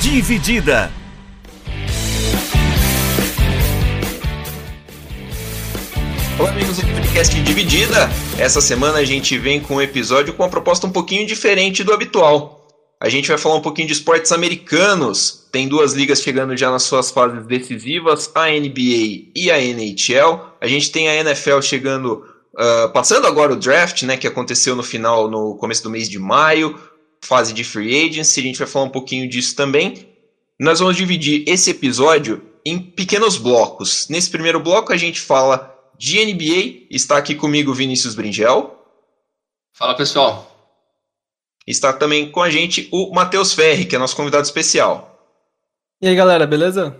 Dividida. Olá, amigos do podcast Dividida. Essa semana a gente vem com um episódio com uma proposta um pouquinho diferente do habitual. A gente vai falar um pouquinho de esportes americanos. Tem duas ligas chegando já nas suas fases decisivas, a NBA e a NHL. A gente tem a NFL chegando, uh, passando agora o draft, né, que aconteceu no final, no começo do mês de maio, fase de free agency. A gente vai falar um pouquinho disso também. Nós vamos dividir esse episódio em pequenos blocos. Nesse primeiro bloco a gente fala de NBA. Está aqui comigo Vinícius Bringel. Fala pessoal. Está também com a gente o Matheus Ferri, que é nosso convidado especial. E aí galera, beleza?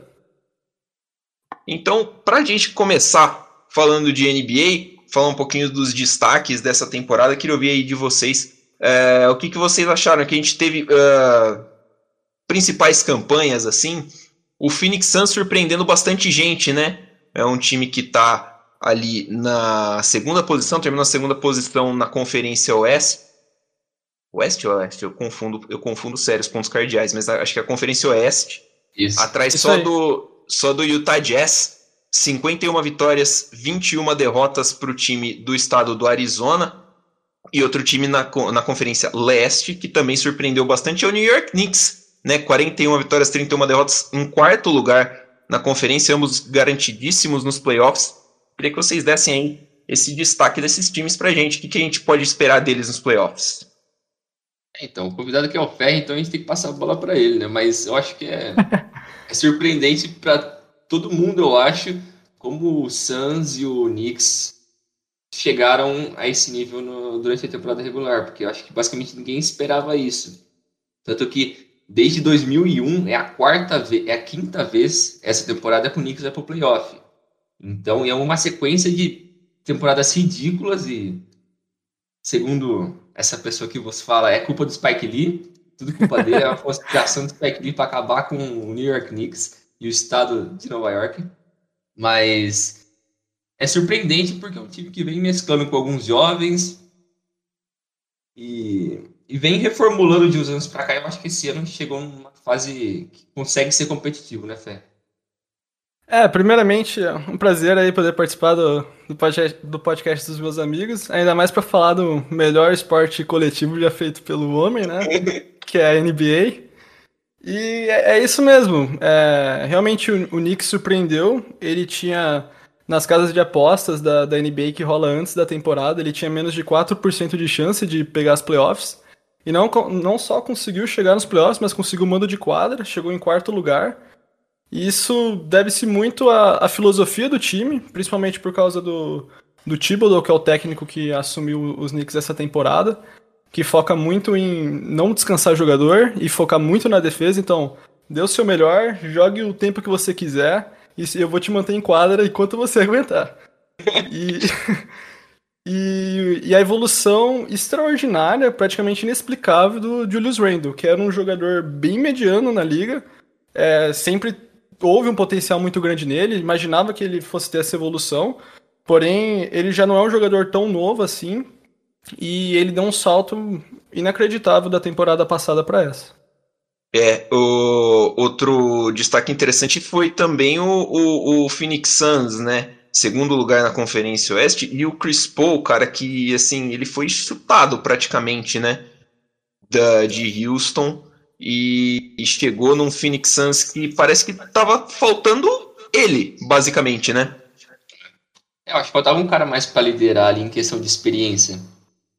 Então, para a gente começar falando de NBA, falar um pouquinho dos destaques dessa temporada, queria ouvir aí de vocês é, o que, que vocês acharam que a gente teve uh, principais campanhas assim. O Phoenix Suns surpreendendo bastante gente, né? É um time que está ali na segunda posição, terminou na segunda posição na Conferência Oeste. Oeste ou Oeste? Eu confundo, eu confundo sério os pontos cardeais, mas acho que é a Conferência Oeste. Isso. Atrás Isso só, do, só do Utah Jazz. 51 vitórias, 21 derrotas para o time do estado do Arizona. E outro time na, na Conferência Leste, que também surpreendeu bastante, é o New York Knicks. Né? 41 vitórias, 31 derrotas, em quarto lugar na conferência, ambos garantidíssimos nos playoffs. Queria que vocês dessem aí esse destaque desses times pra gente. O que, que a gente pode esperar deles nos playoffs? Então, o convidado aqui é o Ferro, então a gente tem que passar a bola para ele, né? Mas eu acho que é, é surpreendente para todo mundo, eu acho, como o Suns e o Knicks chegaram a esse nível no, durante a temporada regular, porque eu acho que basicamente ninguém esperava isso. Tanto que desde 2001 é a quarta vez, é a quinta vez essa temporada que o Knicks vai pro playoff. Então é uma sequência de temporadas ridículas e, segundo essa pessoa que você fala, é culpa do Spike Lee. Tudo culpa dele, é uma conspiração do Spike Lee para acabar com o New York Knicks e o estado de Nova York. Mas é surpreendente porque é um time que vem mesclando com alguns jovens e, e vem reformulando de uns anos para cá. Eu acho que esse ano chegou numa fase que consegue ser competitivo, né, Fé? É, primeiramente, é um prazer aí poder participar do, do, podcast, do podcast dos meus amigos, ainda mais para falar do melhor esporte coletivo já feito pelo homem, né? que é a NBA. E é, é isso mesmo. É, realmente o, o Knicks surpreendeu. Ele tinha, nas casas de apostas da, da NBA que rola antes da temporada, ele tinha menos de 4% de chance de pegar as playoffs. E não, não só conseguiu chegar nos playoffs, mas conseguiu o mando de quadra, chegou em quarto lugar. Isso deve-se muito à, à, filosofia do time, principalmente por causa do, do Thibodeau, que é o técnico que assumiu os Knicks essa temporada, que foca muito em não descansar jogador e focar muito na defesa. Então, dê o seu melhor, jogue o tempo que você quiser e eu vou te manter em quadra enquanto você aguentar. E, e, e, a evolução extraordinária, praticamente inexplicável, do Julius Randle, que era um jogador bem mediano na liga, é, sempre houve um potencial muito grande nele, imaginava que ele fosse ter essa evolução, porém ele já não é um jogador tão novo assim, e ele deu um salto inacreditável da temporada passada para essa. É, o outro destaque interessante foi também o, o, o, Phoenix Suns, né? Segundo lugar na Conferência Oeste, e o Chris Paul, cara, que assim, ele foi chutado praticamente, né? Da, de Houston e, e chegou num Phoenix Suns que parece que tava faltando ele, basicamente, né? É, eu acho que faltava um cara mais para liderar ali em questão de experiência.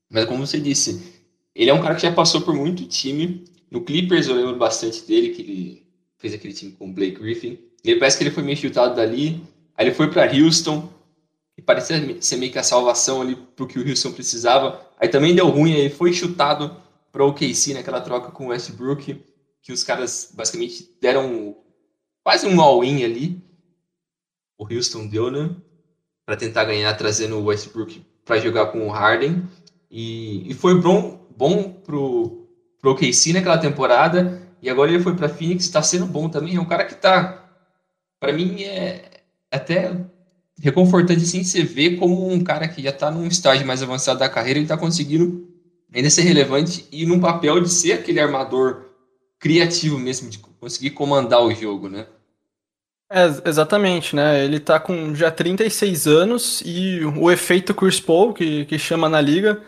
Mas como você disse, ele é um cara que já passou por muito time. No Clippers eu lembro bastante dele, que ele fez aquele time com o Blake Griffin. Ele parece que ele foi meio chutado dali. Aí ele foi para Houston, e parecia ser meio que a salvação ali pro que o Houston precisava. Aí também deu ruim, aí foi chutado para o OKC naquela troca com o Westbrook, que os caras basicamente deram quase um all-in ali. O Houston deu, né? Para tentar ganhar, trazendo o Westbrook para jogar com o Harden. E, e foi bom, bom pro, pro OKC naquela temporada. E agora ele foi para Phoenix, está sendo bom também. É um cara que tá, para mim, é até reconfortante assim você ver como um cara que já está num estágio mais avançado da carreira, ele está conseguindo ainda ser relevante e num papel de ser aquele armador criativo mesmo, de conseguir comandar o jogo, né? É, exatamente, né? Ele tá com já 36 anos e o efeito Chris Paul, que, que chama na liga,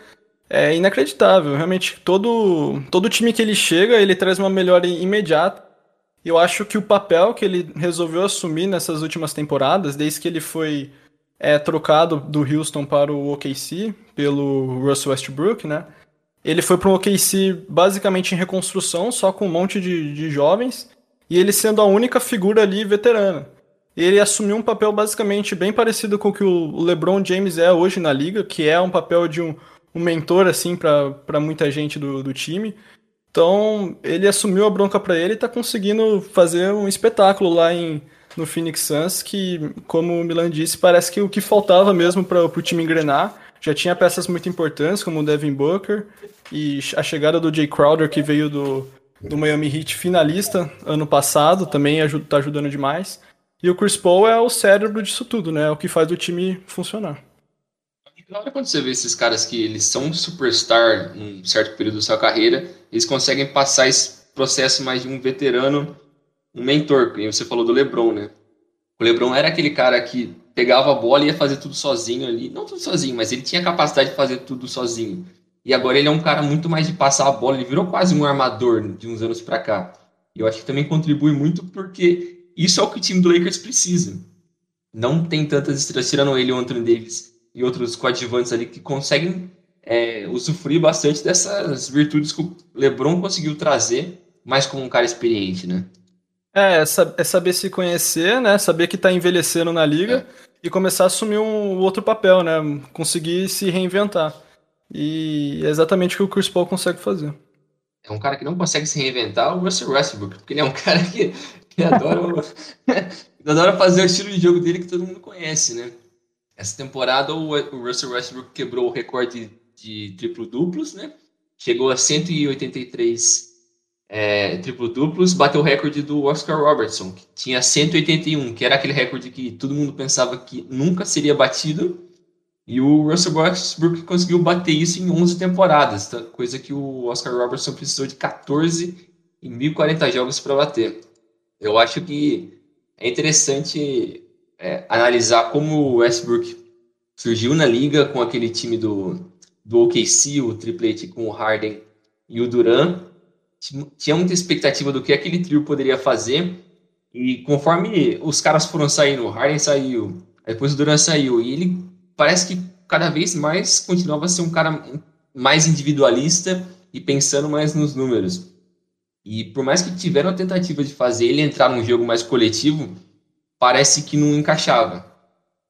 é inacreditável. Realmente, todo, todo time que ele chega, ele traz uma melhora imediata. Eu acho que o papel que ele resolveu assumir nessas últimas temporadas, desde que ele foi é, trocado do Houston para o OKC pelo Russell Westbrook, né? Ele foi para um OKC basicamente em reconstrução, só com um monte de, de jovens e ele sendo a única figura ali veterana. Ele assumiu um papel basicamente bem parecido com o que o LeBron James é hoje na liga, que é um papel de um, um mentor assim para muita gente do, do time. Então ele assumiu a bronca para ele e está conseguindo fazer um espetáculo lá em, no Phoenix Suns, que, como o Milan disse, parece que o que faltava mesmo para o time engrenar. Já tinha peças muito importantes, como o Devin Booker, e a chegada do Jay Crowder, que veio do, do Miami Heat finalista ano passado, também está ajudando demais. E o Chris Paul é o cérebro disso tudo, né? É o que faz o time funcionar. Na hora quando você vê esses caras que eles são superstar num certo período da sua carreira, eles conseguem passar esse processo mais de um veterano, um mentor, como você falou do LeBron, né? O LeBron era aquele cara que pegava a bola e ia fazer tudo sozinho ali, não tudo sozinho, mas ele tinha capacidade de fazer tudo sozinho. E agora ele é um cara muito mais de passar a bola, ele virou quase um armador de uns anos para cá. E eu acho que também contribui muito porque isso é o que o time do Lakers precisa. Não tem tantas estrelas, tirando ele, o Anthony Davis e outros coadjuvantes ali que conseguem é, usufruir bastante dessas virtudes que o LeBron conseguiu trazer, mais como um cara experiente, né? É, é saber se conhecer, né? Saber que está envelhecendo na liga é. E começar a assumir um outro papel, né? Conseguir se reinventar. E é exatamente o que o Chris Paul consegue fazer. É um cara que não consegue se reinventar, o Russell Westbrook, porque ele é um cara que, que adora, adora fazer o estilo de jogo dele que todo mundo conhece, né? Essa temporada o, o Russell Westbrook quebrou o recorde de, triplo-duplos, né? Chegou a 183 é, triplo-duplos, bateu o recorde do Oscar Robertson, que tinha 181, que era aquele recorde que todo mundo pensava que nunca seria batido. E o Russell Westbrook conseguiu bater isso em 11 temporadas, tá? coisa que o Oscar Robertson precisou de 14 e 1.040 jogos para bater. Eu acho que é interessante é, analisar como o Westbrook surgiu na liga com aquele time do, do OKC, o triplete com o Harden e o Duran. Tinha muita expectativa do que aquele trio poderia fazer. E conforme os caras foram saindo, o Harden saiu, depois o Duran saiu, e ele parece que cada vez mais continuava a ser um cara mais individualista e pensando mais nos números. E por mais que tiveram a tentativa de fazer ele entrar num jogo mais coletivo, parece que não encaixava.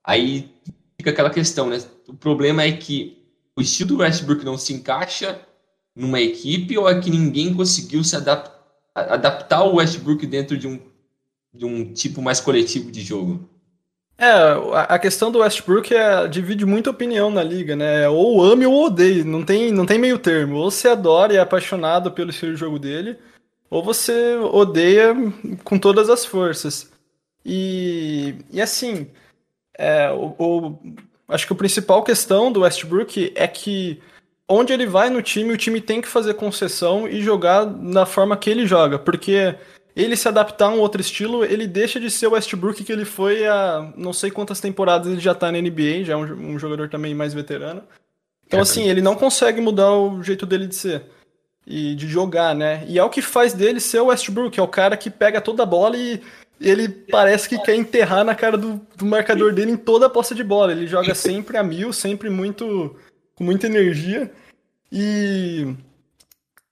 Aí fica aquela questão, né? O problema é que o estilo do Westbrook não se encaixa numa equipe ou é que ninguém conseguiu se adap adaptar o Westbrook dentro de um, de um tipo mais coletivo de jogo? É, a questão do Westbrook é, divide muita opinião na liga, né? Ou ame ou odeie, não tem, não tem meio termo. Ou você adora e é apaixonado pelo estilo de jogo dele, ou você odeia com todas as forças. E, e assim, é, o, o, acho que a principal questão do Westbrook é que onde ele vai no time, o time tem que fazer concessão e jogar na forma que ele joga, porque ele se adaptar a um outro estilo, ele deixa de ser o Westbrook que ele foi há não sei quantas temporadas ele já tá na NBA, já é um, um jogador também mais veterano. Então, é, assim, ele não consegue mudar o jeito dele de ser e de jogar, né? E é o que faz dele ser o Westbrook, é o cara que pega toda a bola e ele parece que quer enterrar na cara do, do marcador dele em toda a posse de bola. Ele joga sempre a mil, sempre muito com muita energia. E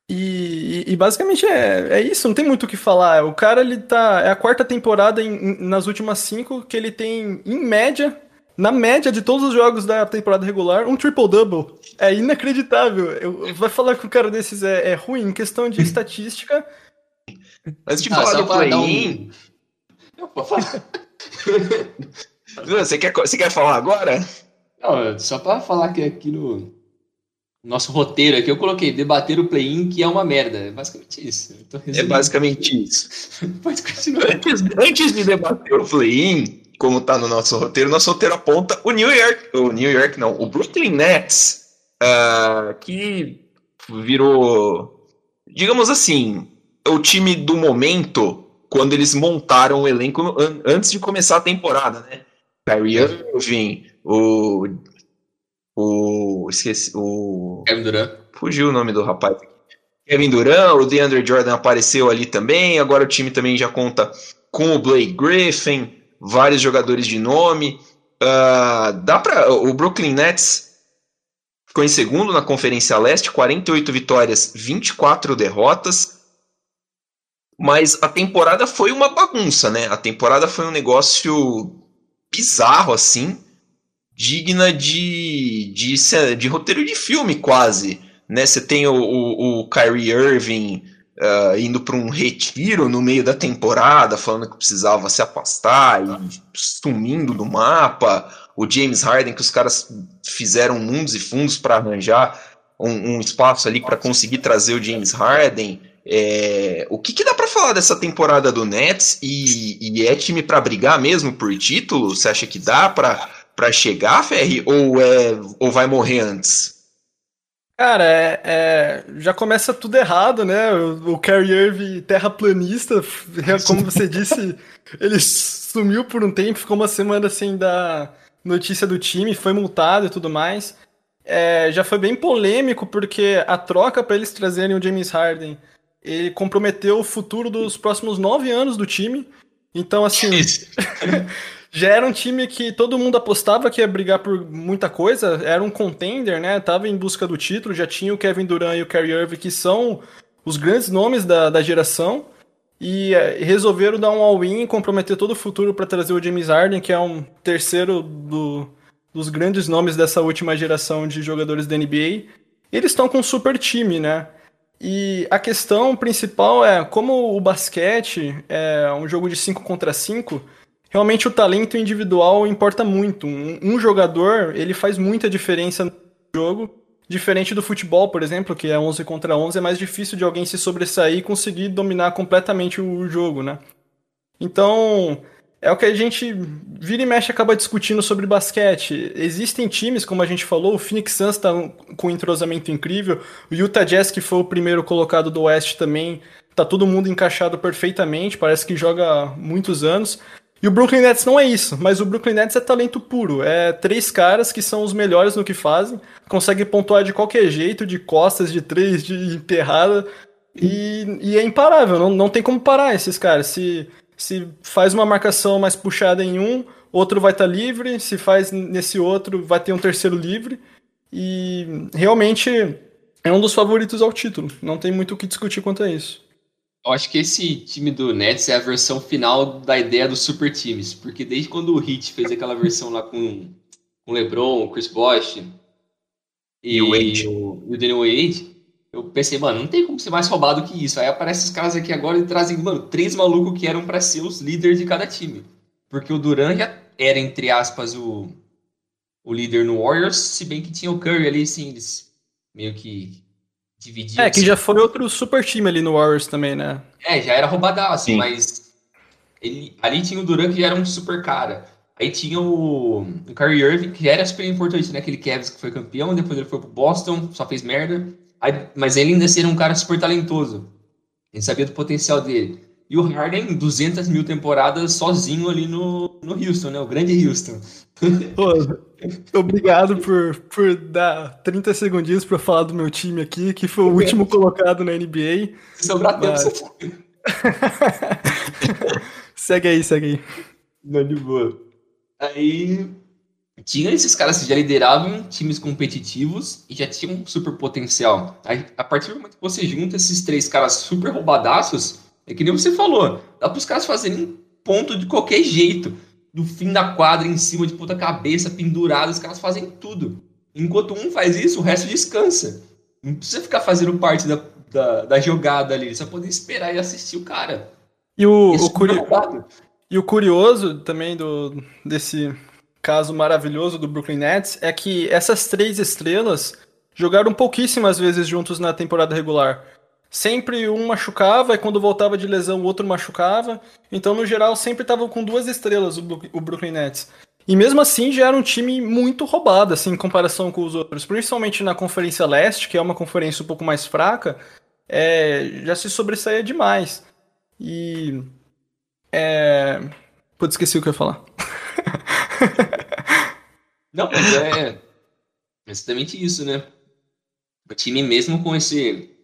e, e, basicamente é, é isso, não tem muito o que falar. O cara, ele tá. É a quarta temporada em, nas últimas cinco que ele tem, em média, na média de todos os jogos da temporada regular, um triple-double. É inacreditável. Eu, vai falar que o cara desses é, é ruim em questão de estatística. Antes de ah, falar do play-in. Um... você, quer, você quer falar agora? Não, só para falar que aqui no, nosso roteiro aqui, eu coloquei debater o play-in, que é uma merda. É basicamente isso. É basicamente isso. Pode continuar. Antes, antes de debater o play-in, como tá no nosso roteiro, nosso roteiro aponta o New York, o New York não, o Brooklyn Nets, uh, que virou, digamos assim, o time do momento quando eles montaram o elenco an antes de começar a temporada, né? Kyrie Irving, o o esqueci o Kevin Durant. Fugiu o nome do rapaz. Kevin Durant, o DeAndre Jordan apareceu ali também. Agora o time também já conta com o Blake Griffin, vários jogadores de nome. Uh, dá para o Brooklyn Nets ficou em segundo na Conferência Leste, 48 vitórias, 24 derrotas. Mas a temporada foi uma bagunça, né? A temporada foi um negócio bizarro assim, digna de, de, de roteiro de filme quase. Né? Você tem o, o, o Kyrie Irving uh, indo para um retiro no meio da temporada, falando que precisava se afastar e sumindo do mapa. O James Harden, que os caras fizeram mundos e fundos para arranjar um, um, espaço ali para conseguir trazer o James Harden. É, o que, que dá para falar dessa temporada do Nets? E, e é time para brigar mesmo por título? Você acha que dá para chegar, Ferri? Ou, é, ou vai morrer antes? Cara, é, é, já começa tudo errado, né? O, o Kyrie Irving terraplanista, como você disse, ele sumiu por um tempo, ficou uma semana sem dar notícia do time, foi multado e tudo mais. É, já foi bem polêmico porque a troca para eles trazerem o James Harden, ele comprometeu o futuro dos próximos nove anos do time. Então, assim, já era um time que todo mundo apostava que ia brigar por muita coisa, era um contender, né? Tava em busca do título, já tinha o Kevin Durant e o Kyrie Irving, que são os grandes nomes da, da geração, e é, resolveram dar um all-in e comprometer todo o futuro para trazer o James Harden, que é um terceiro do, dos grandes nomes dessa última geração de jogadores da NBA. Eles estão com um super time, né? E a questão principal é como o basquete é um jogo de 5 contra 5, realmente o talento individual importa muito. Um, um, jogador, ele faz muita diferença no jogo, diferente do futebol, por exemplo, que é 11 contra 11, é mais difícil de alguém se sobressair e conseguir dominar completamente o jogo, né? Então, é o que a gente vira e mexe acaba discutindo sobre basquete. Existem times, como a gente falou, o Phoenix Suns está com um entrosamento incrível, o Utah Jazz, que foi o primeiro colocado do Oeste também, tá todo mundo encaixado perfeitamente, parece que joga muitos anos. E o Brooklyn Nets não é isso, mas o Brooklyn Nets é talento puro. É três caras que são os melhores no que fazem, conseguem pontuar de qualquer jeito, de costas, de três, de enterrada, e, e é imparável, não, não tem como parar esses caras. Se, se faz uma marcação mais puxada em um, outro vai estar tá livre, se faz nesse outro, vai ter um terceiro livre, e realmente é um dos favoritos ao título, não tem muito o que discutir quanto a isso. Eu acho que esse time do Nets é a versão final da ideia dos super times, porque desde quando o Heat fez aquela versão lá com o LeBron, o Chris Bosh e, e o, Wade. o, o Daniel Wade, eu pensei, mano, não tem como ser mais roubado que isso. Aí aparecem os caras aqui agora e trazem, mano, três malucos que eram para ser os líderes de cada time. Porque o Duran já era, entre aspas, o, o líder no Warriors, se bem que tinha o Curry ali, assim, eles meio que É, que já foi outro super time ali no Warriors também, né? É, já era roubadaço, Sim. mas ele, ali tinha o Duran que era um super cara. Aí tinha o, o Kyrie Irving, que era super importante, né? Aquele Cavs que foi campeão, depois ele foi pro Boston, só fez merda. Aí, mas ele ainda era um cara super talentoso. A gente sabia do potencial dele. E o Harden, 200 mil temporadas sozinho ali no, no Houston, né? O grande Houston. Pô, obrigado por, por dar 30 segundinhos para falar do meu time aqui, que foi o último colocado na NBA. Se sobrar tempo, você Segue aí, segue aí. Não, de boa. Aí tinha esses caras que já lideravam times competitivos e já tinham um super potencial. Aí, a partir do momento que você junta esses três caras super roubadaços, é que nem você falou, dá para os caras fazerem ponto de qualquer jeito. Do fim da quadra, em cima de puta cabeça, pendurado, os caras fazem tudo. Enquanto um faz isso, o resto descansa. Não precisa ficar fazendo parte da, da, da jogada ali, só poder esperar e assistir o cara. E o, o, curi... e o curioso também do, desse caso maravilhoso do Brooklyn Nets é que essas três estrelas jogaram pouquíssimas vezes juntos na temporada regular. Sempre um machucava e quando voltava de lesão o outro machucava. Então, no geral, sempre estavam com duas estrelas o, Brooklyn Nets. E mesmo assim já era um time muito roubado, assim, em comparação com os outros. Principalmente na Conferência Leste, que é uma conferência um pouco mais fraca, é, já se sobressaía demais. E. É... Putz, esqueci o que eu ia falar. Não, mas é exatamente isso, né? O time mesmo com esse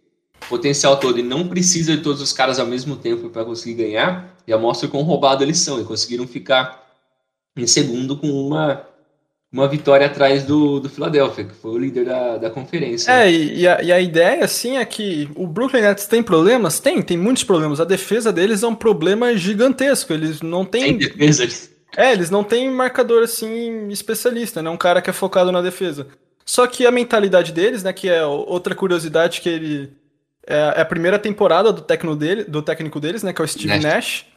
potencial todo e não precisa de todos os caras ao mesmo tempo para conseguir ganhar, já mostra quão roubado eles são e conseguiram ficar em segundo com uma, uma vitória atrás do, do Philadelphia, que foi o líder da, da conferência. É, e a, e a ideia, assim, é que o Brooklyn Nets tem problemas? Tem, tem muitos problemas. A defesa deles é um problema gigantesco. Eles não têm. Tem defesa. É, eles não têm marcador, assim, especialista, né? Um cara que é focado na defesa. Só que a mentalidade deles, né, que é outra curiosidade que ele... É, é a primeira temporada do técnico, dele, do técnico deles, né, que é o Steve Nash. Nash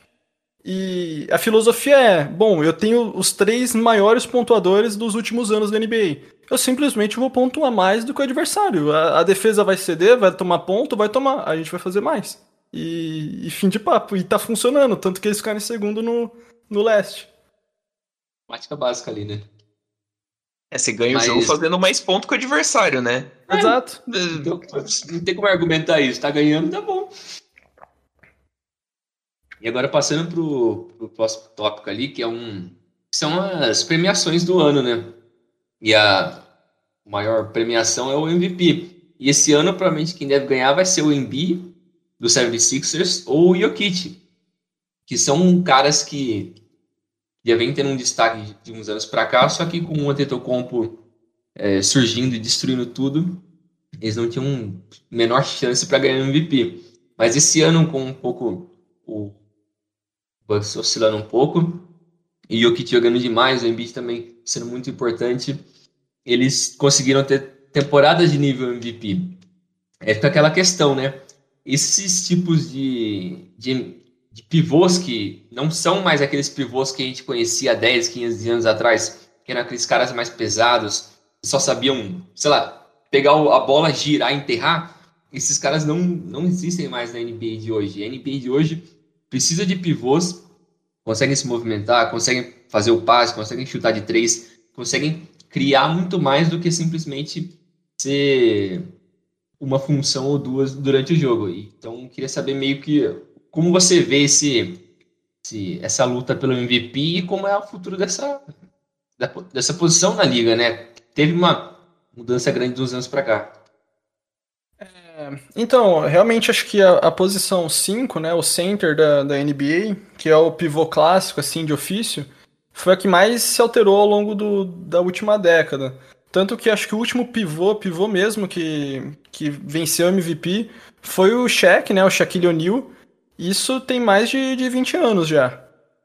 e a filosofia é: bom, eu tenho os três maiores pontuadores dos últimos anos da NBA. Eu simplesmente vou pontuar mais do que o adversário. A, a defesa vai ceder, vai tomar ponto, vai tomar. A gente vai fazer mais. E, e, fim de papo. E tá funcionando, tanto que eles ficaram em segundo no, no leste. Prática básica ali, né? É, você ganha Mas... o jogo fazendo mais ponto que o adversário, né? É, Exato. Não tem como argumentar isso. Tá ganhando, tá bom. E agora passando para o próximo tópico ali, que é um são as premiações do ano, né? E a maior premiação é o MVP. E esse ano, provavelmente, quem deve ganhar vai ser o Embi do 76ers ou o Jokic, que são caras que já vem tendo um destaque de uns anos para cá, só que com o Antetokounmpo é, surgindo e destruindo tudo, eles não tinham menor chance para ganhar MVP. Mas esse ano, com um pouco o Bucks oscilando um pouco. E o Jokic jogando demais, o Embiid também sendo muito importante. Eles conseguiram ter temporadas de nível MVP. É aquela questão, né? Esses tipos de, de, de, pivôs que não são mais aqueles pivôs que a gente conhecia há 10, 15 anos atrás, que eram aqueles caras mais pesados, que só sabiam, sei lá, pegar a bola, girar, enterrar. Esses caras não, não existem mais na NBA de hoje. A NBA de hoje precisa de pivôs, conseguem se movimentar, conseguem fazer o passe, conseguem chutar de três, conseguem criar muito mais do que simplesmente ser uma função ou duas durante o jogo. Então, queria saber meio que como você vê esse, esse, essa luta pelo MVP e como é o futuro dessa, dessa posição na liga, né? Teve uma mudança grande dos anos para cá. É, então, realmente acho que a, a posição 5, né, o center da, da NBA, que é o pivô clássico, assim, de ofício, foi a que mais se alterou ao longo do, da última década. Tanto que acho que o último pivô, pivô mesmo, que, que venceu o MVP, foi o Shaq, né, o Shaquille O'Neal. Isso tem mais de, de 20 anos já.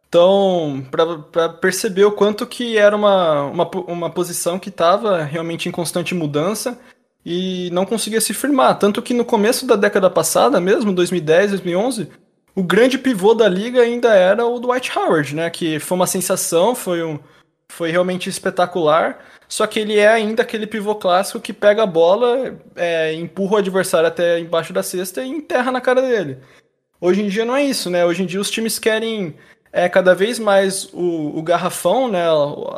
Então, para perceber o quanto que era uma, uma, uma posição que estava realmente em constante mudança, e não conseguia se firmar. Tanto que no começo da década passada, mesmo, 2010, 2011, o grande pivô da liga ainda era o Dwight Howard, né? Que foi uma sensação, foi, um, foi realmente espetacular. Só que ele é ainda aquele pivô clássico que pega a bola, é, empurra o adversário até embaixo da cesta e enterra na cara dele. Hoje em dia não é isso, né? Hoje em dia os times querem é, cada vez mais o, o garrafão, né?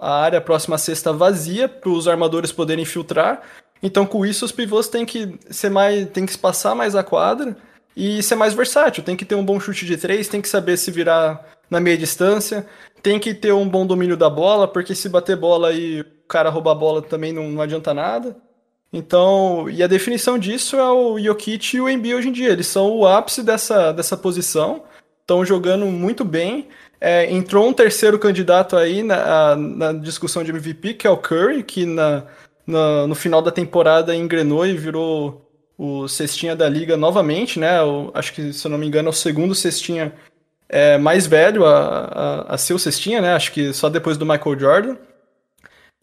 A área próxima à cesta vazia para os armadores poderem filtrar então, com isso, os pivôs têm que ser mais, têm que espaçar mais a quadra e ser mais versátil. Tem que ter um bom chute de três, tem que saber se virar na meia distância, tem que ter um bom domínio da bola, porque se bater bola e o cara roubar a bola também não, não adianta nada. Então, e a definição disso é o Jokic e o Embiid hoje em dia. Eles são o ápice dessa, dessa posição, estão jogando muito bem. É, entrou um terceiro candidato aí na, na discussão de MVP, que é o Curry, que na, no, no final da temporada engrenou e virou o cestinha da liga novamente, né? O, acho que, se eu não me engano, é o segundo cestinha é, mais velho a, a, a ser o cestinha, né? Acho que só depois do Michael Jordan.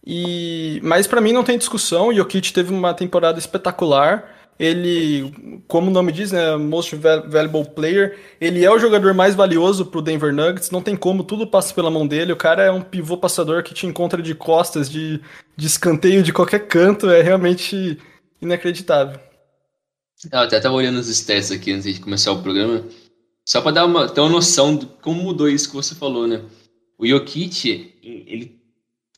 E, mas para mim não tem discussão. O Jokic teve uma temporada espetacular. Ele, como o nome diz, né, Most Valuable Player, ele é o jogador mais valioso pro Denver Nuggets, não tem como, tudo passa pela mão dele. O cara é um pivô passador que te encontra de costas, de, de escanteio de qualquer canto, é realmente inacreditável. Eu até tava olhando os stats aqui antes de começar o programa. Só para dar uma, ter uma noção de como mudou isso que você falou, né? O Jokic, ele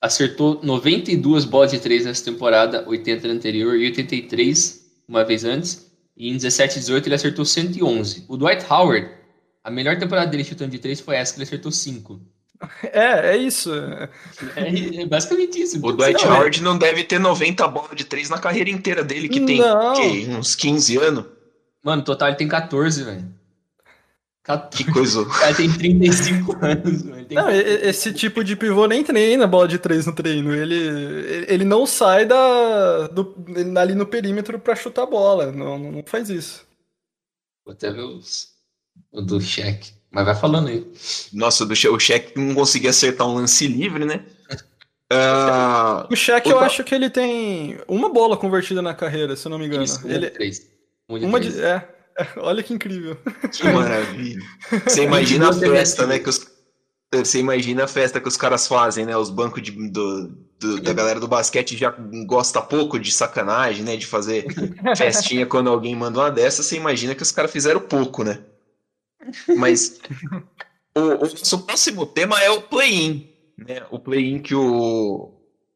acertou 92 bolas de 3 nessa temporada, 80 na anterior e 83 uma vez antes. E em 17 18 ele acertou 111. O Dwight Howard, a melhor temporada dele chutando de 3 foi essa, que ele acertou 5. É, é isso. É, é basicamente isso. O Dwight não, Howard é. não deve ter 90 bolas de 3 na carreira inteira dele, que tem que, uns 15 anos. Mano, total ele tem 14, velho. 14. Que coisa. O cara tem 35 anos, mano. Não, esse tipo de pivô nem treina bola de 3 no treino. Ele, ele não sai da, do, ali no perímetro pra chutar a bola. Não, não faz isso. Vou até ver os, o do cheque. Mas vai falando aí. Nossa, do, o cheque não conseguia acertar um lance livre, né? uh, o cheque eu acho que ele tem uma bola convertida na carreira, se eu não me engano. Isso, ele... três. Uma de, é, Olha que incrível. Que maravilha. Você imagina a festa, né? Que os, você imagina a festa que os caras fazem, né? Os bancos de, do, do, da galera do basquete já gosta pouco de sacanagem, né? De fazer festinha quando alguém manda uma dessa. Você imagina que os caras fizeram pouco, né? Mas o, o, o próximo tema é o play-in. Né? O play-in que o,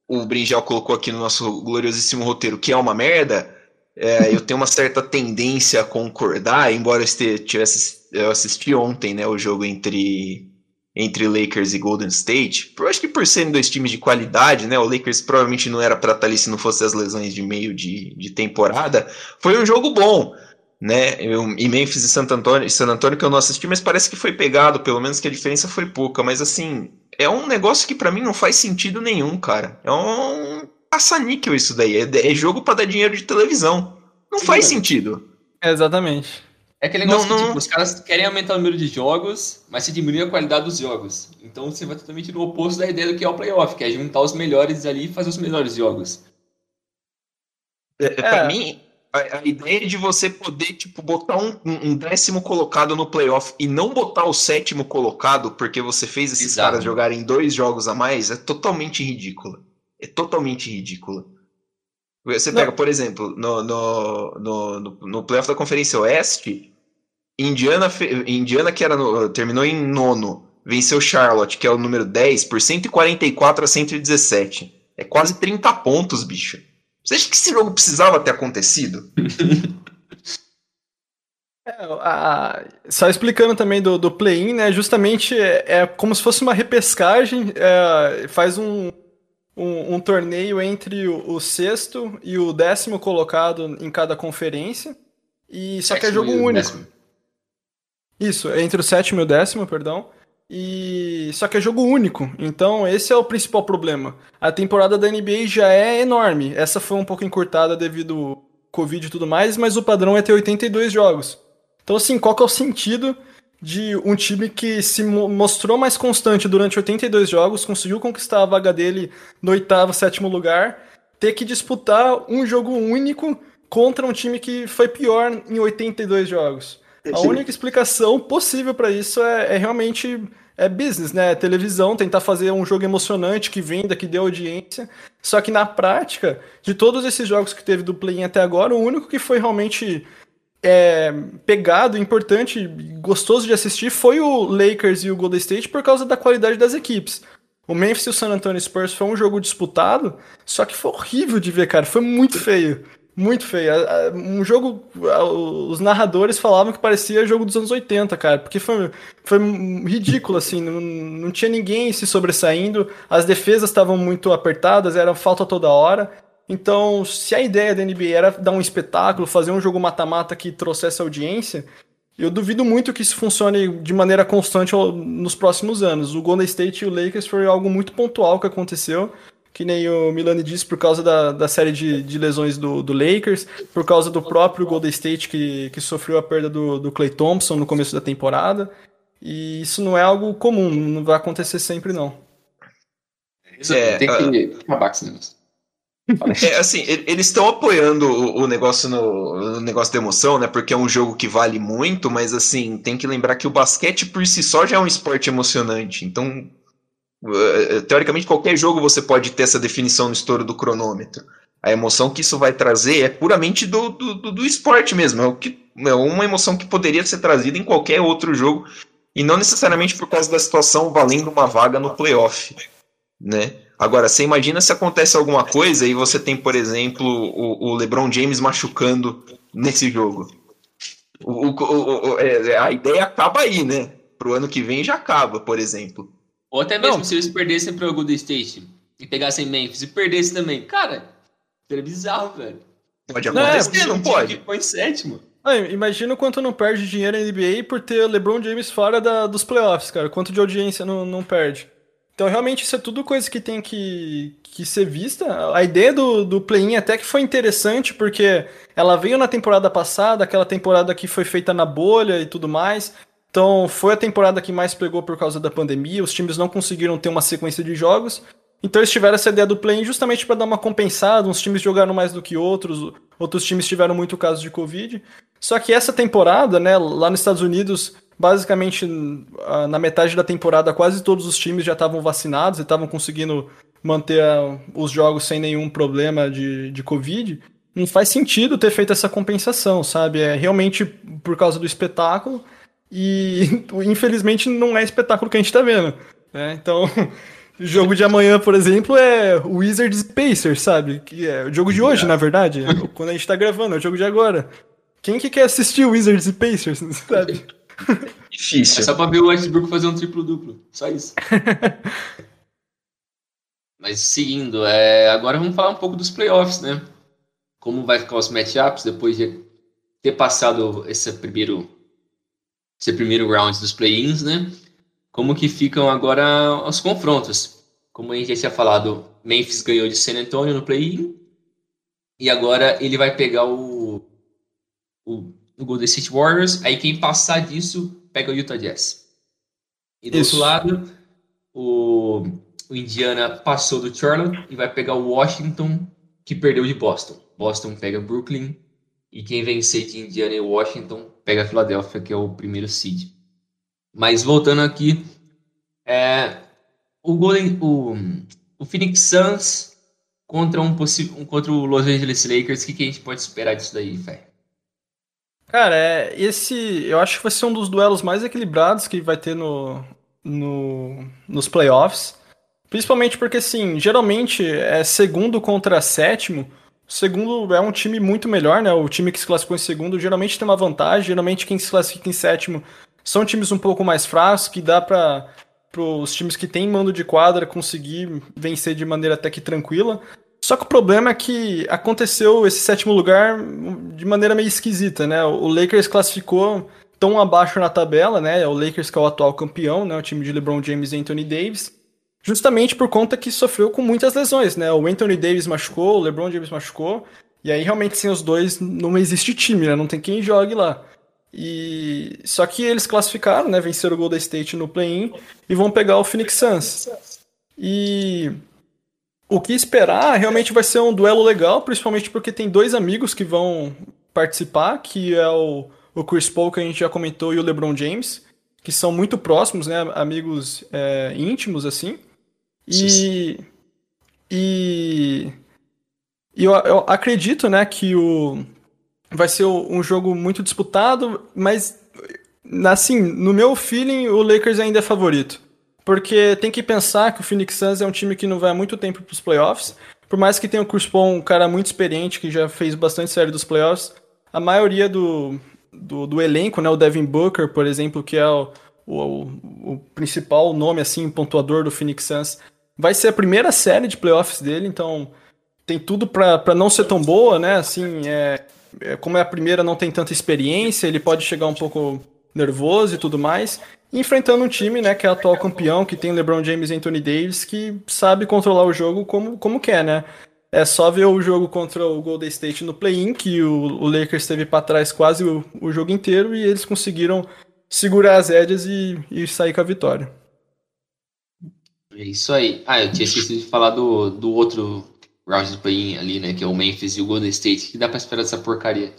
o Brinjal colocou aqui no nosso gloriosíssimo roteiro, que é uma merda. É, eu tenho uma certa tendência a concordar, embora eu tivesse eu assisti ontem, né, o jogo entre entre Lakers e Golden State. Eu acho que por serem dois times de qualidade, né, o Lakers provavelmente não era para estar ali se não fosse as lesões de meio de, de temporada. Foi um jogo bom, né? Eu, e Memphis e San Antonio, San Antonio que eu não assisti, mas parece que foi pegado, pelo menos que a diferença foi pouca. Mas assim, é um negócio que para mim não faz sentido nenhum, cara. É um caça-níquel isso daí. É, é jogo para dar dinheiro de televisão. Não Sim, faz sentido. É exatamente. É aquele negócio não, que, tipo, os caras querem aumentar o número de jogos, mas se diminui a qualidade dos jogos. Então você vai totalmente no oposto da ideia do que é o playoff, que é juntar os melhores ali e fazer os melhores jogos. É, é. Pra mim, a, a, ideia de você poder, tipo, botar um, um, décimo colocado no playoff e não botar o sétimo colocado porque você fez esses Exato. caras jogarem dois jogos a mais é totalmente ridícula é totalmente ridícula. Você pega, Não. por exemplo, no, no, no, no, no playoff da Conferência Oeste, Indiana, Indiana que era no, terminou em nono, venceu Charlotte, que é o número 10, por 144 a 117. É quase 30 pontos, bicho. Você acha que esse jogo precisava ter acontecido? É, a, só explicando também do, do play-in, né? Justamente é, é, como se fosse uma repescagem, é, faz um, um, um torneio entre o, o, sexto e o décimo colocado em cada conferência. E só que é jogo único. Décimo. Isso, é entre o sétimo e o décimo, perdão. E só que é jogo único. Então, esse é o principal problema. A temporada da NBA já é enorme. Essa foi um pouco encurtada devido ao Covid e tudo mais, mas o padrão é ter 82 jogos. Então, assim, qual que é o sentido de um time que se mostrou mais constante durante 82 jogos, conseguiu conquistar a vaga dele no oitavo, sétimo lugar, ter que disputar um jogo único contra um time que foi pior em 82 jogos. A única explicação possível para isso é, é, realmente é business, né? É televisão, tentar fazer um jogo emocionante que venda, que dê audiência. Só que na prática, de todos esses jogos que teve do play-in até agora, o único que foi realmente é, pegado, importante, gostoso de assistir foi o Lakers e o Golden State por causa da qualidade das equipes. O Memphis e o San Antonio Spurs foi um jogo disputado, só que foi horrível de ver, cara. Foi muito feio. Muito feio. Um jogo. Os narradores falavam que parecia jogo dos anos 80, cara. Porque foi, foi ridículo, assim. Não, não tinha ninguém se sobressaindo. As defesas estavam muito apertadas, era falta toda hora. Então, se a ideia da NBA era dar um espetáculo, fazer um jogo mata-mata que trouxesse audiência, eu duvido muito que isso funcione de maneira constante nos próximos anos. O Golden State e o Lakers foi algo muito pontual que aconteceu, que nem o Milani disse, por causa da, da série de, de lesões do, do Lakers, por causa do próprio Golden State que, que sofreu a perda do, do Clay Thompson no começo da temporada. E isso não é algo comum, não vai acontecer sempre, não. É, tem que acabar com esse negócio. É, assim, eles estão apoiando o, negócio no, negócio da emoção, né? Porque é um jogo que vale muito, mas assim, tem que lembrar que o basquete por si só já é um esporte emocionante. Então, eh, teoricamente, qualquer jogo você pode ter essa definição no estouro do cronômetro. A emoção que isso vai trazer é puramente do, do, do, do esporte mesmo. É, o que, é uma emoção que poderia ser trazida em qualquer outro jogo. E não necessariamente por causa da situação valendo uma vaga no playoff. Né? Agora, você imagina se acontece alguma coisa e você tem, por exemplo, o, o LeBron James machucando nesse jogo. O, o, o, é, a ideia acaba aí, né? Pro ano que vem já acaba, por exemplo. Ou até mesmo não. se eles perdessem pro Golden State e pegassem Memphis e perdessem também. Cara, Seria bizarro, velho. Pode acontecer, não, é, não pode. Põe sétimo. Ah, imagina o quanto não perde dinheiro na NBA por ter LeBron James fora da, dos playoffs, cara. Quanto de audiência não, não perde. Então, realmente, isso é tudo coisa que tem que, que ser vista. A ideia do, do play-in até que foi interessante, porque ela veio na temporada passada, aquela temporada que foi feita na bolha e tudo mais. Então, foi a temporada que mais pegou por causa da pandemia. Os times não conseguiram ter uma sequência de jogos. Então eles tiveram essa ideia do play-in justamente para dar uma compensada, uns times jogaram mais do que outros, outros times tiveram muito caso de Covid. Só que essa temporada, né, lá nos Estados Unidos, basicamente na metade da temporada quase todos os times já estavam vacinados e estavam conseguindo manter os jogos sem nenhum problema de, de Covid. Não faz sentido ter feito essa compensação, sabe? É realmente por causa do espetáculo e infelizmente não é espetáculo que a gente está vendo. Né? Então O jogo de amanhã, por exemplo, é Wizards Pacers, sabe? Que é o jogo de hoje, na verdade. Quando a gente tá gravando, é o jogo de agora. Quem que quer assistir Wizards e Pacers, sabe? Difícil. É só pra ver o Westbrook fazer um triplo-duplo. Só isso. Mas seguindo, é... agora vamos falar um pouco dos playoffs, né? Como vai ficar os matchups depois de ter passado esse primeiro, esse primeiro round dos play-ins, né? como que ficam agora os confrontos. Como a gente já tinha falado, Memphis ganhou de San Antonio no play-in e agora ele vai pegar o, o, o, Golden State Warriors. Aí quem passar disso pega o Utah Jazz. E do Isso. outro lado, o, o Indiana passou do Charlotte e vai pegar o Washington, que perdeu de Boston. Boston pega Brooklyn e quem vencer de Indiana e Washington pega a Philadelphia, que é o primeiro seed. Mas voltando aqui, é, o Golden, o, o Phoenix Suns contra um possível, contra o Los Angeles Lakers, o que, que a gente pode esperar disso daí, Fé? Cara, é, esse eu acho que vai ser um dos duelos mais equilibrados que vai ter no, no, nos playoffs. Principalmente porque, assim, geralmente é segundo contra sétimo. O segundo é um time muito melhor, né? O time que se classificou em segundo geralmente tem uma vantagem. Geralmente quem se classifica em sétimo são times um pouco mais fracos que dá para os times que têm mando de quadra conseguir vencer de maneira até que tranquila. Só que o problema é que aconteceu esse sétimo lugar de maneira meio esquisita, né? O Lakers classificou tão abaixo na tabela, né? O Lakers que é o atual campeão, né? O time de LeBron James e Anthony Davis. Justamente por conta que sofreu com muitas lesões, né? O Anthony Davis machucou, o LeBron James machucou. E aí realmente sem os dois não existe time, né? Não tem quem jogue lá. E só que eles classificaram, né? Venceram o Golden State no play-in e vão pegar o Phoenix Suns. E o que esperar realmente vai ser um duelo legal, principalmente porque tem dois amigos que vão participar, que é o, o Chris Paul, que a gente já comentou, e o LeBron James, que são muito próximos, né? Amigos é, íntimos, assim. E. E. E eu, eu acredito, né, que o vai ser um jogo muito disputado, mas assim, no meu feeling, o Lakers ainda é favorito. Porque tem que pensar que o Phoenix Suns é um time que não vai há muito tempo para os playoffs. Por mais que tenha o Chris Paul, um cara muito experiente, que já fez bastante série dos playoffs, a maioria do, do, do elenco, né, o Devin Booker, por exemplo, que é o, o, o principal nome, assim, pontuador do Phoenix Suns, vai ser a primeira série de playoffs dele, então tem tudo para não ser tão boa, né, assim, é, é, como é a primeira, não tem tanta experiência, ele pode chegar um pouco nervoso e tudo mais. enfrentando um time, né, que é atual campeão, que tem LeBron James e Anthony Davis, que sabe controlar o jogo como, como quer, né? É só ver o jogo contra o Golden State no play-in, que o, o Lakers esteve para trás quase o, o, jogo inteiro e eles conseguiram segurar as rédeas e, e sair com a vitória. É isso aí. Ah, eu tinha esquecido de falar do, do outro round do play ali, né? Que é o Memphis e o Golden State. que dá pra esperar dessa porcaria?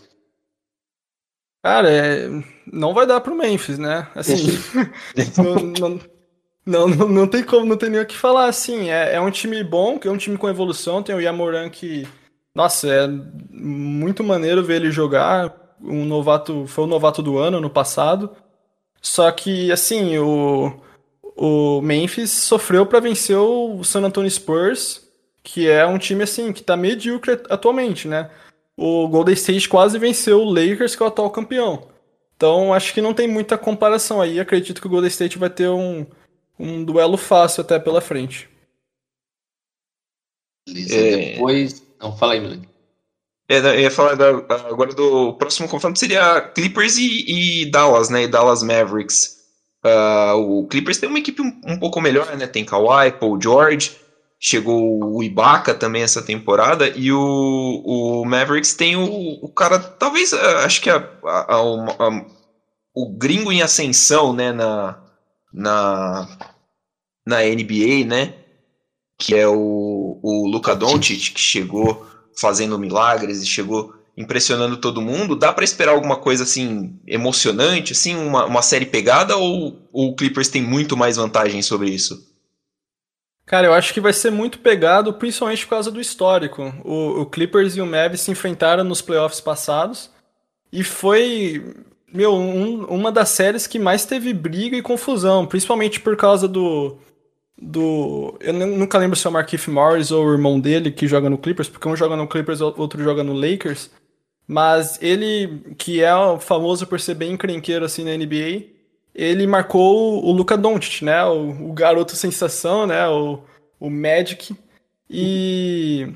Cara, é... não vai dar pro Memphis, né? Assim, não, não, não, não, tem como, não tem nem o que falar, assim. É, é um time bom, que é um time com evolução. Tem o Yamoran que nossa, é muito maneiro ver ele jogar. Um novato, foi o novato do ano no passado. Só que, assim, o, o Memphis sofreu para vencer o San Antonio Spurs, que é um time, assim, que tá medíocre atualmente, né? O Golden State quase venceu o Lakers, que é o atual campeão. Então, acho que não tem muita comparação aí. Acredito que o Golden State vai ter um, um duelo fácil até pela frente. Beleza, é... depois. Não, fala aí, moleque. É, eu ia falar agora do próximo confronto seria Clippers e, e Dallas, né? E Dallas Mavericks. Uh, o Clippers tem uma equipe um, um, pouco melhor, né? Tem Kawhi, Paul George, chegou o Ibaka também essa temporada, e o, o Mavericks tem o, o cara, talvez, uh, acho que a, a, a, o gringo em ascensão, né? Na, na, na NBA, né? Que é o, o Luka Doncic, que chegou fazendo milagres e chegou impressionando todo mundo. Dá para esperar alguma coisa assim emocionante, assim, uma, uma série pegada ou, ou o Clippers tem muito mais vantagem sobre isso? Cara, eu acho que vai ser muito pegado, principalmente por causa do histórico. O, o Clippers e o Mavs se enfrentaram nos playoffs passados e foi, meu, um, uma das séries que mais teve briga e confusão, principalmente por causa do, do. Eu nunca lembro se é o Markif Morris ou o irmão dele que joga no Clippers, porque um joga no Clippers outro joga no Lakers. Mas ele, que é famoso por ser bem encrenqueiro assim na NBA, ele marcou o Luca Doncic, né? O, o, garoto sensação, né? O, o Magic. E,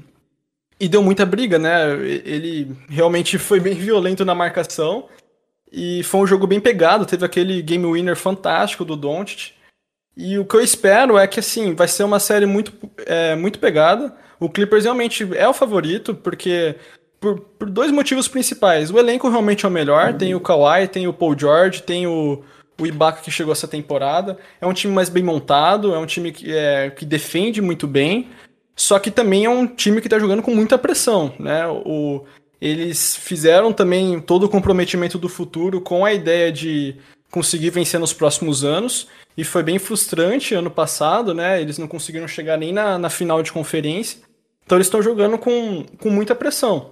e deu muita briga, né? Ele realmente foi bem violento na marcação. E foi um jogo bem pegado. Teve aquele game winner fantástico do Doncic. E o que eu espero é que, assim, vai ser uma série muito, é, muito pegada. O Clippers realmente é o favorito, porque por, por, dois motivos principais. O elenco realmente é o melhor. Tem o Kawhi, tem o Paul George, tem o, o Ibaka que chegou essa temporada. É um time mais bem montado, é um time que, é, que defende muito bem. Só que também é um time que está jogando com muita pressão, né? O, eles fizeram também todo o comprometimento do futuro com a ideia de conseguir vencer nos próximos anos. E foi bem frustrante ano passado, né? Eles não conseguiram chegar nem na, na final de conferência. Então eles estão jogando com, com muita pressão.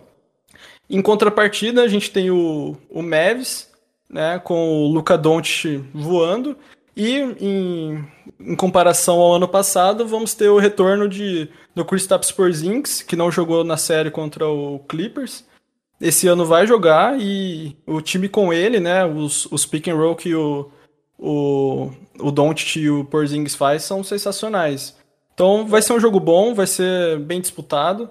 Em contrapartida, a gente tem o, o Mavis, né? Com o Luca Doncic voando. E em, em, comparação ao ano passado, vamos ter o retorno de, do Kristaps Porzingis, que não jogou na série contra o Clippers. Esse ano vai jogar e o time com ele, né? Os, os pick and roll que o, o, o Doncic e o Porzingis faz são sensacionais. Então vai ser um jogo bom, vai ser bem disputado,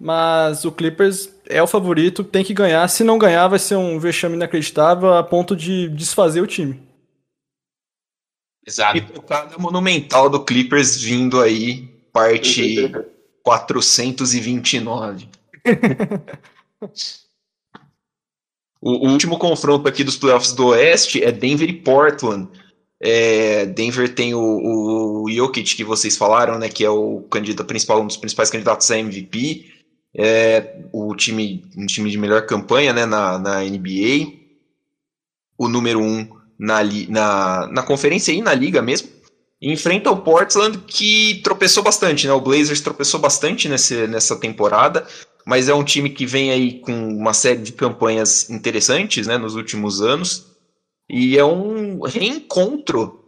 mas o Clippers é o favorito, tem que ganhar. Se não ganhar, vai ser um vexame inacreditável a ponto de desfazer o time. Exato. E tocada monumental do Clippers vindo aí, parte 429. o, o último confronto aqui dos playoffs do Oeste é Denver e Portland. É, Denver tem o, o Jokic que vocês falaram, né, que é o candidato principal, um dos principais candidatos a MVP. É, o time, um time de melhor campanha né, na, na NBA. O número um na, na, na conferência e na liga mesmo. Enfrenta o Portland que tropeçou bastante, né? O Blazers tropeçou bastante nesse, nessa temporada, mas é um time que vem aí com uma série de campanhas interessantes né, nos últimos anos. E é um reencontro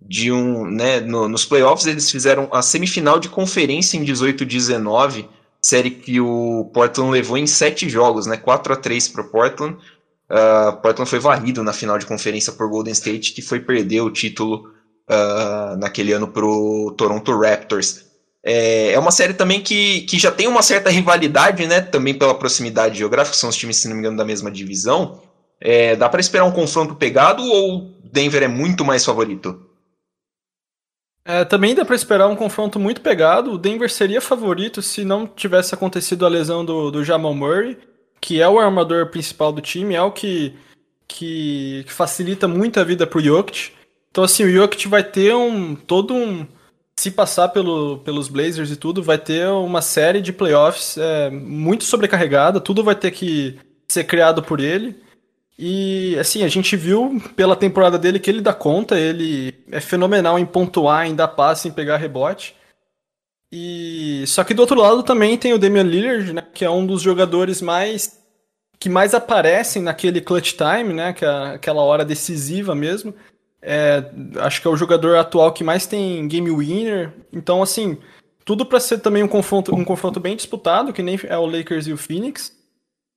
de um, né, no, nos playoffs eles fizeram a semifinal de conferência em 18-19, série que o Portland levou em sete jogos, né, 4 a 3 para o Portland. Uh, Portland foi varrido na final de conferência por Golden State, que foi perder o título uh, naquele ano para o Toronto Raptors. É, é uma série também que, que já tem uma certa rivalidade, né, também pela proximidade geográfica, são os times, se não me engano, da mesma divisão. É, dá para esperar um confronto pegado ou Denver é muito mais favorito? É, também dá para esperar um confronto muito pegado. O Denver seria favorito se não tivesse acontecido a lesão do, do Jamal Murray, que é o armador principal do time, é o que, que, que facilita muito a vida pro Jokic. Então, assim, o Jokic vai ter um todo um. Se passar pelo, pelos Blazers e tudo, vai ter uma série de playoffs é, muito sobrecarregada, tudo vai ter que ser criado por ele. E assim, a gente viu pela temporada dele que ele dá conta, ele é fenomenal em pontuar, em dar passe, em pegar rebote. E só que do outro lado também tem o Damian Lillard, né, que é um dos jogadores mais que mais aparecem naquele clutch time, né, que é aquela hora decisiva mesmo. É, acho que é o jogador atual que mais tem game winner. Então, assim, tudo para ser também um confronto, um confronto bem disputado, que nem é o Lakers e o Phoenix.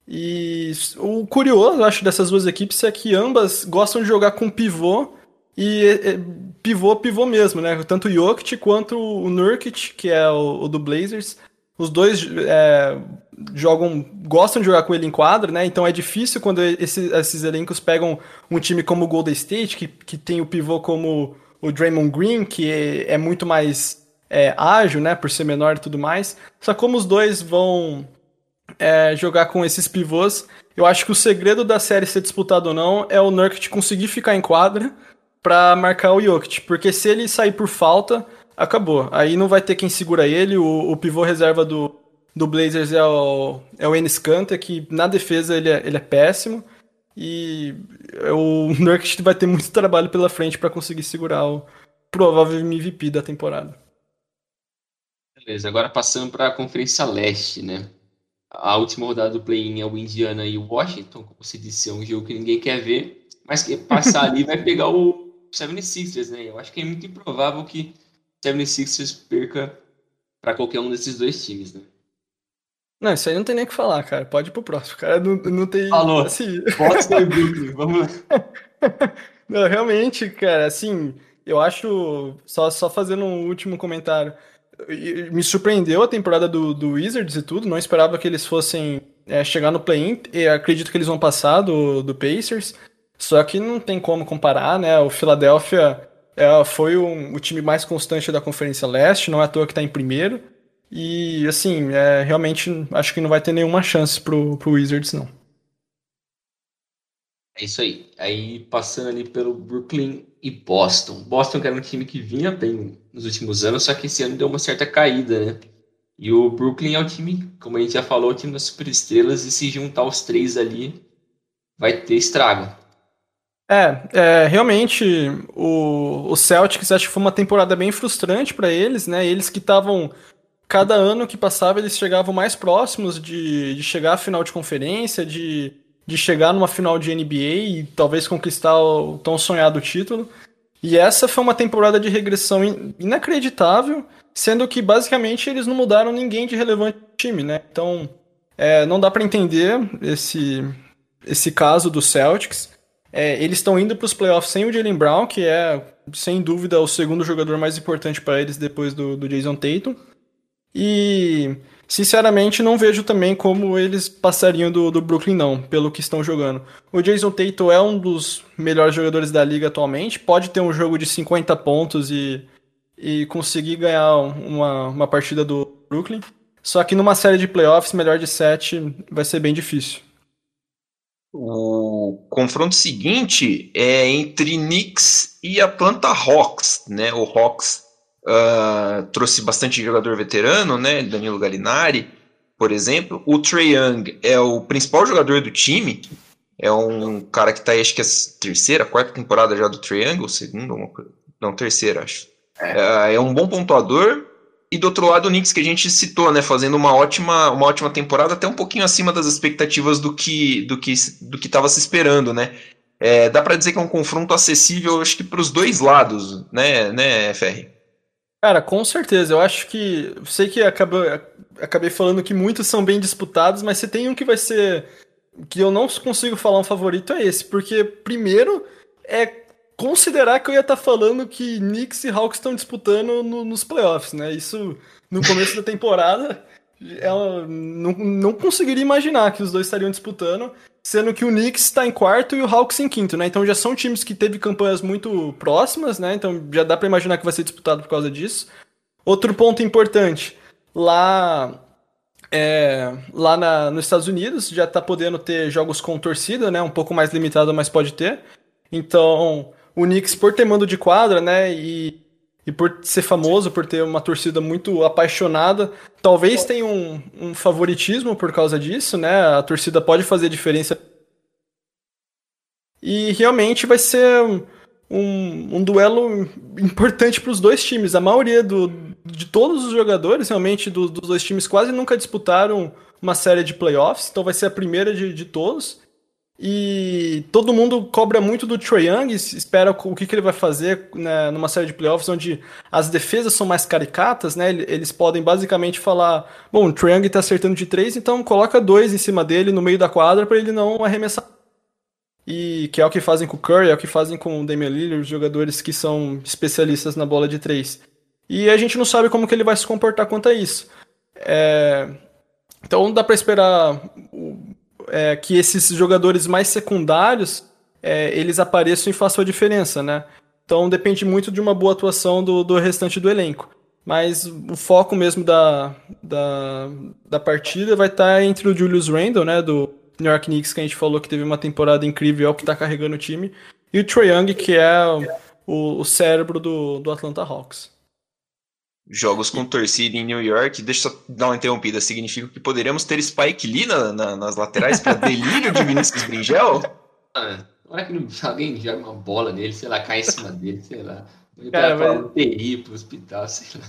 E o curioso, acho, dessas duas equipes é que ambas gostam de jogar com pivô e é, pivô, pivô mesmo, né? Tanto o Jokic quanto o Nurkic, que é o, o do Blazers. Os dois é, jogam, gostam de jogar com ele em quadra, né? Então é difícil quando esse, esses elencos pegam um time como o Golden State, que, que tem o pivô como o Draymond Green, que é, é muito mais é, ágil, né? Por ser menor e tudo mais. Só como os dois vão é, jogar com esses pivôs, eu acho que o segredo da série ser disputado ou não é o Nurkic conseguir ficar em quadra para marcar o Jokic, porque se ele sair por falta, acabou. Aí não vai ter quem segura ele, o, o pivô reserva do, do Blazers é o, é o Enes Kanter, que na defesa ele é, ele é péssimo, e o Nurkic vai ter muito trabalho pela frente para conseguir segurar o provável MVP da temporada. Beleza, agora passando para a Conferência Leste, né? A última rodada do play-in é o Indiana e o Washington, como se disse, é um jogo que ninguém quer ver, mas que passar ali vai pegar o 76ers, né? Eu acho que é muito improvável que 76ers perca para qualquer um desses dois times, né? Não, isso aí não tem nem o que falar, cara. Pode ir pro próximo. Cara, não, não tem. Falou. Assim... Boston e Brooklyn. Vamos lá. não, realmente, cara, assim, eu acho. Só, só fazendo um último comentário. Me surpreendeu a temporada do, do Wizards e tudo. Não esperava que eles fossem é, chegar no play-in. Acredito que eles vão passar do, do Pacers. Só que não tem como comparar, né? O Philadelphia é, foi um, o time mais constante da Conferência Leste, não é à toa que está em primeiro. E, assim, é, realmente acho que não vai ter nenhuma chance pro, pro Wizards, não. É isso aí. Aí, passando ali pelo Brooklyn e Boston. Boston que era um time que vinha bem nos últimos anos, só que esse ano deu uma certa caída, né? E o Brooklyn é o time, como a gente já falou, o time das superestrelas, e se juntar os três ali, vai ter estrago. É, é, realmente o, o Celtics acho que foi uma temporada bem frustrante para eles, né? Eles que estavam cada ano que passava eles chegavam mais próximos de, de chegar à final de conferência, de, de chegar numa final de NBA e talvez conquistar o tão sonhado título. E essa foi uma temporada de regressão inacreditável, sendo que basicamente eles não mudaram ninguém de relevante time, né? Então é, não dá para entender esse, esse caso do Celtics. É, eles estão indo para os playoffs sem o Jalen Brown, que é, sem dúvida, o segundo jogador mais importante para eles depois do, do Jason Tatum. E, sinceramente, não vejo também como eles passariam do, do Brooklyn, não, pelo que estão jogando. O Jason Tatum é um dos melhores jogadores da liga atualmente, pode ter um jogo de 50 pontos e, e conseguir ganhar uma, uma partida do Brooklyn. Só que numa série de playoffs, melhor de 7 vai ser bem difícil. O confronto seguinte é entre Knicks e Atlanta Hawks, né? O Hawks uh, trouxe bastante jogador veterano, né? Danilo Gallinari, por exemplo. O Trey Young é o principal jogador do time. É um cara que está acho que é a terceira, quarta temporada já do Trey Young, ou segunda, não, terceira, acho. É. Uh, é um bom pontuador, e do outro lado, o Knicks que a gente citou, né, fazendo uma ótima, uma ótima temporada, até um pouquinho acima das expectativas do que do que do que estava se esperando, né? É, dá para dizer que é um confronto acessível, acho que para os dois lados, né, né, Ferri? Cara, com certeza. Eu acho que sei que acabei falando que muitos são bem disputados, mas se tem um que vai ser que eu não consigo falar um favorito é esse, porque primeiro é considerar que eu ia estar tá falando que Knicks e Hawks estão disputando no, nos playoffs, né? Isso no começo da temporada, ela não, não conseguiria imaginar que os dois estariam disputando, sendo que o Knicks está em quarto e o Hawks em quinto, né? Então já são times que teve campanhas muito próximas, né? Então já dá para imaginar que vai ser disputado por causa disso. Outro ponto importante, lá é, lá na, nos Estados Unidos já está podendo ter jogos com torcida, né? Um pouco mais limitado, mas pode ter. Então, o Knicks, por ter mando de quadra, né, e, e por ser famoso, por ter uma torcida muito apaixonada, talvez tenha um, um favoritismo por causa disso, né, a torcida pode fazer diferença. E realmente vai ser um, um duelo importante para os dois times. A maioria do, de todos os jogadores, realmente, do, dos dois times, quase nunca disputaram uma série de playoffs, então vai ser a primeira de, de todos. E todo mundo cobra muito do Trae Young, espera o que, que ele vai fazer né, numa série de playoffs onde as defesas são mais caricatas, né? Eles podem basicamente falar: bom, o Trae Young tá acertando de três, então coloca dois em cima dele no meio da quadra para ele não arremessar. E que é o que fazem com o Curry, é o que fazem com o Damian Lillard, os jogadores que são especialistas na bola de três. E a gente não sabe como que ele vai se comportar quanto a isso. É... Então dá para esperar é, que esses jogadores mais secundários é, eles apareçam e façam a diferença, né? Então depende muito de uma boa atuação do, do restante do elenco. Mas o foco mesmo da, da, da partida vai estar entre o Julius Randle, né, do New York Knicks, que a gente falou que teve uma temporada incrível, é o que está carregando o time, e o Trae Young, que é o, o cérebro do, do Atlanta Hawks jogos com torcida em New York. Deixa eu só dar uma interrompida. Significa que poderemos ter Spike Lee na, na, nas laterais para delírio de Vinícius Bringel? Ah, hora que não, alguém joga uma bola nele, sei lá, cai em cima dele, sei lá. Ele Cara, vai UTI pro hospital, sei lá.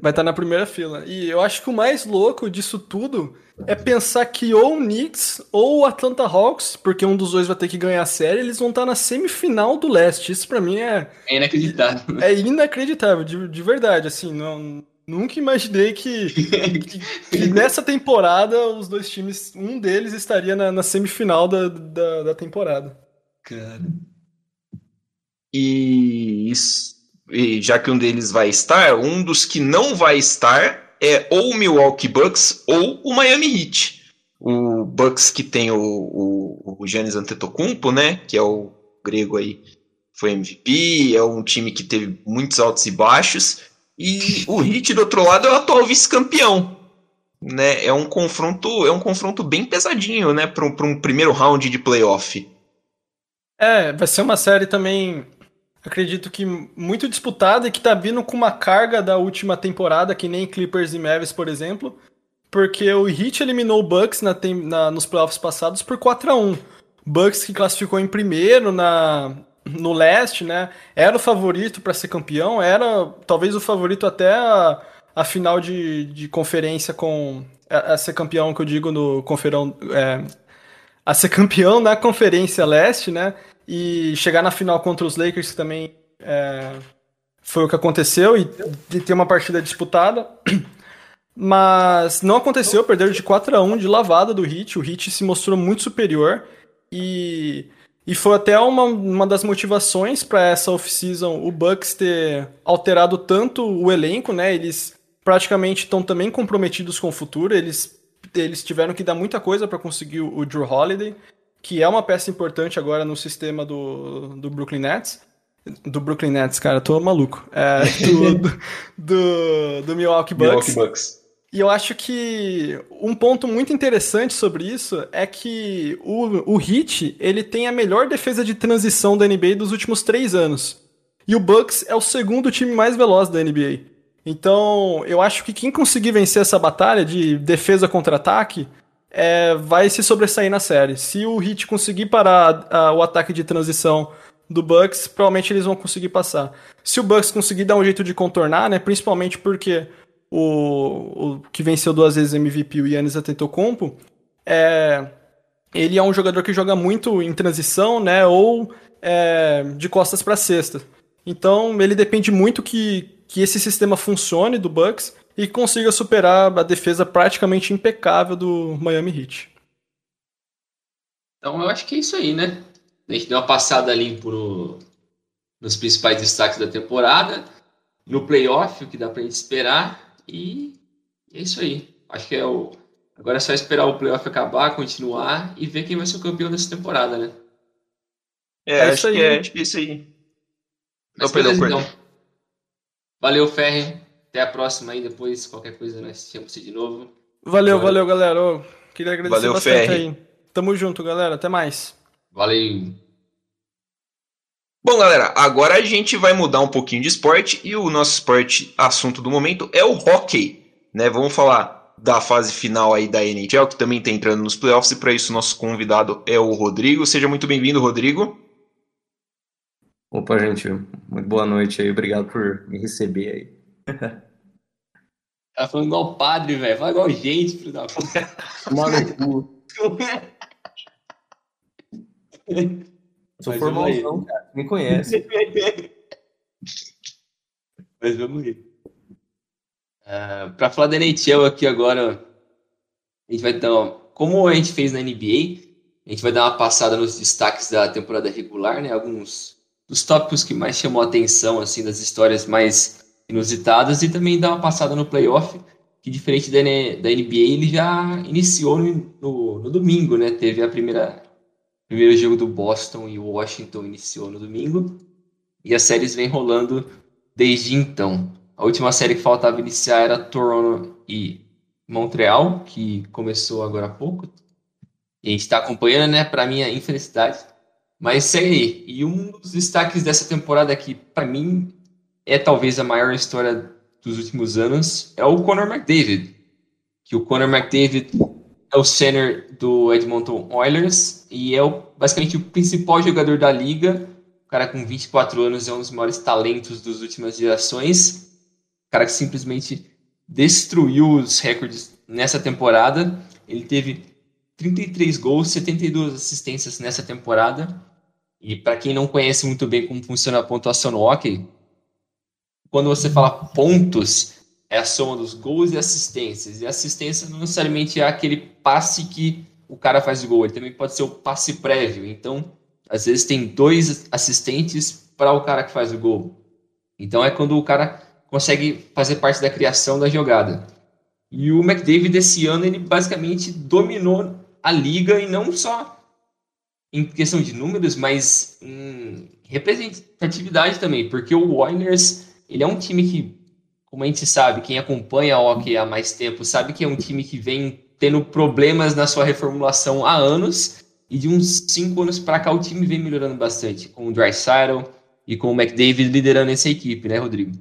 Vai estar tá na primeira fila. E eu acho que o mais louco disso tudo é pensar que ou o Knicks ou o Atlanta Hawks, porque um dos dois vai ter que ganhar a série, eles vão estar tá na semifinal do leste. Isso para mim é. É inacreditável. É inacreditável, de, de verdade. Assim, não, nunca imaginei que, que, que, nessa temporada os dois times, um deles estaria na, na semifinal da, da, da temporada. Cara. E isso e já que um deles vai estar, um dos que não vai estar é ou o Milwaukee Bucks ou o Miami Heat. O Bucks que tem o, o, o Giannis Antetokounmpo, né, que é o grego aí, foi MVP, é um time que teve muitos altos e baixos, e o Heat do outro lado é o atual vice-campeão. Né, é um confronto, é um confronto bem pesadinho, né, para um, um primeiro round de playoff. É, vai ser uma série também acredito que muito disputada e que tá vindo com uma carga da última temporada, que nem Clippers e Mavis, por exemplo, porque o Heat eliminou o Bucks na, na, nos playoffs passados por 4 a 1 Bucks que classificou em primeiro na, no leste, né? Era o favorito para ser campeão, era talvez o favorito até a, a final de, de conferência com. A, a, ser campeão, que eu digo no conferão. É, a ser campeão na Conferência Leste, né? E chegar na final contra os Lakers, que também é, foi o que aconteceu, e ter uma partida disputada. Mas não aconteceu, perderam de 4 a 1 de lavada do Heat. O Heat se mostrou muito superior e, e foi até uma, uma das motivações para essa off-season o Bucks ter alterado tanto o elenco, né? Eles praticamente estão também comprometidos com o futuro. Eles, eles tiveram que dar muita coisa para conseguir o Drew Holiday que é uma peça importante agora no sistema do, do Brooklyn Nets. Do Brooklyn Nets, cara, tô maluco. É, do, do, do, do Milwaukee Bucks. Milwaukee Bucks. E eu acho que um ponto muito interessante sobre isso é que o, o Heat ele tem a melhor defesa de transição da NBA dos últimos três anos. E o Bucks é o segundo time mais veloz da NBA. Então, eu acho que quem conseguir vencer essa batalha de defesa contra ataque é, vai se sobressair na série. Se o Heat conseguir parar a, o ataque de transição do Bucks, provavelmente eles vão conseguir passar. Se o Bucks conseguir dar um jeito de contornar, né, principalmente porque o, o que venceu duas vezes MVP, o Yannis Antetokounmpo, é, ele é um jogador que joga muito em transição, né, ou é, de costas para cesta. Então ele depende muito que, que esse sistema funcione do Bucks e consiga superar a defesa praticamente impecável do Miami Heat. Então eu acho que é isso aí, né? A gente deu uma passada ali por, nos principais destaques da temporada, no playoff, o que dá pra gente esperar, e é isso aí. Acho que é o. Agora é só esperar o playoff acabar, continuar e ver quem vai ser o campeão dessa temporada, né? É, é acho, que é, acho que é isso aí. Mas, Não, beleza, então. Valeu, Ferre. Até a próxima aí, depois qualquer coisa nós chamamos você de novo. Valeu, valeu, galera. Eu queria agradecer valeu, bastante Ferri. aí. Tamo junto, galera. Até mais. Valeu. Bom, galera, agora a gente vai mudar um pouquinho de esporte e o nosso esporte assunto do momento é o hockey, né? Vamos falar da fase final aí da NHL, que também está entrando nos playoffs, e para isso nosso convidado é o Rodrigo. Seja muito bem-vindo, Rodrigo. Opa, gente, muito boa noite aí, obrigado por me receber aí. Tá falando igual padre, velho. Fala igual gente, filho da puta. Maluco. Sou Mas formalzão, cara. Me conhece. Mas vamos ir. Uh, para falar da NHL aqui agora, a gente vai dar, como a gente fez na NBA, a gente vai dar uma passada nos destaques da temporada regular, né? Alguns dos tópicos que mais chamou a atenção, assim, das histórias mais inusitadas e também dar uma passada no playoff, que diferente da, da NBA, ele já iniciou no, no, no domingo, né? Teve a primeira primeiro jogo do Boston e o Washington iniciou no domingo e as séries vêm rolando desde então. A última série que faltava iniciar era Toronto e Montreal, que começou agora há pouco. E a gente está acompanhando, né? Para minha infelicidade. Mas segue aí. E um dos destaques dessa temporada aqui, para mim, é talvez a maior história dos últimos anos, é o Conor McDavid. Que o Conor McDavid é o center do Edmonton Oilers e é o, basicamente o principal jogador da liga. O cara com 24 anos é um dos maiores talentos das últimas gerações. O cara que simplesmente destruiu os recordes nessa temporada. Ele teve 33 gols, 72 assistências nessa temporada. E para quem não conhece muito bem como funciona a pontuação no hockey, quando você fala pontos, é a soma dos gols e assistências. E assistência não necessariamente é aquele passe que o cara faz gol, ele também pode ser o passe prévio. Então, às vezes tem dois assistentes para o cara que faz o gol. Então é quando o cara consegue fazer parte da criação da jogada. E o McDavid esse ano ele basicamente dominou a liga e não só em questão de números, mas em representatividade também, porque o Oilers ele é um time que, como a gente sabe, quem acompanha o hockey há mais tempo sabe que é um time que vem tendo problemas na sua reformulação há anos e de uns cinco anos para cá o time vem melhorando bastante, com o Drysdale e com o McDavid liderando essa equipe, né, Rodrigo?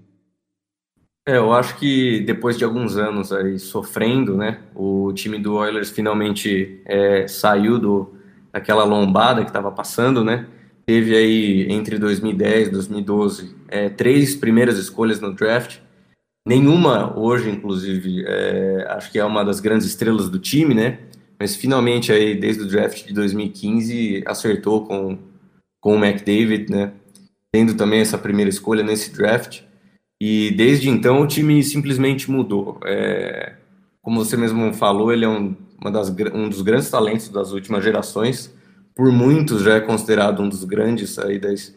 É, eu acho que depois de alguns anos aí sofrendo, né, o time do Oilers finalmente é, saiu do, daquela lombada que estava passando, né, teve aí entre 2010 e 2012 é, três primeiras escolhas no draft. Nenhuma hoje, inclusive, é, acho que é uma das grandes estrelas do time, né? Mas finalmente aí desde o draft de 2015 acertou com com o McDavid, né? Tendo também essa primeira escolha nesse draft. E desde então o time simplesmente mudou. É, como você mesmo falou, ele é um, uma das, um dos grandes talentos das últimas gerações por muitos já é considerado um dos grandes aí das,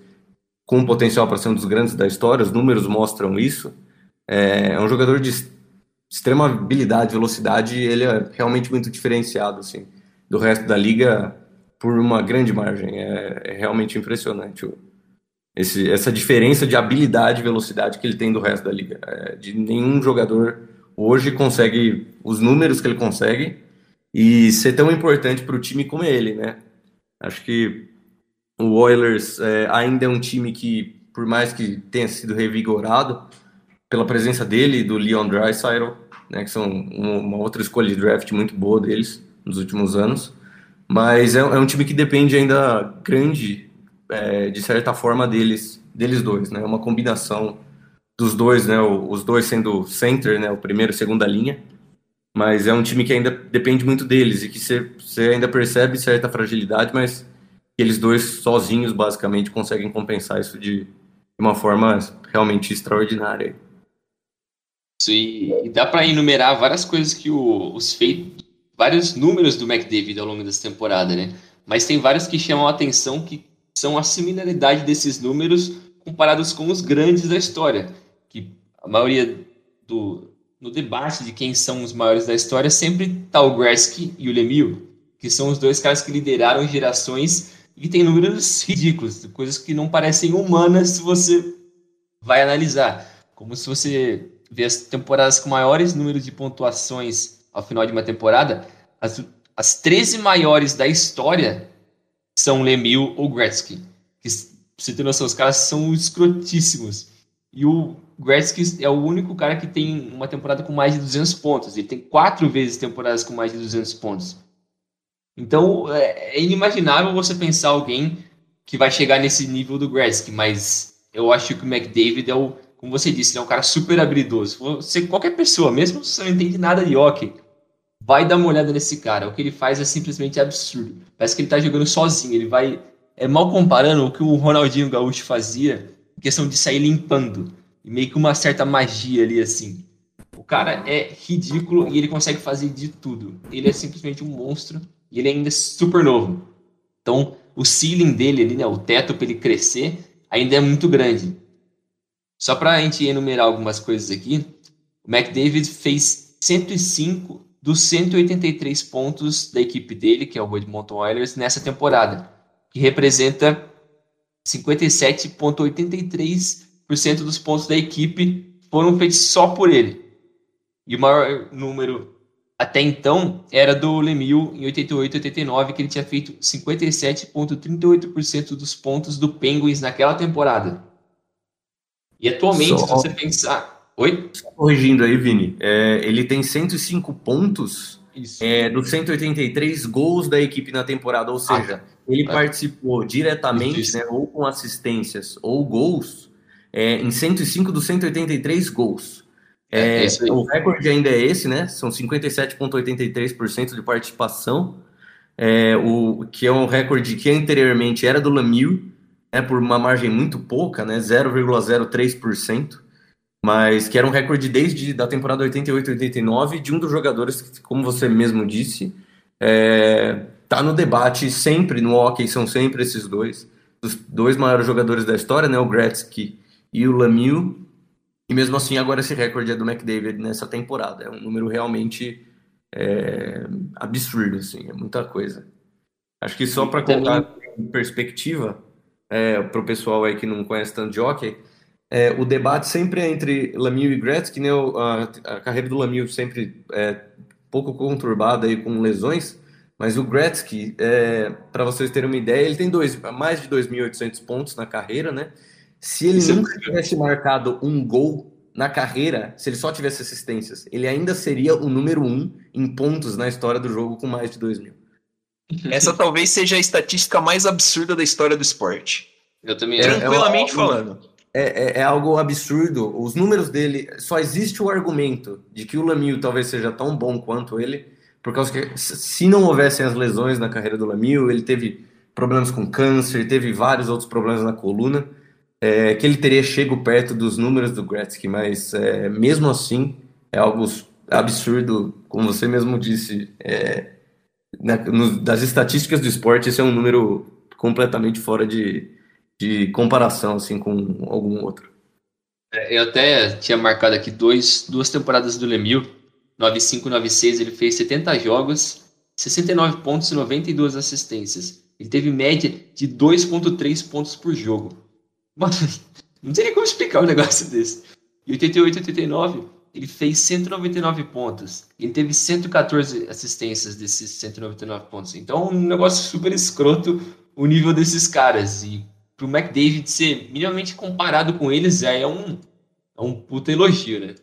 com potencial para ser um dos grandes da história, os números mostram isso. É, é um jogador de extrema habilidade, velocidade, ele é realmente muito diferenciado assim, do resto da liga por uma grande margem. É, é realmente impressionante o, esse, essa diferença de habilidade e velocidade que ele tem do resto da liga. É, de nenhum jogador hoje consegue os números que ele consegue e ser tão importante para o time como ele, né? Acho que o Oilers é, ainda é um time que, por mais que tenha sido revigorado pela presença dele e do Leon Draisaitl, né, que são uma outra escolha de draft muito boa deles nos últimos anos, mas é, é um time que depende ainda grande, é, de certa forma, deles, deles dois, né, uma combinação dos dois, né, os dois sendo center, né, o primeiro e segunda linha, mas é um time que ainda depende muito deles e que você ainda percebe certa fragilidade, mas eles dois sozinhos basicamente conseguem compensar isso de, uma forma realmente extraordinária. Isso, e, e dá para enumerar várias coisas que o, os feitos, vários números do McDavid ao longo dessa temporada, né? Mas tem vários que chamam a atenção que são a similaridade desses números comparados com os grandes da história, que a maioria do, no debate de quem são os maiores da história, sempre está o Gretzky e o Lemieux, que são os dois caras que lideraram gerações e têm números ridículos, coisas que não parecem humanas se você vai analisar. Como se você vê as temporadas com maiores números de pontuações ao final de uma temporada, as, as 13 maiores da história são Lemieux ou Gretzky. Que, você ter noção, os caras são escrotíssimos. E o Gretzky é o único cara que tem uma temporada com mais de 200 pontos. Ele tem quatro vezes temporadas com mais de 200 pontos. Então, é, é inimaginável você pensar alguém que vai chegar nesse nível do Gretzky, mas eu acho que o McDavid é o, como você disse, é um cara super habilidoso. Você, qualquer pessoa, mesmo se você não entende nada de hockey, vai dar uma olhada nesse cara. O que ele faz é simplesmente absurdo. Parece que ele tá jogando sozinho. Ele vai. É mal comparando o que o Ronaldinho Gaúcho fazia, em questão de sair limpando. E meio que uma certa magia ali, assim. O cara é ridículo e ele consegue fazer de tudo. Ele é simplesmente um monstro e ele ainda é super novo. Então, o ceiling dele ali, né, o teto para ele crescer, ainda é muito grande. Só para a gente enumerar algumas coisas aqui, o McDavid fez 105 dos 183 pontos da equipe dele, que é o Edmonton Oilers, nessa temporada, que representa 57,83% dos pontos da equipe foram feitos só por ele. E o maior número até então era do Lemieux em 88 89, que ele tinha feito 57,38% dos pontos do Penguins naquela temporada. E atualmente, Só... se você pensar. Oi? Só corrigindo aí, Vini. É, ele tem 105 pontos é, dos 183 gols da equipe na temporada, ou seja, ah, ele é. participou diretamente, né, ou com assistências ou gols, é, em 105 dos 183 gols. É, é o recorde ainda é esse, né? São 57,83% de participação, é, o, que é um recorde que anteriormente era do Lemieux, né, por uma margem muito pouca, né? 0,03%, mas que era um recorde desde da temporada 88-89 de um dos jogadores que, como você mesmo disse, é, tá no debate sempre no hockey, são sempre esses dois, os dois maiores jogadores da história, né? O Gretzky e o Lemieux e mesmo assim, agora esse recorde é do McDavid nessa temporada. É um número realmente é, absurdo, assim, é muita coisa. Acho que só para colocar em perspectiva, é, para o pessoal aí que não conhece tanto de hockey, é, o debate sempre é entre Lemieux e Gretzky, né? A, a carreira do Lemieux sempre é pouco conturbada aí com lesões, mas o Gretzky, é, para vocês terem uma ideia, ele tem dois, mais de 2.800 pontos na carreira, né? Se ele Isso é nunca é tivesse marcado um gol na carreira, se ele só tivesse assistências, ele ainda seria o número um em pontos na história do jogo com mais de 2 mil. Essa talvez seja a estatística mais absurda da história do esporte. Eu também Tranquilamente é, é falando. É, é, é, algo absurdo. Os números dele, só existe o argumento de que o Lemieux talvez seja tão bom quanto ele, por causa que se não houvessem as lesões na carreira do Lemieux, ele teve problemas com câncer, teve vários outros problemas na coluna é, que ele teria chego perto dos números do Gretzky, mas é, mesmo assim é algo absurdo, como você mesmo disse. É, na, no, das estatísticas do esporte, esse é um número completamente fora de, de comparação assim, com algum outro. É, eu até tinha marcado aqui dois, duas temporadas do Lemieux, 95-96, ele fez 70 jogos, 69 pontos e 92 assistências. Ele teve média de 2,3 pontos por jogo. Mano, não teria como explicar um negócio desse. Em 88 89, ele fez 199 pontos. Ele teve 114 assistências desses 199 pontos. Então, um negócio super escroto o nível desses caras. E pro McDavid ser minimamente comparado com eles já é um, é um puta elogio, né?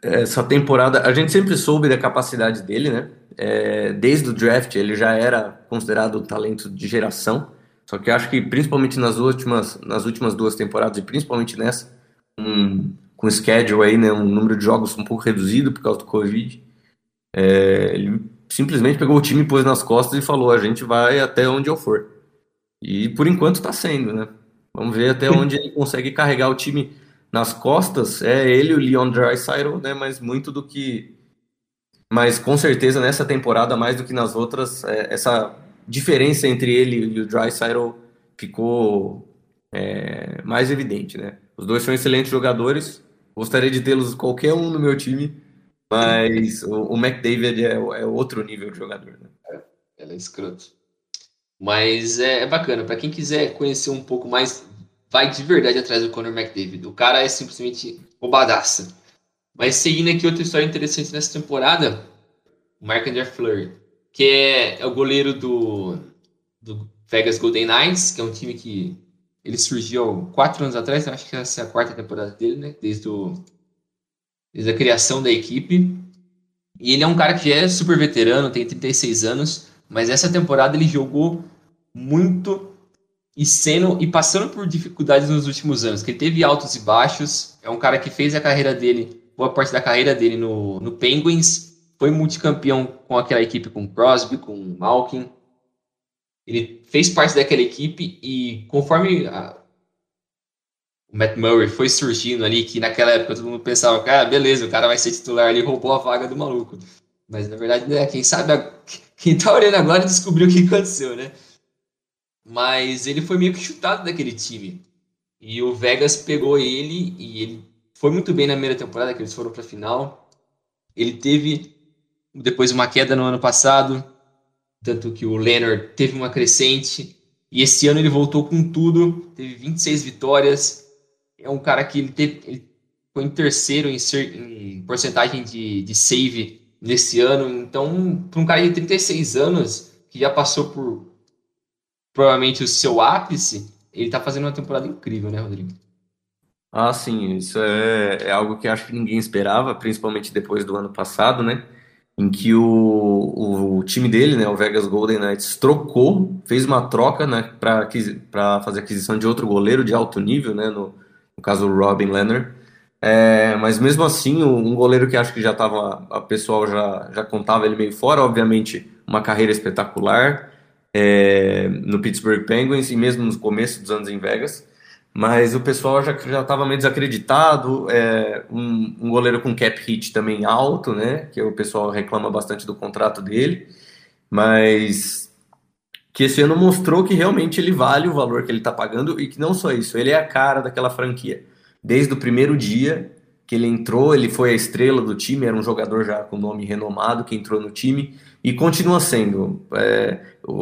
Essa temporada, a gente sempre soube da capacidade dele, né? É, desde o draft, ele já era considerado talento de geração. Só que acho que principalmente nas últimas, nas últimas duas temporadas, e principalmente nessa, um, com schedule aí, né, um número de jogos um pouco reduzido por causa do Covid, é, ele simplesmente pegou o time, pôs nas costas e falou: a gente vai até onde eu for. E por enquanto está sendo, né? Vamos ver até onde ele consegue carregar o time nas costas. É ele, o Leon Draisaitl, né? Mas muito do que. Mas com certeza nessa temporada, mais do que nas outras, é, essa diferença entre ele e o Dreisaitl ficou é, mais evidente, né? Os dois são excelentes jogadores, gostaria de tê-los qualquer um no meu time, mas o, o McDavid é, é, outro nível de jogador, né? É, ela é escroto. Mas é, é bacana, para quem quiser conhecer um pouco mais, vai de verdade atrás do Conor McDavid. O cara é simplesmente roubadaça. Mas seguindo aqui outra história interessante nessa temporada, o Marc-André Fleury que é, é o goleiro do, do Vegas Golden Knights, que é um time que ele surgiu quatro anos atrás, acho que essa é a quarta temporada dele, né? Desde, o, desde a criação da equipe. E ele é um cara que já é super veterano, tem 36 anos, mas essa temporada ele jogou muito e sendo e passando por dificuldades nos últimos anos, que ele teve altos e baixos. É um cara que fez a carreira dele, boa parte da carreira dele no, no Penguins, foi multicampeão com aquela equipe com Crosby, com Malkin. Ele fez parte daquela equipe e conforme a, o Matt Murray foi surgindo ali, que naquela época todo mundo pensava, cara, ah, beleza, o cara vai ser titular ali, roubou a vaga do maluco. Mas na verdade, né, quem sabe, quem tá olhando agora descobriu o que aconteceu, né? Mas ele foi meio que chutado daquele time. E o Vegas pegou ele e ele foi muito bem na primeira temporada, que eles foram pra final. Ele teve depois uma queda no ano passado, tanto que o Leonard teve uma crescente. E esse ano ele voltou com tudo, teve 26 vitórias. É um cara que ele, teve, ele foi em terceiro em, ser, em porcentagem de, de save nesse ano. Então, para um cara de 36 anos, que já passou por provavelmente o seu ápice, ele tá fazendo uma temporada incrível, né, Rodrigo? Ah, sim, isso é, é algo que acho que ninguém esperava, principalmente depois do ano passado, né? Em que o, o, time dele, né, o Vegas Golden Knights, trocou, fez uma troca, né, para fazer aquisição de outro goleiro de alto nível, né, no, no caso o Robin Leonard. É, mas mesmo assim, um goleiro que acho que já estava, a pessoal já, já contava ele meio fora, obviamente, uma carreira espetacular é, no Pittsburgh Penguins e mesmo no começo dos anos em Vegas, mas o pessoal já já estava meio desacreditado, é, um, um, goleiro com cap hit também alto, né, que o pessoal reclama bastante do contrato dele, mas que esse ano mostrou que realmente ele vale o valor que ele está pagando e que não só isso, ele é a cara daquela franquia desde o primeiro dia que ele entrou, ele foi a estrela do time, era um jogador já com nome renomado que entrou no time e continua sendo. É,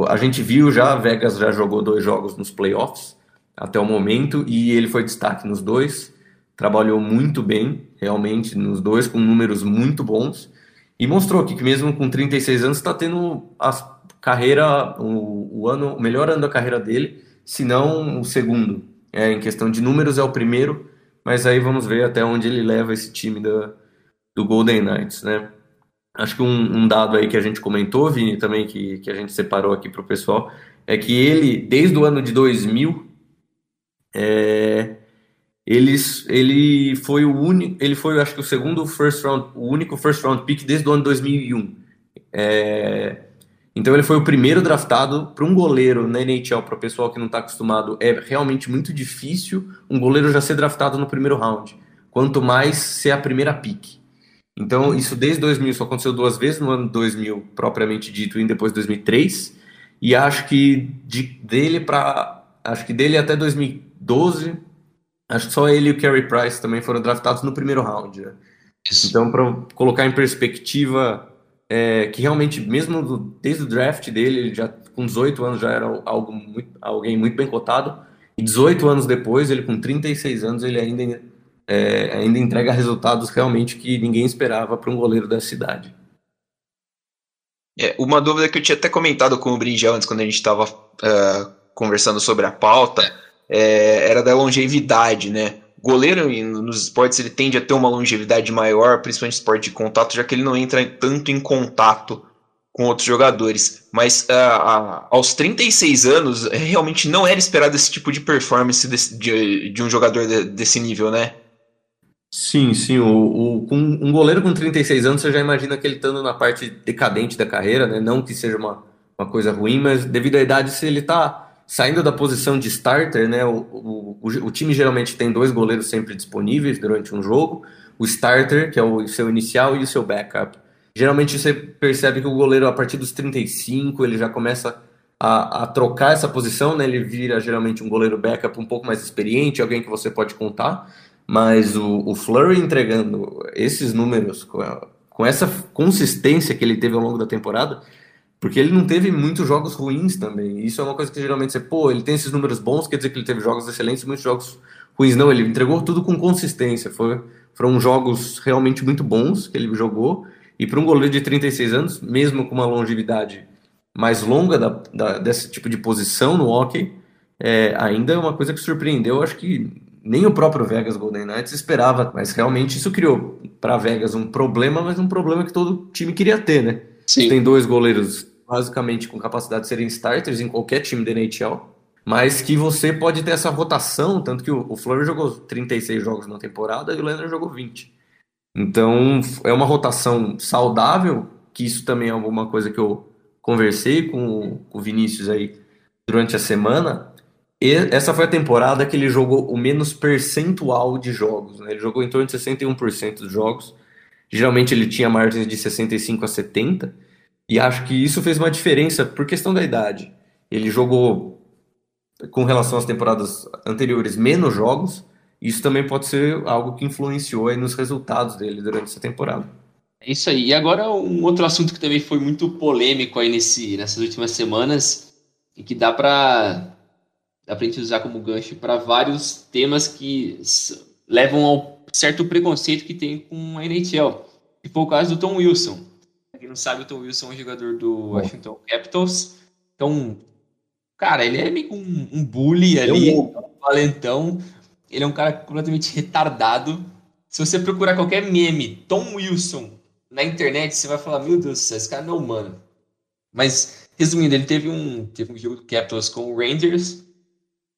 a gente viu já, Vegas já jogou dois jogos nos playoffs até o momento e ele foi destaque nos dois, trabalhou muito bem, realmente, nos dois, com números muito bons e mostrou que, mesmo com 36 anos está tendo a carreira, o, o, ano, o melhor ano da carreira dele, se não o segundo. É, em questão de números é o primeiro mas aí vamos ver até onde ele leva esse time da, do Golden Knights, né? Acho que um, um, dado aí que a gente comentou, Vini, também que, que a gente separou aqui para o pessoal, é que ele, desde o ano de 2000, é, eles, ele foi o único, ele foi, acho que o segundo first round, o único first round pick desde o ano 2001. É, então ele foi o primeiro draftado para um goleiro na NHL, para o pessoal que não está acostumado, é realmente muito difícil um goleiro já ser draftado no primeiro round, quanto mais ser a primeira pick. Então isso desde 2000 só aconteceu duas vezes, no ano 2000 propriamente dito e depois 2003, e acho que de, dele para acho que dele até 2012, acho que só ele e o Carey Price também foram draftados no primeiro round. Né? Então para colocar em perspectiva é, que realmente, mesmo do, desde o draft dele, ele já com 18 anos já era algo muito, alguém muito bem cotado, e 18 anos depois, ele com 36 anos, ele ainda, é, ainda entrega resultados realmente que ninguém esperava para um goleiro da cidade. É, uma dúvida que eu tinha até comentado com o Brinjel antes, quando a gente estava uh, é, conversando sobre a pauta, é, era da longevidade, né? goleiro nos esportes ele tende a ter uma longevidade maior, principalmente esporte de contato, já que ele não entra tanto em contato com outros jogadores. Mas uh, uh, aos 36 anos, realmente não era esperado esse tipo de performance de, de, um jogador de, desse nível, né? Sim, sim. O, o, um goleiro com 36 anos, você já imagina que ele estando na parte decadente da carreira, né? Não que seja uma, uma coisa ruim, mas devido à idade, se ele está saindo da posição de starter, né, o, o, o, time geralmente tem dois goleiros sempre disponíveis durante um jogo, o starter, que é o seu inicial, e o seu backup. Geralmente você percebe que o goleiro, a partir dos 35, ele já começa a, a trocar essa posição, né, ele vira geralmente um goleiro backup um pouco mais experiente, alguém que você pode contar, mas o, o Flurry entregando esses números, com, com essa consistência que ele teve ao longo da temporada, porque ele não teve muitos jogos ruins também. Isso é uma coisa que geralmente você, pô, ele tem esses números bons, quer dizer que ele teve jogos excelentes e muitos jogos ruins. Não, ele entregou tudo com consistência. Foi, foram jogos realmente muito bons que ele jogou. E para um goleiro de 36 anos, mesmo com uma longevidade mais longa da, da, desse tipo de posição no hockey, é, ainda é uma coisa que surpreendeu. Acho que nem o próprio Vegas Golden Knights esperava, mas realmente isso criou para Vegas um problema, mas um problema que todo time queria ter, né? Sim. Tem dois goleiros basicamente com capacidade de serem starters em qualquer time da NHL. mas que você pode ter essa rotação, tanto que o, o jogou 36 jogos na temporada e o Leonard jogou 20. Então, é uma rotação saudável, que isso também é alguma coisa que eu conversei com, com o Vinícius aí durante a semana. E essa foi a temporada que ele jogou o menos percentual de jogos. Né? Ele jogou em torno de 61% dos jogos. Geralmente ele tinha margens de 65 a 70. E acho que isso fez uma diferença por questão da idade. Ele jogou com relação às temporadas anteriores, menos jogos, isso também pode ser algo que influenciou nos resultados dele durante essa temporada. É isso aí. E agora um outro assunto que também foi muito polêmico aí nesse, nessas últimas semanas e que dá para dá pra gente usar como gancho para vários temas que levam ao certo preconceito que tem com a NHL. E foi o caso do Tom Wilson. Pra quem não sabe, o Tom Wilson é um jogador do Washington Capitals. Então, Cara, ele é meio um, um bully ali, um valentão. Ele é um cara completamente retardado. Se você procurar qualquer meme, Tom Wilson, na internet, você vai falar, meu Deus do céu, esse cara não é humano. Mas, resumindo, ele teve um, teve um jogo do Capitals com o Rangers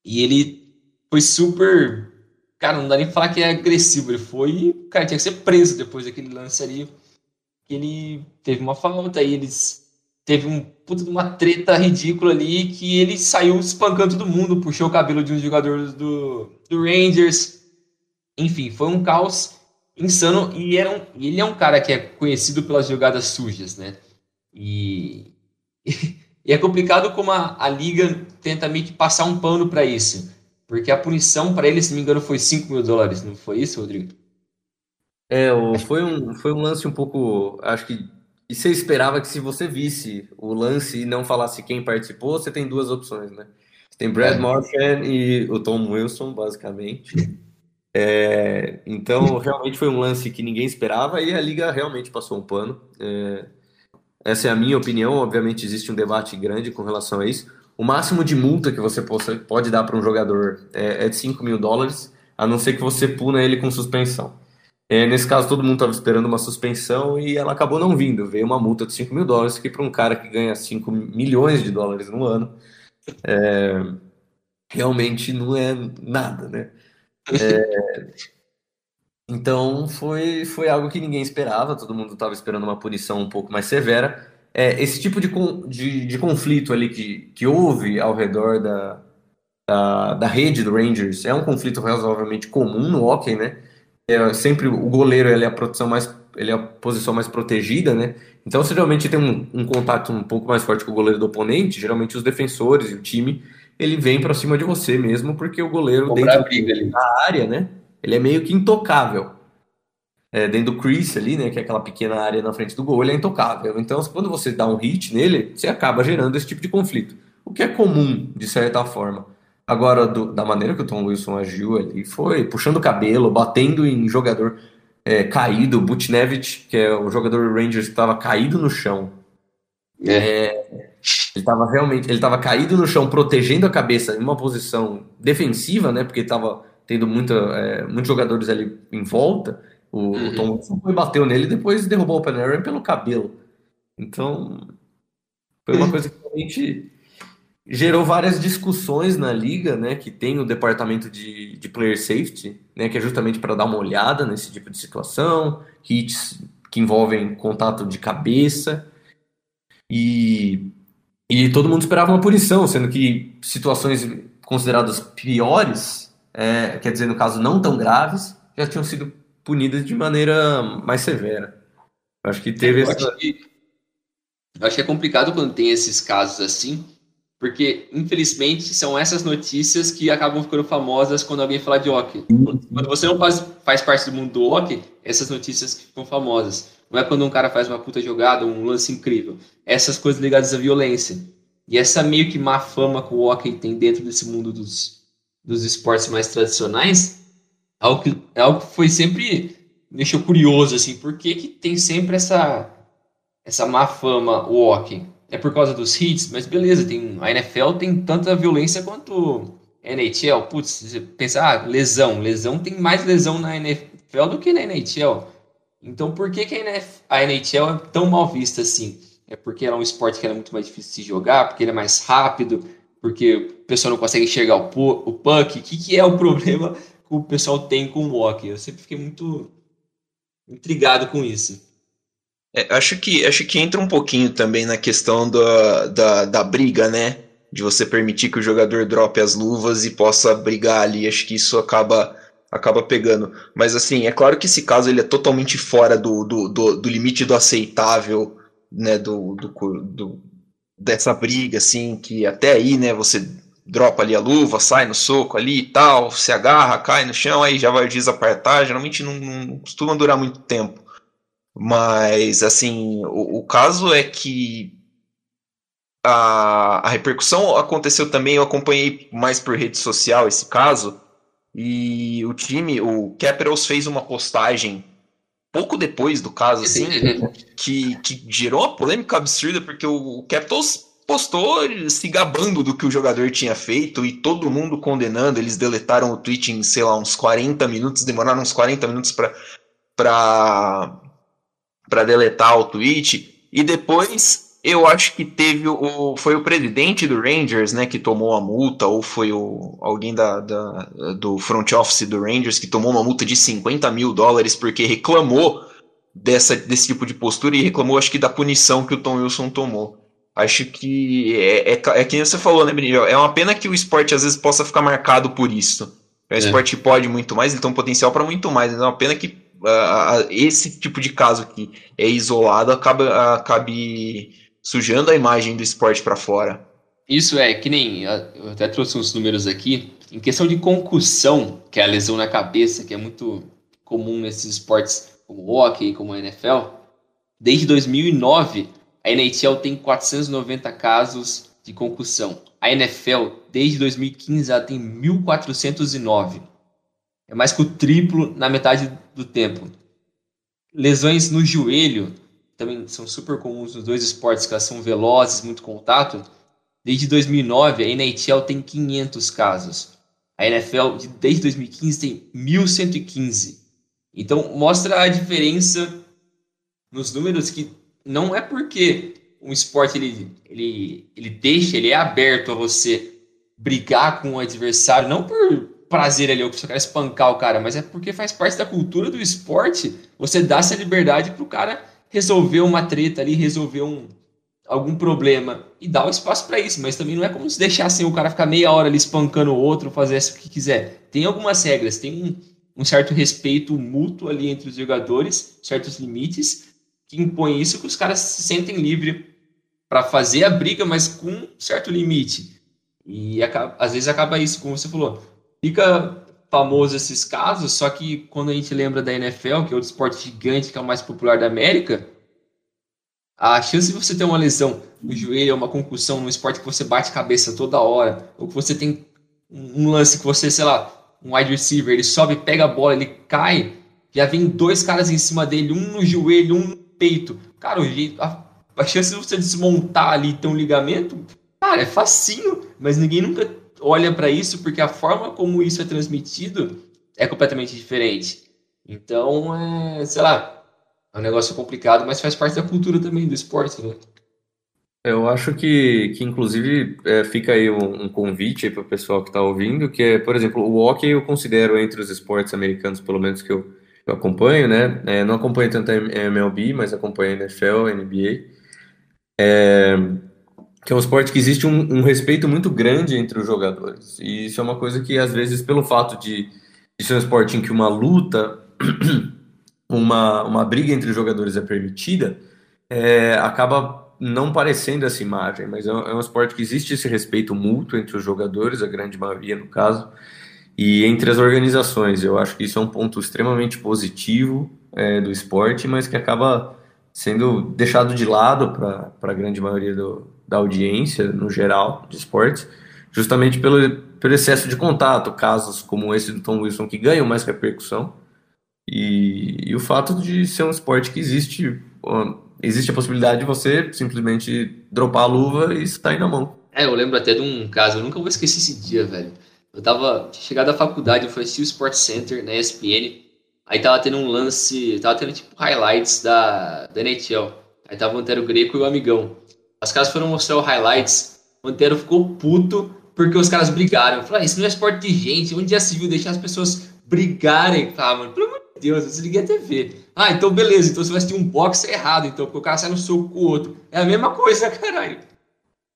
e ele foi super... Cara, não dá nem falar que é agressivo. Ele foi... Cara, tinha que ser preso depois daquele lance ali. Que ele teve uma falta e eles teve um puta de uma treta ridícula ali que ele saiu espancando todo mundo, puxou o cabelo de um jogador do, do Rangers. Enfim, foi um caos insano e era um, ele é um cara que é conhecido pelas jogadas sujas, né? E, e é complicado como a, a liga tenta meio que passar um pano para isso. Porque a punição para ele, se não me engano, foi 5 mil dólares, não foi isso, Rodrigo? É, foi um, foi um lance um pouco, acho que e você esperava que se você visse o lance e não falasse quem participou, você tem duas opções, né? Você tem Brad é. Marchand e o Tom Wilson, basicamente. É, então, realmente foi um lance que ninguém esperava e a liga realmente passou um pano. É, essa é a minha opinião. Obviamente, existe um debate grande com relação a isso. O máximo de multa que você pode dar para um jogador é, é de 5 mil dólares, a não ser que você puna ele com suspensão. É, nesse caso, todo mundo estava esperando uma suspensão e ela acabou não vindo. Veio uma multa de 5 mil dólares, que para um cara que ganha 5 milhões de dólares no ano, é, realmente não é nada, né? É, então, foi, foi algo que ninguém esperava, todo mundo estava esperando uma punição um pouco mais severa. É, esse tipo de, de, de, conflito ali que, que houve ao redor da, da, da rede do Rangers é um conflito razoavelmente comum no hockey, né? É sempre o goleiro ele é a proteção mais ele é a posição mais protegida, né? Então, se realmente tem um, um, contato um pouco mais forte com o goleiro do oponente, geralmente os defensores e o time ele vem para cima de você mesmo, porque o goleiro dentro briga, da área, né? Ele é meio que intocável. É, dentro do crease ali, né? Que é aquela pequena área na frente do gol, ele é intocável. Então, quando você dá um hit nele, você acaba gerando esse tipo de conflito. O que é comum, de certa forma. Agora, do, da maneira que o Tom Wilson agiu ali, foi puxando o cabelo, batendo em jogador é, caído, Butnevich, que é o jogador do Rangers que estava caído no chão. É. É, ele estava realmente, ele estava caído no chão, protegendo a cabeça em uma posição defensiva, né? Porque estava tendo muita, é, muitos jogadores ali em volta. O, uhum. o Tom Wilson foi bateu nele e depois derrubou o Panarin pelo cabelo. Então, foi uma coisa que realmente gerou várias discussões na liga, né, que tem o departamento de, de player safety, né, que é justamente para dar uma olhada nesse tipo de situação, hits que envolvem contato de cabeça, e, e todo mundo esperava uma punição, sendo que situações consideradas piores, é, quer dizer, no caso não tão graves, já tinham sido punidas de maneira mais severa. Acho que teve eu essa... Acho que, acho que é complicado quando tem esses casos assim, porque, infelizmente, são essas notícias que acabam ficando famosas quando alguém fala de hockey. Quando você não faz, faz parte do mundo do hockey, essas notícias que ficam famosas. Não é quando um cara faz uma puta jogada, um lance incrível. Essas coisas ligadas à violência. E essa meio que má fama que o hockey tem dentro desse mundo dos, dos esportes mais tradicionais, é algo que, é algo que foi sempre me deixou curioso, assim, por que, que tem sempre essa, essa má fama o hockey? É por causa dos hits, mas beleza, tem, a NFL tem tanta violência quanto a NHL. Putz, você pensa, ah, lesão, lesão tem mais lesão na NFL do que na NHL. Então por que, que a NHL é tão mal vista assim? É porque ela é um esporte que é muito mais difícil de jogar, porque ele é mais rápido, porque o pessoal não consegue enxergar o, o puck. O que, que é o problema que o pessoal tem com o walk? Eu sempre fiquei muito intrigado com isso. É, acho, que, acho que entra um pouquinho também na questão da, da, da briga, né? De você permitir que o jogador drope as luvas e possa brigar ali. Acho que isso acaba acaba pegando. Mas assim, é claro que esse caso ele é totalmente fora do, do, do, do limite do aceitável, né? Do, do, do, dessa briga, assim, que até aí, né, você dropa ali a luva, sai no soco ali e tal, se agarra, cai no chão, aí já vai desapartar. Geralmente não, não costuma durar muito tempo. Mas, assim, o, o caso é que a, a repercussão aconteceu também, eu acompanhei mais por rede social esse caso, e o time, o Capitals fez uma postagem pouco depois do caso, assim, que, que gerou uma polêmica absurda, porque o, o Capitals postou se gabando do que o jogador tinha feito e todo mundo condenando. Eles deletaram o tweet em, sei lá, uns 40 minutos, demoraram uns 40 minutos para para deletar o tweet. E depois eu acho que teve o. Foi o presidente do Rangers, né, que tomou a multa, ou foi o, alguém da, da, do front office do Rangers que tomou uma multa de 50 mil dólares porque reclamou dessa, desse tipo de postura e reclamou, acho que, da punição que o Tom Wilson tomou. Acho que é, é, é que você falou, né, Benito? É uma pena que o esporte às vezes possa ficar marcado por isso. Um é. esporte pode muito mais, ele tem um potencial para muito mais. É uma pena que uh, esse tipo de caso que é isolado acaba acabe sujando a imagem do esporte para fora. Isso é, que nem. Eu até trouxe uns números aqui. Em questão de concussão, que é a lesão na cabeça, que é muito comum nesses esportes como o hockey, como a NFL, desde 2009, a NHL tem 490 casos de concussão. A NFL, desde 2015, ela tem 1.409. É mais que o triplo na metade do tempo. Lesões no joelho também são super comuns nos dois esportes, que elas são velozes, muito contato. Desde 2009, a NHL tem 500 casos. A NFL, desde 2015, tem 1.115. Então, mostra a diferença nos números que não é porque um esporte ele, ele, ele deixa, ele é aberto a você brigar com o adversário, não por prazer ali, ou que você quer espancar o cara, mas é porque faz parte da cultura do esporte você dá essa liberdade pro cara resolver uma treta ali, resolver um, algum problema e dar o espaço para isso, mas também não é como se deixar assim o cara ficar meia hora ali espancando o outro, fazer o que quiser. Tem algumas regras, tem um, um certo respeito mútuo ali entre os jogadores, certos limites que impõem isso que os caras se sentem livres para fazer a briga, mas com um certo limite. E acaba, às vezes acaba isso, como você falou, fica famoso esses casos, só que quando a gente lembra da NFL, que é outro esporte gigante, que é o mais popular da América, a chance de você ter uma lesão no joelho, uma concussão num esporte que você bate cabeça toda hora, ou que você tem um lance que você, sei lá, um wide receiver, ele sobe, pega a bola, ele cai, já vem dois caras em cima dele, um no joelho, um no peito. Cara, a, a chance de você desmontar ali ter um ligamento, cara, é facinho, mas ninguém nunca olha para isso porque a forma como isso é transmitido é completamente diferente. Então, é, sei lá, é um negócio complicado, mas faz parte da cultura também do esporte, né? Eu acho que, que inclusive, é, fica aí um, um convite para o pessoal que está ouvindo, que é, por exemplo, o hockey eu considero entre os esportes americanos, pelo menos que eu, eu acompanho, né? É, não acompanho tanto a MLB, mas acompanho a NFL, a NBA. É, que é um esporte que existe um, um, respeito muito grande entre os jogadores. E isso é uma coisa que, às vezes, pelo fato de, de ser um esporte em que uma luta, uma, uma briga entre os jogadores é permitida, é, acaba não parecendo essa imagem, mas é um, é um, esporte que existe esse respeito mútuo entre os jogadores, a grande maioria no caso, e entre as organizações. Eu acho que isso é um ponto extremamente positivo é, do esporte, mas que acaba sendo deixado de lado para a grande maioria do, da audiência, no geral, de esportes, justamente pelo, pelo excesso de contato, casos como esse do Tom Wilson que ganham mais repercussão, e, e o fato de ser um esporte que existe, existe a possibilidade de você simplesmente dropar a luva e sair na mão. É, eu lembro até de um caso, eu nunca vou esquecer esse dia, velho. Eu tava, chegado da faculdade, eu fui o Sport Center na ESPN, aí tava tendo um lance, tava tendo tipo highlights da, da NHL. Aí tava o Antero Greco e o Amigão. Os caras foram mostrar o highlights o Antero ficou puto porque os caras brigaram. Falei, ah, isso não é esporte de gente, onde já se viu deixar as pessoas brigarem? Ah, mano, pelo amor de Deus, eu desliguei a TV. Ah, então beleza, então você vai assistir um boxe errado, então, porque o cara sai no soco com o outro. É a mesma coisa, caralho.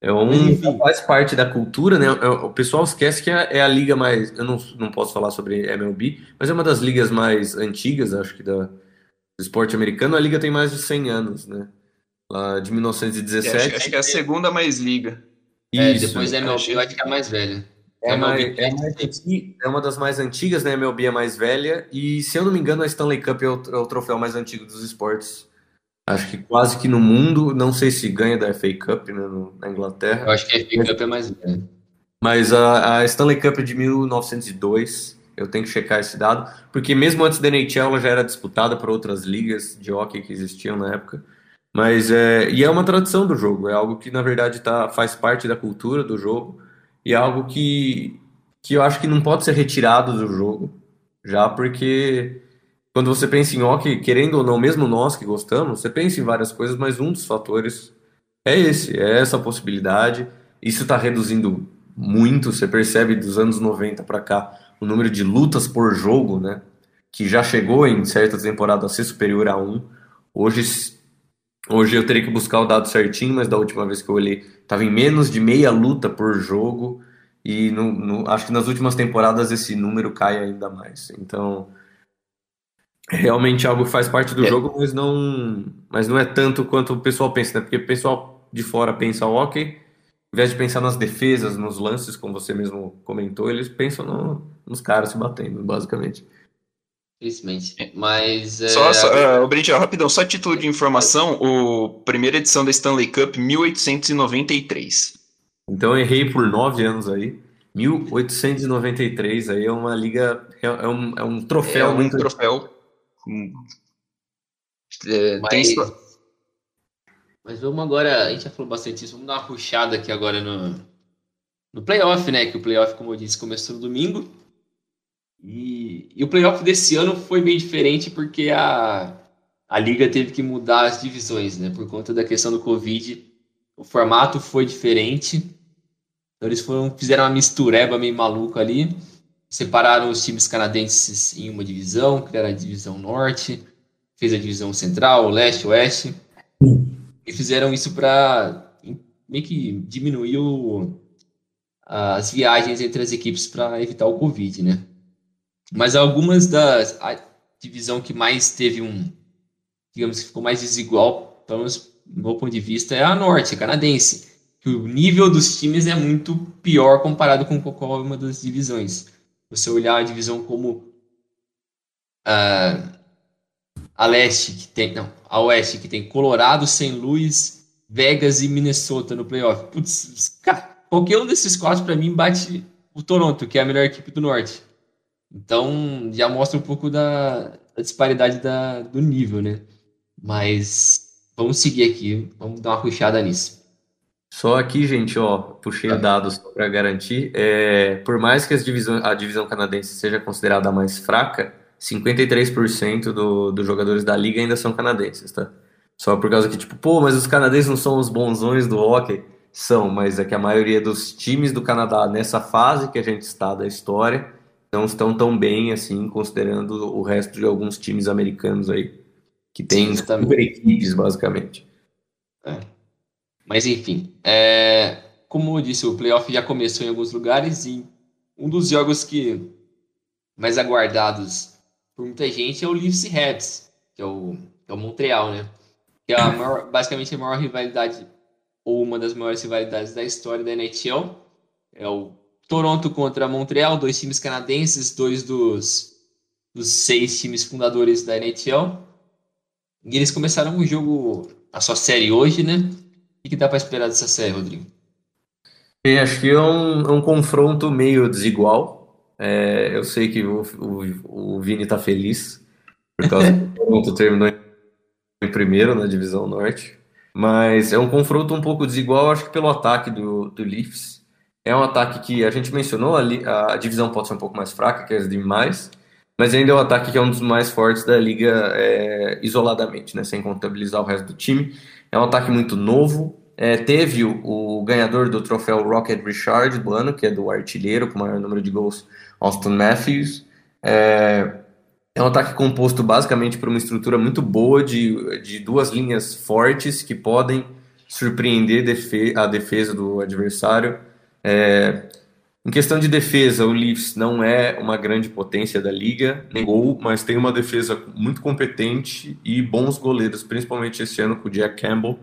É um, faz parte da cultura, né? É, o pessoal esquece que é, é a liga mais. Eu não, não posso falar sobre MLB, mas é uma das ligas mais antigas, acho que, da, do esporte americano. A liga tem mais de 100 anos, né? Lá de 1917. Acho, acho, que é a segunda mais liga. É, Isso, depois da MLB, eu acho que é a mais velha. É, mais, é, mais antiga, é, uma das mais antigas, né? A MLB é mais velha. E, se eu não me engano, a Stanley Cup é o, é o troféu mais antigo dos esportes Acho que quase que no mundo, não sei se ganha da FA Cup né, no, na Inglaterra. Eu acho que a FA Cup é mais velha. Mas a, a, Stanley Cup é de 1902, eu tenho que checar esse dado, porque mesmo antes da NHL ela já era disputada por outras ligas de hockey que existiam na época. Mas é, e é uma tradição do jogo, é algo que na verdade tá, faz parte da cultura do jogo e é algo que, que eu acho que não pode ser retirado do jogo, já porque quando você pensa em hockey, querendo ou não, mesmo nós que gostamos, você pensa em várias coisas, mas um dos fatores é esse, é essa possibilidade. Isso está reduzindo muito, você percebe dos anos 90 para cá o número de lutas por jogo, né? Que já chegou em certas temporadas a ser superior a um. Hoje, hoje eu teria que buscar o dado certinho, mas da última vez que eu olhei, estava em menos de meia luta por jogo. E no, no, acho que nas últimas temporadas esse número cai ainda mais. Então, realmente algo que faz parte do é. jogo, mas não, mas não é tanto quanto o pessoal pensa, né? Porque o pessoal de fora pensa ok, ao invés de pensar nas defesas, nos lances, como você mesmo comentou, eles pensam no, nos caras se batendo, basicamente. Infelizmente. É. Mas. É... Só, só uh, Brito, rapidão, só título de informação: o primeira edição da Stanley Cup 1893. Então errei por nove anos aí. 1893 aí é uma liga, é, é um, é um troféu é um muito. troféu é, mas, tem... mas vamos agora, a gente já falou bastante isso, vamos dar uma puxada aqui agora no, no playoff, né? Que o playoff, como eu disse, começou no domingo. E, e o playoff desse ano foi bem diferente porque a, a liga teve que mudar as divisões, né? Por conta da questão do Covid. O formato foi diferente. Então eles foram, fizeram uma mistureba meio maluca ali separaram os times canadenses em uma divisão, que era a divisão norte, fez a divisão central, leste, oeste, e fizeram isso para meio que diminuir o, as viagens entre as equipes para evitar o Covid, né? Mas algumas das. A divisão que mais teve um. Digamos que ficou mais desigual, pelo menos do meu ponto de vista, é a norte, a canadense. Que o nível dos times é muito pior comparado com qualquer uma das divisões você olhar a divisão como uh, a leste que tem, não, a oeste que tem Colorado, St. Louis, Vegas e Minnesota no playoff. Putz, cara, qualquer um desses quatro para mim bate o Toronto, que é a melhor equipe do norte. Então já mostra um pouco da, da disparidade da, do nível, né? Mas vamos seguir aqui, vamos dar uma puxada nisso. Só aqui, gente, ó, puxei tá. dados para garantir. É, por mais que divisão, a divisão canadense seja considerada a mais fraca, 53% do, dos jogadores da liga ainda são canadenses, tá? Só por causa que, tipo, pô, mas os canadenses não são os bonzões do hockey? São, mas é que a maioria dos times do Canadá, nessa fase que a gente está da história, não estão tão bem, assim, considerando o resto de alguns times americanos aí, que tem super equipes, basicamente. É. Mas enfim, é, como eu disse, o playoff já começou em alguns lugares e um dos jogos que mais aguardados por muita gente é o Leafs e Reds, que é o, que é o Montreal, né? Que é a maior, basicamente a maior rivalidade ou uma das maiores rivalidades da história da NHL. É o Toronto contra Montreal, dois times canadenses, dois dos, dos seis times fundadores da NHL. E eles começaram o jogo, a sua série hoje, né? O que dá para esperar dessa série, Rodrigo? Eu acho que é um, é um confronto meio desigual. É, eu sei que o, o, o Vini está feliz, por causa que o Toronto terminou em primeiro na divisão norte. Mas é um confronto um pouco desigual, acho que pelo ataque do, do Leafs. É um ataque que a gente mencionou, a, a divisão pode ser um pouco mais fraca que as demais, mas ainda é um ataque que é um dos mais fortes da liga é, isoladamente, né, sem contabilizar o resto do time. É um ataque muito novo, É, teve o, o, ganhador do troféu Rocket Richard do ano, que é do artilheiro com o maior número de gols, Austin Matthews. É, é um ataque composto basicamente por uma estrutura muito boa de, de duas linhas fortes que podem surpreender a defesa do adversário. É, em questão de defesa, o Leafs não é uma grande potência da liga, nem gol, mas tem uma defesa muito competente e bons goleiros, principalmente esse ano com o Jack Campbell,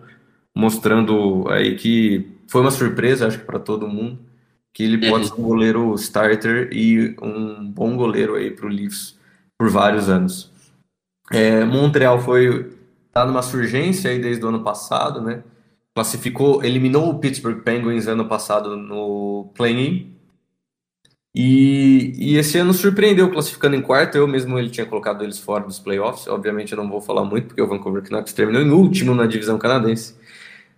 mostrando aí que foi uma surpresa, acho que para todo mundo, que ele pode ser um goleiro starter e um bom goleiro aí para o Leafs por vários anos. É, Montreal foi tá numa surgência aí desde o ano passado, né? Classificou, eliminou o Pittsburgh Penguins ano passado no play-in e, e, esse ano surpreendeu classificando em quarto. Eu mesmo ele tinha colocado eles fora dos playoffs. Obviamente eu não vou falar muito porque o Vancouver Canucks terminou em último na divisão canadense,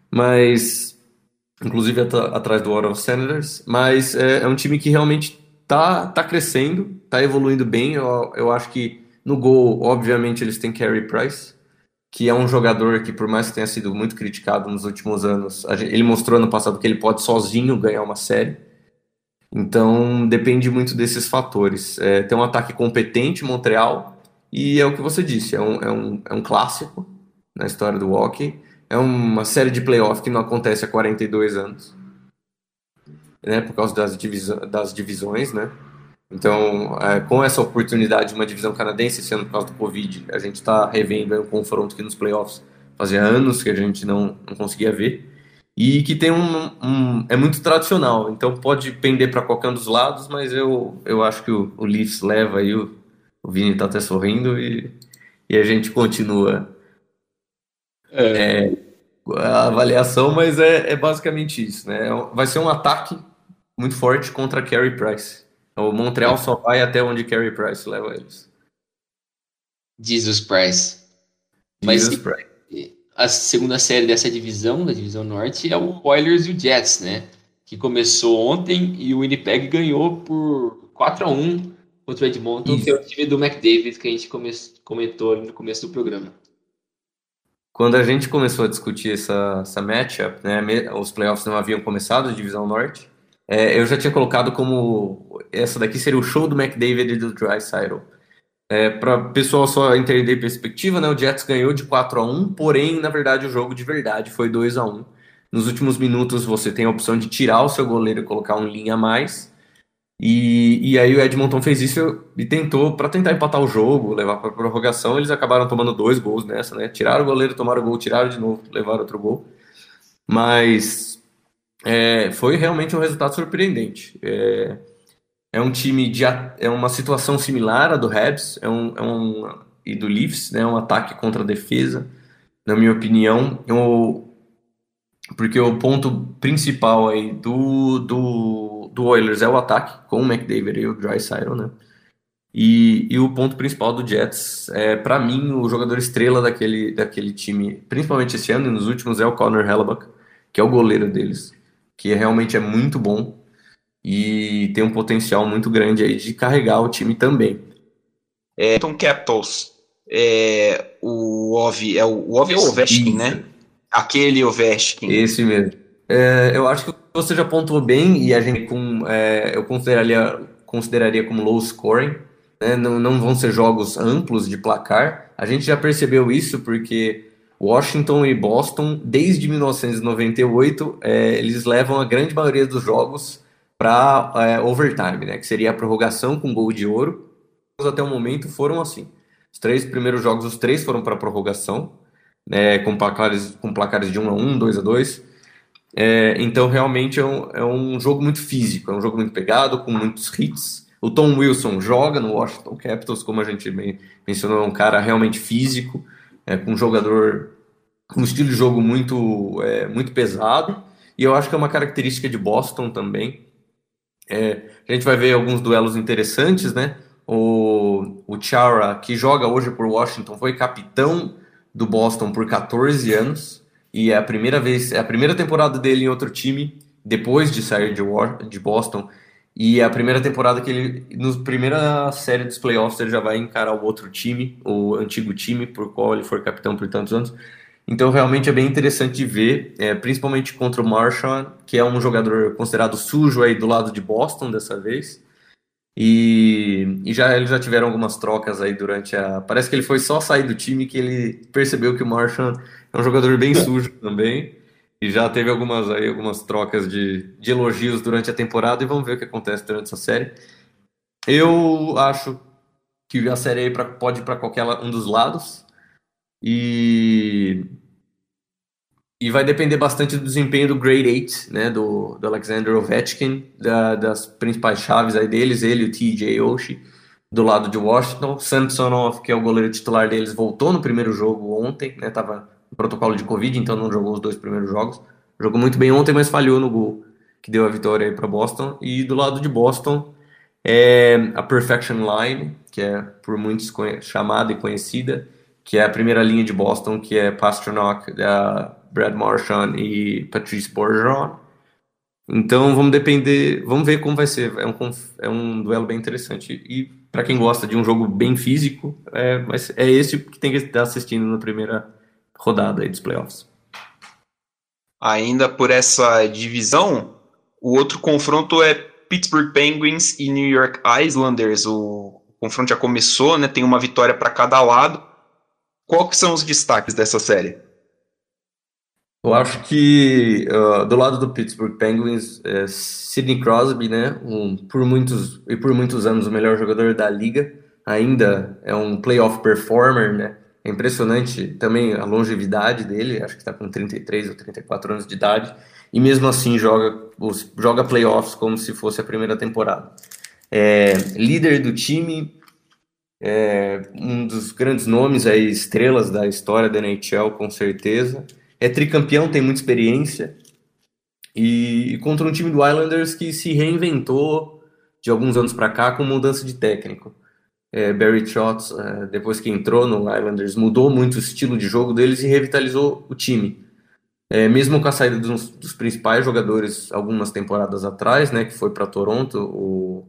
mas inclusive at atrás do Ottawa Senators. Mas é, é, um time que realmente tá, tá crescendo, tá evoluindo bem. Eu, eu acho que no gol, obviamente eles têm Carey Price, que é um jogador que por mais que tenha sido muito criticado nos últimos anos, ele mostrou ano passado que ele pode sozinho ganhar uma série. Então depende muito desses fatores. É, tem um ataque competente Montreal e é o que você disse, é um, é um, é um clássico na história do hockey. É uma série de playoff que não acontece há 42 anos, né, por causa das, divisões, das divisões, né? Então, é, com essa oportunidade de uma divisão canadense esse ano por causa do Covid, a gente está revendo um confronto que nos playoffs fazia anos que a gente não, não conseguia ver e que tem um, um, é muito tradicional, então pode pender para qualquer um dos lados, mas eu, eu acho que o, o Leafs leva aí, o, o Vini está até sorrindo e, e a gente continua é. É, a avaliação, mas é, é basicamente isso, né? Vai ser um ataque muito forte contra Carey Price. O Montreal só vai até onde Carey Price leva eles. Jesus Price. Mas Jesus Price a segunda série dessa divisão, da divisão norte, é o Oilers e o Jets, né? Que começou ontem e o Winnipeg ganhou por 4 a 1 contra o Edmonton, Isso. que é o time do McDavid que a gente come comentou no começo do programa. Quando a gente começou a discutir essa, essa matchup, né, os playoffs não haviam começado, a divisão norte, é, eu já tinha colocado como essa daqui seria o show do McDavid e do Drysaitel. É, para o pessoal só entender perspectiva, né, o Jets ganhou de 4 a 1 porém, na verdade, o jogo de verdade foi 2 a 1 Nos últimos minutos, você tem a opção de tirar o seu goleiro e colocar um linha a mais. E, e aí o Edmonton fez isso e tentou, para tentar empatar o jogo, levar para prorrogação, eles acabaram tomando dois gols nessa, né? Tiraram o goleiro, tomaram o gol, tiraram de novo, levaram outro gol. Mas é, foi realmente um resultado surpreendente. É, é um time de é uma situação similar à do Habs, é um, é um e do Leafs, né, um ataque contra a defesa, na minha opinião, eu, porque o ponto principal aí do, do, do Oilers é o ataque com o McDavid e o Drysaitel, né? E, e o ponto principal do Jets é, para mim, o jogador estrela daquele, daquele time, principalmente esse ano e nos últimos, é o Connor Hellebuck, que é o goleiro deles, que realmente é muito bom e tem um potencial muito grande aí de carregar o time também. É, Tom Capitals, é, o Ov, é o, o Ov é o Ovechkin, né? Aquele Ovechkin. Esse mesmo. É, eu acho que você já pontuou bem e a gente com, é, eu consideraria, consideraria como low scoring. Né? Não, não vão ser jogos amplos de placar. A gente já percebeu isso porque Washington e Boston, desde 1998, é, eles levam a grande maioria dos jogos para é, overtime, né? Que seria a prorrogação com gol de ouro. Até o momento foram assim. Os três primeiros jogos, os três foram para prorrogação, né? Com placares, com placares de 1 a 1, 2 a 2. É, então realmente é um, é um jogo muito físico, é um jogo muito pegado, com muitos hits. O Tom Wilson joga no Washington Capitals, como a gente mencionou, é um cara realmente físico, é, com um jogador um estilo de jogo muito, é, muito pesado. E eu acho que é uma característica de Boston também. É, a gente vai ver alguns duelos interessantes, né? O, o Chara, que joga hoje por Washington, foi capitão do Boston por 14 anos e é a primeira vez, é a primeira temporada dele em outro time depois de sair de, de Boston e é a primeira temporada que ele, na primeira série dos playoffs, ele já vai encarar o outro time, o antigo time por qual ele foi capitão por tantos anos. Então, realmente é bem interessante de ver, é, principalmente contra o Marshall, que é um jogador considerado sujo aí do lado de Boston dessa vez. E, e, já eles já tiveram algumas trocas aí durante a. Parece que ele foi só sair do time que ele percebeu que o Marshall é um jogador bem sujo também. E já teve algumas aí algumas trocas de, de elogios durante a temporada e vamos ver o que acontece durante essa série. Eu acho que a série pra, pode ir para qualquer um dos lados. E e vai depender bastante do desempenho do Grade 8, né, do, do Alexander Ovechkin, da, das principais chaves aí deles, ele e o TJ Oshie, do lado de Washington. Samsonov, que é o goleiro titular deles, voltou no primeiro jogo ontem, né, tava no protocolo de Covid, então não jogou os dois primeiros jogos. Jogou muito bem ontem, mas falhou no gol que deu a vitória aí para Boston. E do lado de Boston, é a Perfection Line, que é por muitos chamada e conhecida, que é a primeira linha de Boston, que é Pasternak, da Brad Marchand e Patrice Bergeron. Então vamos depender, vamos ver como vai ser. É um, é um duelo bem interessante. E para quem gosta de um jogo bem físico, é, é esse que tem que estar assistindo na primeira rodada dos playoffs. Ainda por essa divisão, o outro confronto é Pittsburgh Penguins e New York Islanders. O confronto já começou, né? Tem uma vitória para cada lado. Que são os destaques dessa série? Eu acho que uh, do lado do Pittsburgh Penguins, é Sidney Crosby, né, um, por muitos e por muitos anos o melhor jogador da liga, ainda é um playoff performer, né? É impressionante também a longevidade dele, acho que está com 33 ou 34 anos de idade, e mesmo assim joga, joga playoffs como se fosse a primeira temporada. É, líder do time, é, um dos grandes nomes aí, estrelas da história da NHL, com certeza. É tricampeão, tem muita experiência. E, e contra um time do Islanders que se reinventou de alguns anos para cá com mudança de técnico. É, Barry Trotz, é, depois que entrou no Islanders, mudou muito o estilo de jogo deles e revitalizou o time. É, mesmo com a saída dos, dos, principais jogadores algumas temporadas atrás, né, que foi para Toronto, o,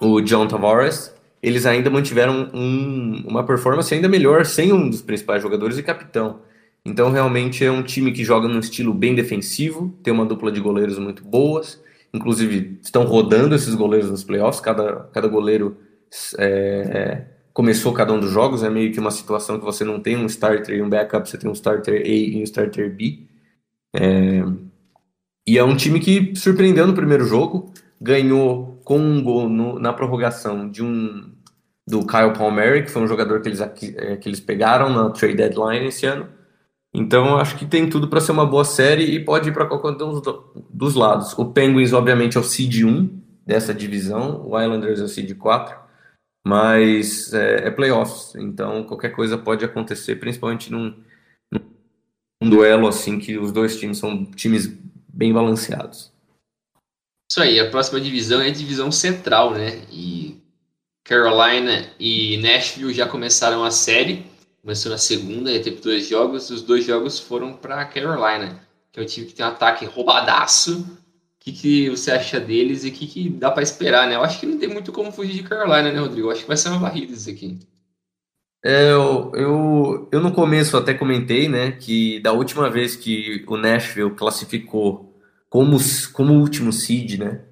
o John Tavares, eles ainda mantiveram um, uma performance ainda melhor sem um dos principais jogadores e capitão. Então, realmente é um time que joga num estilo bem defensivo, tem uma dupla de goleiros muito boas, inclusive estão rodando esses goleiros nos playoffs, cada, cada goleiro é, começou cada um dos jogos, é meio que uma situação que você não tem um starter e um backup, você tem um starter A e um starter B. É, e é um time que surpreendeu no primeiro jogo, ganhou com um gol no, na prorrogação de um do Kyle Palmieri, que foi um jogador que eles, é, que eles pegaram na trade deadline esse ano. Então, acho que tem tudo para ser uma boa série e pode ir para qualquer um dos, dos lados. O Penguins, obviamente, é o seed 1 dessa divisão, o Islanders é o seed 4, mas é, é playoffs, então qualquer coisa pode acontecer, principalmente num, num duelo assim que os dois times são times bem balanceados. Isso aí, a próxima divisão é a divisão central, né? E Carolina e Nashville já começaram a série. Começou na segunda, e teve dois jogos. Os dois jogos foram para Carolina, que é um time que tem um ataque roubadaço. O que, que você acha deles e o que, que dá para esperar, né? Eu acho que não tem muito como fugir de Carolina, né, Rodrigo? Eu acho que vai ser uma varrida isso aqui. É, eu, eu, eu no começo até comentei, né, que da última vez que o Nashville classificou como, como último seed, né,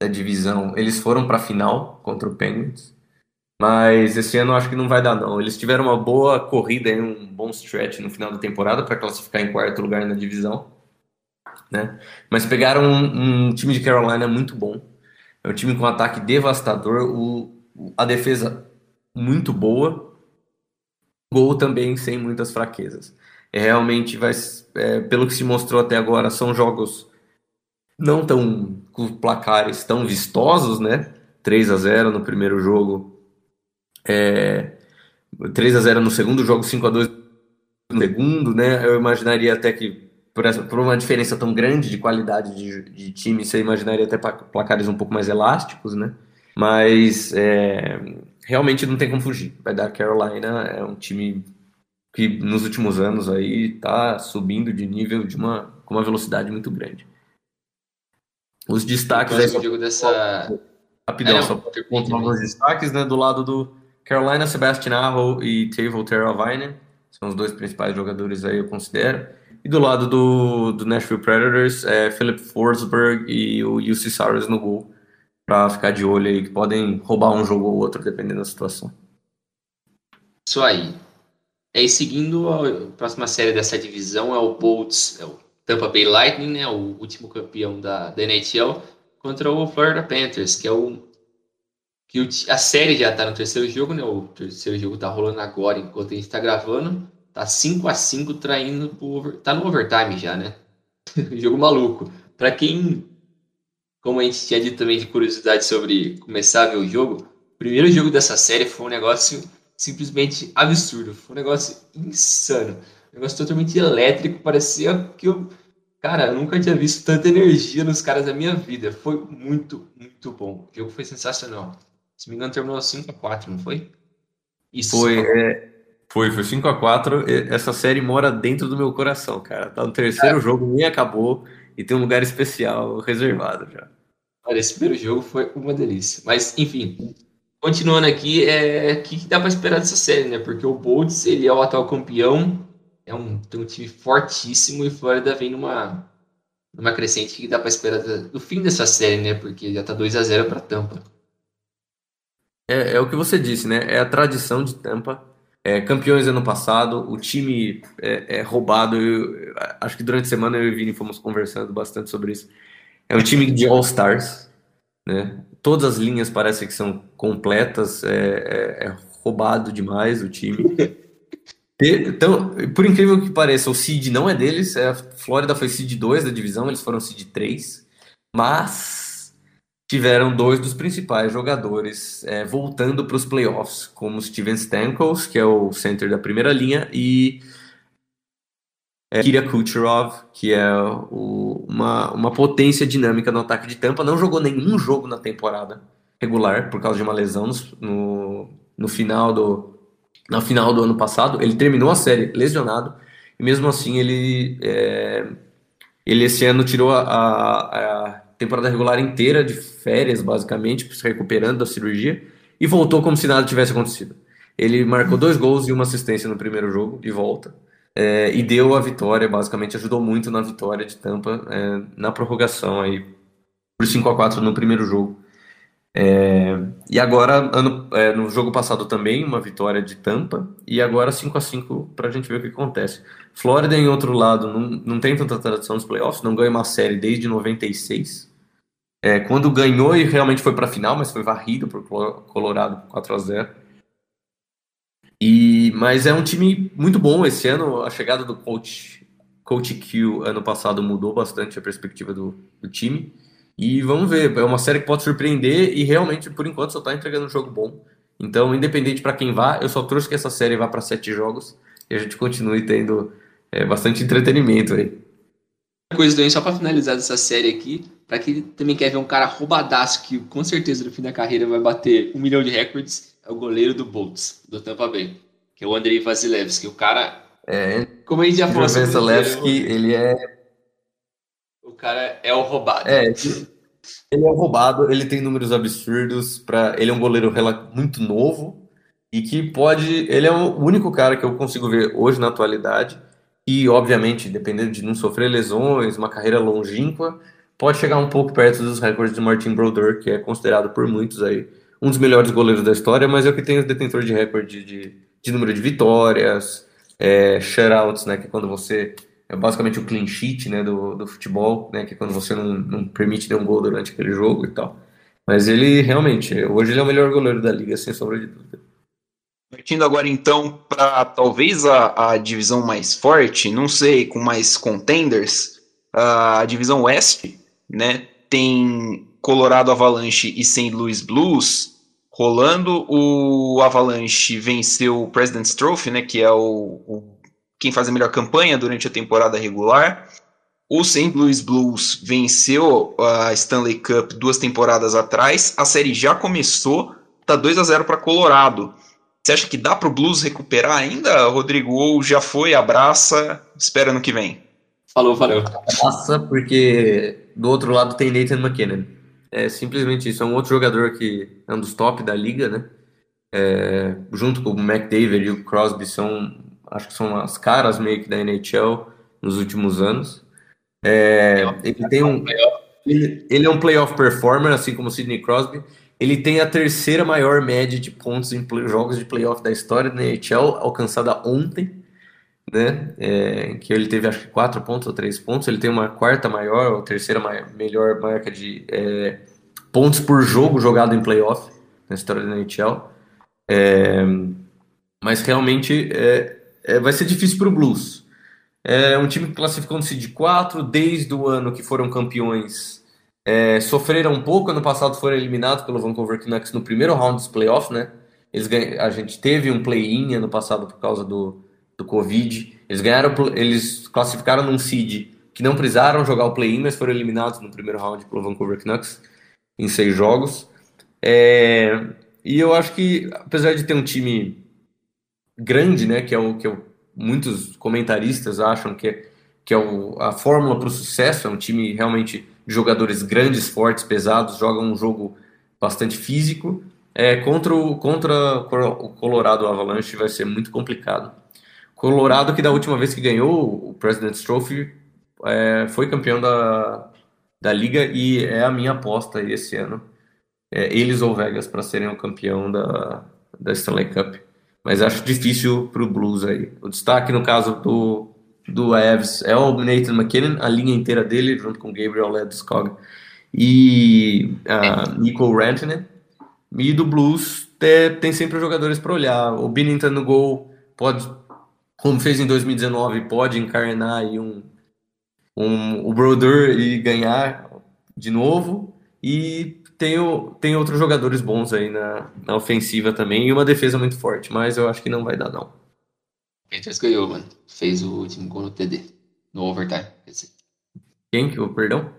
da divisão, eles foram para a final contra o Penguins. Mas esse ano eu acho que não vai dar, não. Eles tiveram uma boa corrida, um bom stretch no final da temporada para classificar em quarto lugar na divisão. Né? Mas pegaram um, um, time de Carolina muito bom. É um time com ataque devastador, o, a defesa muito boa, gol também sem muitas fraquezas. É, realmente vai, é, pelo que se mostrou até agora, são jogos não tão com placares tão vistosos, né? 3 a 0 no primeiro jogo é, 3 a 0 no segundo, jogo 5 a 2 no segundo, né? Eu imaginaria até que por, essa, por uma diferença tão grande de qualidade de, de time, você imaginaria até placares um pouco mais elásticos, né? Mas é, realmente não tem como fugir. Vai dar Carolina, é um time que nos últimos anos aí tá subindo de nível de uma, com uma velocidade muito grande. Os destaques aí. Só... Dessa... Rapidão, é, só contar os destaques, né? Do lado do, Carolina Sebastian Aho e Teuvo Teravainen São os dois principais jogadores aí, eu considero. E do lado do, do Nashville Predators, é Philip Forsberg e o UC Saros no gol, para ficar de olho aí, que podem roubar um jogo ou outro, dependendo da situação. Isso aí. E seguindo a próxima série dessa divisão é o Bolts, é o Tampa Bay Lightning, né, o último campeão da, da NHL, contra o Florida Panthers, que é o que o, a série já está no terceiro jogo, né? O terceiro jogo está rolando agora enquanto a gente está gravando. Tá 5 a 5 traindo pro tá no overtime já, né? jogo maluco. Para quem como a gente tinha dito também de curiosidade sobre começar a ver o jogo, o primeiro jogo dessa série foi um negócio simplesmente absurdo, foi um negócio insano, um negócio totalmente elétrico, parecia que eu, cara, nunca tinha visto tanta energia nos caras da minha vida. Foi muito, muito bom. O jogo foi sensacional. Se me engano, terminou 5 a 4 não foi? Isso. Foi, é, foi, foi 5 a 4 Essa série mora dentro do meu coração, cara. Tá no terceiro é. jogo, nem acabou e tem um lugar especial reservado já. Olha, esse primeiro jogo foi uma delícia. Mas, enfim, continuando aqui, é o que, que dá para esperar dessa série, né? Porque o Bolts, ele é o atual campeão, é um, tem um time fortíssimo e Florida vem numa, numa crescente que dá para esperar do fim dessa série, né? Porque já tá 2 a 0 para Tampa. É, é o que você disse, né? É a tradição de Tampa. É, campeões ano passado, o time é, é roubado. Eu, acho que durante a semana eu e o Vini fomos conversando bastante sobre isso. É um time de All-Stars, né? Todas as linhas parecem que são completas, é, é, é roubado demais o time. Então, por incrível que pareça, o seed não é deles, é, a Flórida foi seed 2 da divisão, eles foram seed 3, mas tiveram dois dos principais jogadores é, voltando para os playoffs, como Steven Stamkos, que é o center da primeira linha, e é, Kira Kucherov, que é o, uma, uma potência dinâmica no ataque de Tampa. Não jogou nenhum jogo na temporada regular por causa de uma lesão no, no final do no final do ano passado. Ele terminou a série lesionado e mesmo assim ele é, ele esse ano tirou a, a, a temporada regular inteira de férias, basicamente, se recuperando da cirurgia, e voltou como se nada tivesse acontecido. Ele marcou dois gols e uma assistência no primeiro jogo, de volta, é, e deu a vitória, basicamente, ajudou muito na vitória de Tampa é, na prorrogação aí, por 5 a 4 no primeiro jogo. É, e agora, ano, é, no jogo passado também, uma vitória de Tampa, e agora 5 a 5 para a gente ver o que acontece. Flórida, em outro lado, não, não tem tanta tradição nos playoffs, não ganha uma série desde 96. É, quando ganhou e realmente foi para a final, mas foi varrido por Colorado 4 a 0 e, Mas é um time muito bom esse ano. A chegada do coach, coach Q ano passado mudou bastante a perspectiva do, do time. E vamos ver, é uma série que pode surpreender e realmente, por enquanto, só está entregando um jogo bom. Então, independente para quem vá, eu só trouxe que essa série vá para sete jogos e a gente continue tendo é, bastante entretenimento aí. Coisa também, só para finalizar essa série aqui, para quem também quer ver um cara roubadaço que com certeza no fim da carreira vai bater um milhão de recordes, é o goleiro do Bolts, do Tampa Bay, que é o Andrei Vasilevski. O cara. É, como a gente já falou. O Vasilevski, ele é o cara é o roubado. É, ele é o roubado, ele tem números absurdos, pra, ele é um goleiro muito novo e que pode. Ele é o único cara que eu consigo ver hoje na atualidade. E, obviamente, dependendo de não sofrer lesões, uma carreira longínqua, pode chegar um pouco perto dos recordes de Martin Brodeur, que é considerado por muitos aí um dos melhores goleiros da história, mas é o que tem os detentores de recorde de, de número de vitórias, é, shutouts, né, que é quando você é basicamente o clean sheet né, do, do futebol, né, que é quando você não, não permite nenhum gol durante aquele jogo e tal. Mas ele realmente, hoje ele é o melhor goleiro da liga, sem sombra de dúvida. Partindo agora então para talvez a, a divisão mais forte, não sei, com mais contenders, a divisão oeste, né, tem Colorado Avalanche e St. Louis Blues rolando. O Avalanche venceu o President's Trophy, né, que é o, o quem faz a melhor campanha durante a temporada regular. O St. Louis Blues venceu a Stanley Cup duas temporadas atrás. A série já começou, tá 2 a 0 para Colorado. Você acha que dá para o Blues recuperar ainda, Rodrigo? Ou já foi, abraça, espera no que vem? Falou, valeu. Abraça, porque do outro lado tem Nathan McKinnon. É simplesmente isso. É um outro jogador que é um dos top da liga, né? É, junto com o McDavid e o Crosby, são acho que são as caras meio que da NHL nos últimos anos. É, ele tem um, ele, ele, é um playoff performer, assim como o Sidney Crosby. Ele tem a terceira maior média de pontos em jogos de playoff da história da NHL, alcançada ontem, né? É, que ele teve acho que quatro pontos ou três pontos. Ele tem uma quarta maior ou terceira maior, melhor marca de é, pontos por jogo jogado em playoff na história da NHL. É, mas realmente é, é, vai ser difícil para o Blues. É um time que classificou no seed 4 desde o ano que foram campeões. É, sofreram um pouco, ano passado foram eliminados pelo Vancouver Canucks no primeiro round dos playoffs, né? Eles ganham, a gente teve um play-in ano passado por causa do, do Covid. Eles ganharam, eles classificaram num seed que não precisaram jogar o play-in, mas foram eliminados no primeiro round pelo Vancouver Canucks em seis jogos. É, e eu acho que, apesar de ter um time grande, né, que é o que eu, muitos comentaristas acham que é, que é o, a fórmula para o sucesso, é um time realmente jogadores grandes, fortes, pesados, jogam um jogo bastante físico. É, contra, o, contra o Colorado Avalanche vai ser muito complicado. Colorado, que da última vez que ganhou o President's Trophy, é, foi campeão da, da liga e é a minha aposta esse ano. É, eles ou Vegas para serem o campeão da, da Stanley Cup. Mas acho difícil para o Blues aí. O destaque no caso do, do Evs é o Nathan McKinnon, a linha inteira dele, junto com Gabriel Landeskog e uh, Nico Rantanen. E do Blues tem, tem sempre jogadores para olhar. O Binnington no gol pode, como fez em 2019, pode encarnar aí um, um, o Brodeur e ganhar de novo. E tem, o, tem outros jogadores bons aí na, na ofensiva também e uma defesa muito forte, mas eu acho que não vai dar, não. Panthers ganhou, mano. Fez o último gol no TD, no overtime. Quem que, perdão?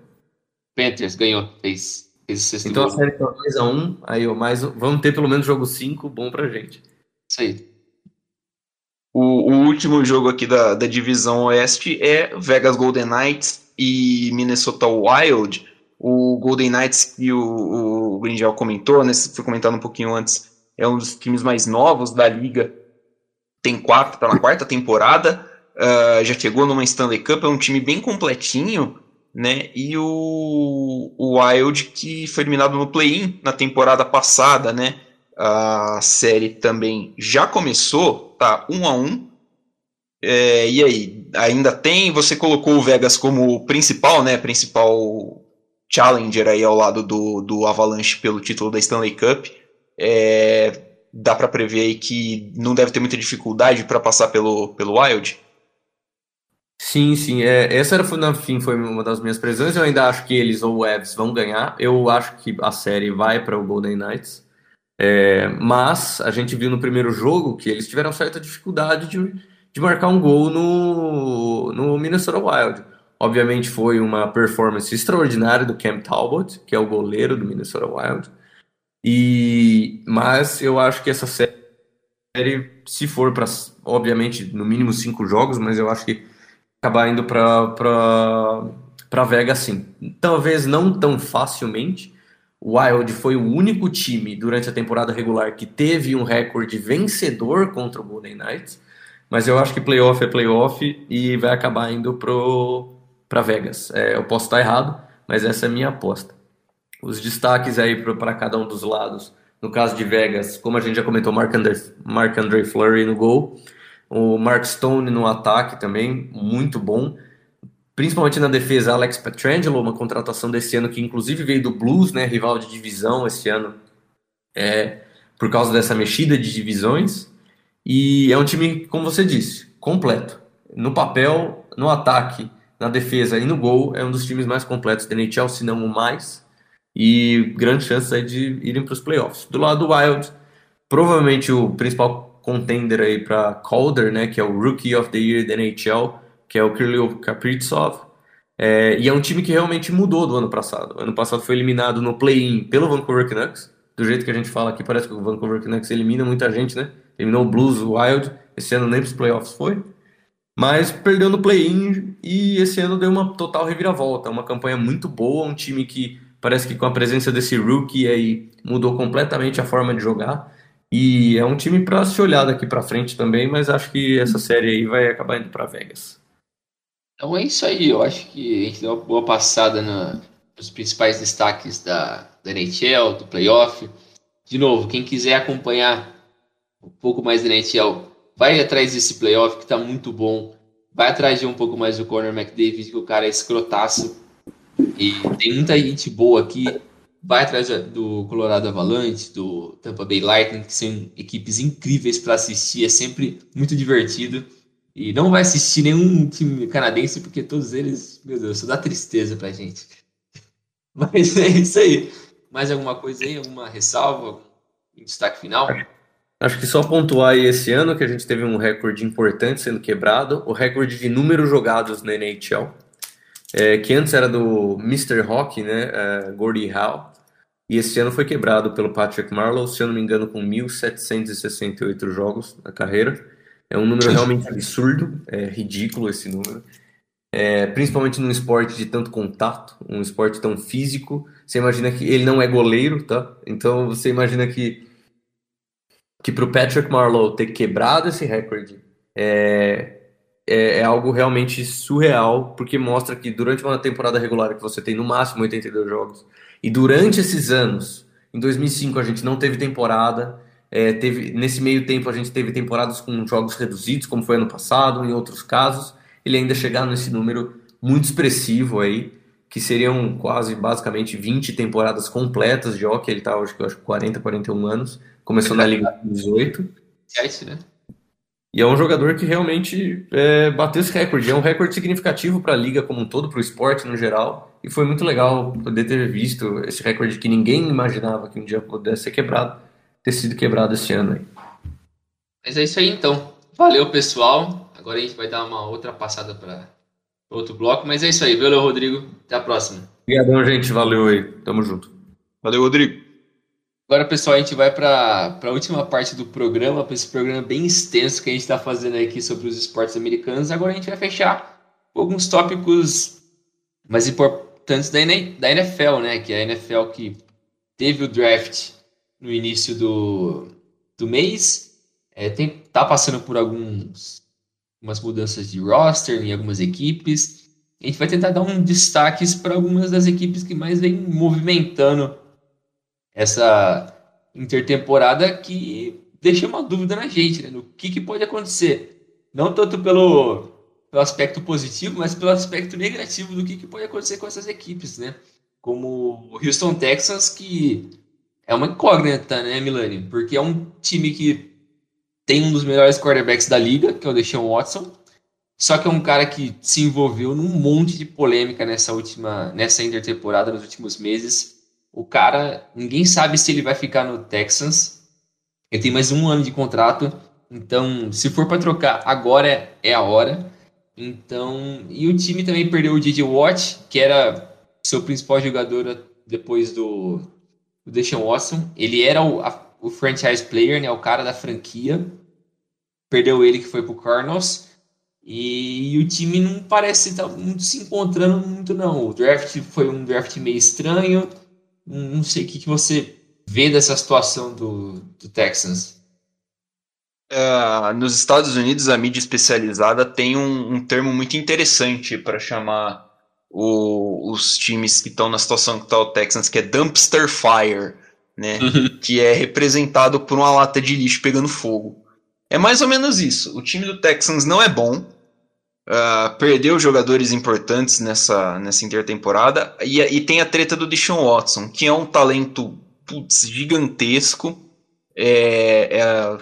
Panthers ganhou, fez, fez o sexto Então gol. a série tá 2x1, aí ó, mais, vamos ter pelo menos jogo 5, bom pra gente. Isso aí. O, o, último jogo aqui da, da divisão oeste é Vegas Golden Knights e Minnesota Wild. O Golden Knights, que o, o comentou, né, foi comentado um pouquinho antes, é um dos times mais novos da liga. Tem quatro, tá na quarta temporada, uh, já chegou numa Stanley Cup, é um time bem completinho, né? E o, o Wild, que foi eliminado no play-in na temporada passada, né? A série também já começou, tá um a um. É, e aí, ainda tem? Você colocou o Vegas como principal, né? Principal challenger aí ao lado do, do Avalanche pelo título da Stanley Cup. É, dá para prever aí que não deve ter muita dificuldade para passar pelo, pelo Wild? Sim, sim. É, essa era, no fim foi uma das minhas previsões. Eu ainda acho que eles ou o Evs vão ganhar. Eu acho que a série vai para o Golden Knights. É, mas a gente viu no primeiro jogo que eles tiveram certa dificuldade de, de marcar um gol no, no Minnesota Wild. Obviamente foi uma performance extraordinária do Cam Talbot, que é o goleiro do Minnesota Wild. E mas eu acho que essa série, se for para, obviamente, no mínimo cinco jogos, mas eu acho que acabar indo para para Vegas sim. Talvez não tão facilmente. O Wild foi o único time durante a temporada regular que teve um recorde vencedor contra o Golden Knights, mas eu acho que playoff é playoff e vai acabar indo pro para Vegas. É, eu posso estar errado, mas essa é a minha aposta. Os destaques aí para cada um dos lados. No caso de Vegas, como a gente já comentou, Mark Andre, Mark Andre Fleury no gol, o Mark Stone no ataque também, muito bom. Principalmente na defesa, Alex Petrangelo, uma contratação desse ano que inclusive veio do Blues, né, rival de divisão esse ano, é, por causa dessa mexida de divisões. E é um time, como você disse, completo. No papel, no ataque, na defesa e no gol, é um dos times mais completos da NHL, se não o mais, e grande chance aí de irem para os playoffs. Do lado do Wild, provavelmente o principal contender aí para Calder, né, que é o Rookie of the Year da NHL, que é o Kirill Kaprizov, é, e é um time que realmente mudou do ano passado. O ano passado foi eliminado no play-in pelo Vancouver Canucks, do jeito que a gente fala aqui, parece que o Vancouver Canucks elimina muita gente, né? Eliminou o Blues, o Wild, esse ano nem para os playoffs foi. Mas perdeu no play-in e esse ano deu uma total reviravolta. Uma campanha muito boa, um time que parece que com a presença desse rookie aí mudou completamente a forma de jogar. E é um time para se olhar daqui para frente também, mas acho que essa série aí vai acabar indo para Vegas. Então é isso aí, eu acho que a gente deu uma boa passada nos principais destaques da, da NHL, do playoff. De novo, quem quiser acompanhar um pouco mais da NHL, vai atrás desse playoff que está muito bom. Vai atrás de um pouco mais do Conor McDavid, que o cara é escrotaço. E tem muita gente boa aqui. Vai atrás do Colorado Avalanche, do Tampa Bay Lightning, que são equipes incríveis para assistir. É sempre muito divertido. E não vai assistir nenhum time canadense, porque todos eles, meu Deus, só dá tristeza pra gente. Mas é isso aí. Mais alguma coisa aí? Alguma ressalva? Um destaque final? Acho que só pontuar aí esse ano que a gente teve um recorde importante sendo quebrado, o recorde de números jogados na NHL, é, que antes era do Mr. Hockey, né, é, Gordie Howe, e esse ano foi quebrado pelo Patrick Marlowe, se eu não me engano, com 1.768 jogos na carreira. É um número realmente absurdo, é ridículo esse número. É, principalmente num esporte de tanto contato, um esporte tão físico. Você imagina que ele não é goleiro, tá? Então você imagina que que para o Patrick Marlowe ter quebrado esse recorde é, é, é, algo realmente surreal, porque mostra que durante uma temporada regular que você tem no máximo 82 jogos, e durante esses anos, em 2005 a gente não teve temporada, é, teve, nesse meio tempo a gente teve temporadas com jogos reduzidos, como foi ano passado, em outros casos, ele ainda chegar nesse número muito expressivo aí, que seriam quase basicamente 20 temporadas completas de hockey, ele tá acho, acho 40, 41 anos, começou na Liga 18. É né? E é um jogador que realmente é, bateu esse recorde. É um recorde significativo para a liga como um todo, para o esporte no geral. E foi muito legal poder ter visto esse recorde que ninguém imaginava que um dia pudesse ser quebrado ter sido quebrado esse ano aí. Mas é isso aí então. Valeu, pessoal. Agora a gente vai dar uma outra passada para outro bloco. Mas é isso aí. Valeu, Rodrigo. Até a próxima. Obrigadão, gente. Valeu aí. Tamo junto. Valeu, Rodrigo. Agora, pessoal, a gente vai para a última parte do programa, para esse programa bem extenso que a gente está fazendo aqui sobre os esportes americanos. Agora a gente vai fechar alguns tópicos mais importantes da NFL, né? Que é a NFL que teve o draft no início do, do mês. É, tem, tá passando por alguns, algumas mudanças de roster em algumas equipes. A gente vai tentar dar um destaque para algumas das equipes que mais vem movimentando essa intertemporada que deixa uma dúvida na gente, né? No que, que pode acontecer. Não tanto pelo, pelo aspecto positivo, mas pelo aspecto negativo do que, que pode acontecer com essas equipes, né? Como o Houston Texans, que é uma incógnita, né, Milani? Porque é um time que tem um dos melhores quarterbacks da liga, que é o Deshaun Watson. Só que é um cara que se envolveu num monte de polêmica nessa última, nessa intertemporada, nos últimos meses. O cara, ninguém sabe se ele vai ficar no Texans. Ele tem mais um ano de contrato. Então, se for para trocar, agora é a hora. Então, e o time também perdeu o DJ Watt, que era seu principal jogador depois do, o Deshaun Watson. Ele era o, a, o franchise player, né, o cara da franquia. Perdeu ele que foi pro Cardinals. E, e o time não parece estar tá muito se encontrando muito, não. O draft foi um draft meio estranho. Não, sei o que, que você vê dessa situação do, do Texans. Uh, nos Estados Unidos, a mídia especializada tem um, um termo muito interessante para chamar o, os times que estão na situação que está o Texans, que é dumpster fire, né? Uhum. Que é representado por uma lata de lixo pegando fogo. É mais ou menos isso. O time do Texans não é bom. Uh, perdeu jogadores importantes nessa, nessa intertemporada. E, e tem a treta do Deshaun Watson, que é um talento putz, gigantesco. É, é,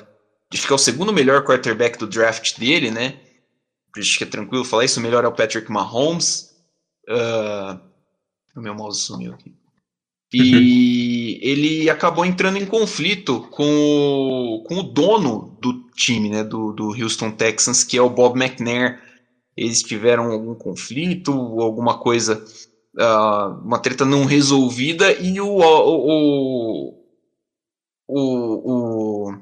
acho que é o segundo melhor quarterback do draft dele, né? Acho que é tranquilo falar isso. O melhor é o Patrick Mahomes. Uh, o meu mouse sumiu aqui. E ele acabou entrando em conflito com o, com o dono do time, né, do, do Houston Texans, que é o Bob McNair. Eles tiveram algum conflito, alguma coisa, uh, uma treta não resolvida, e o, o, o, o,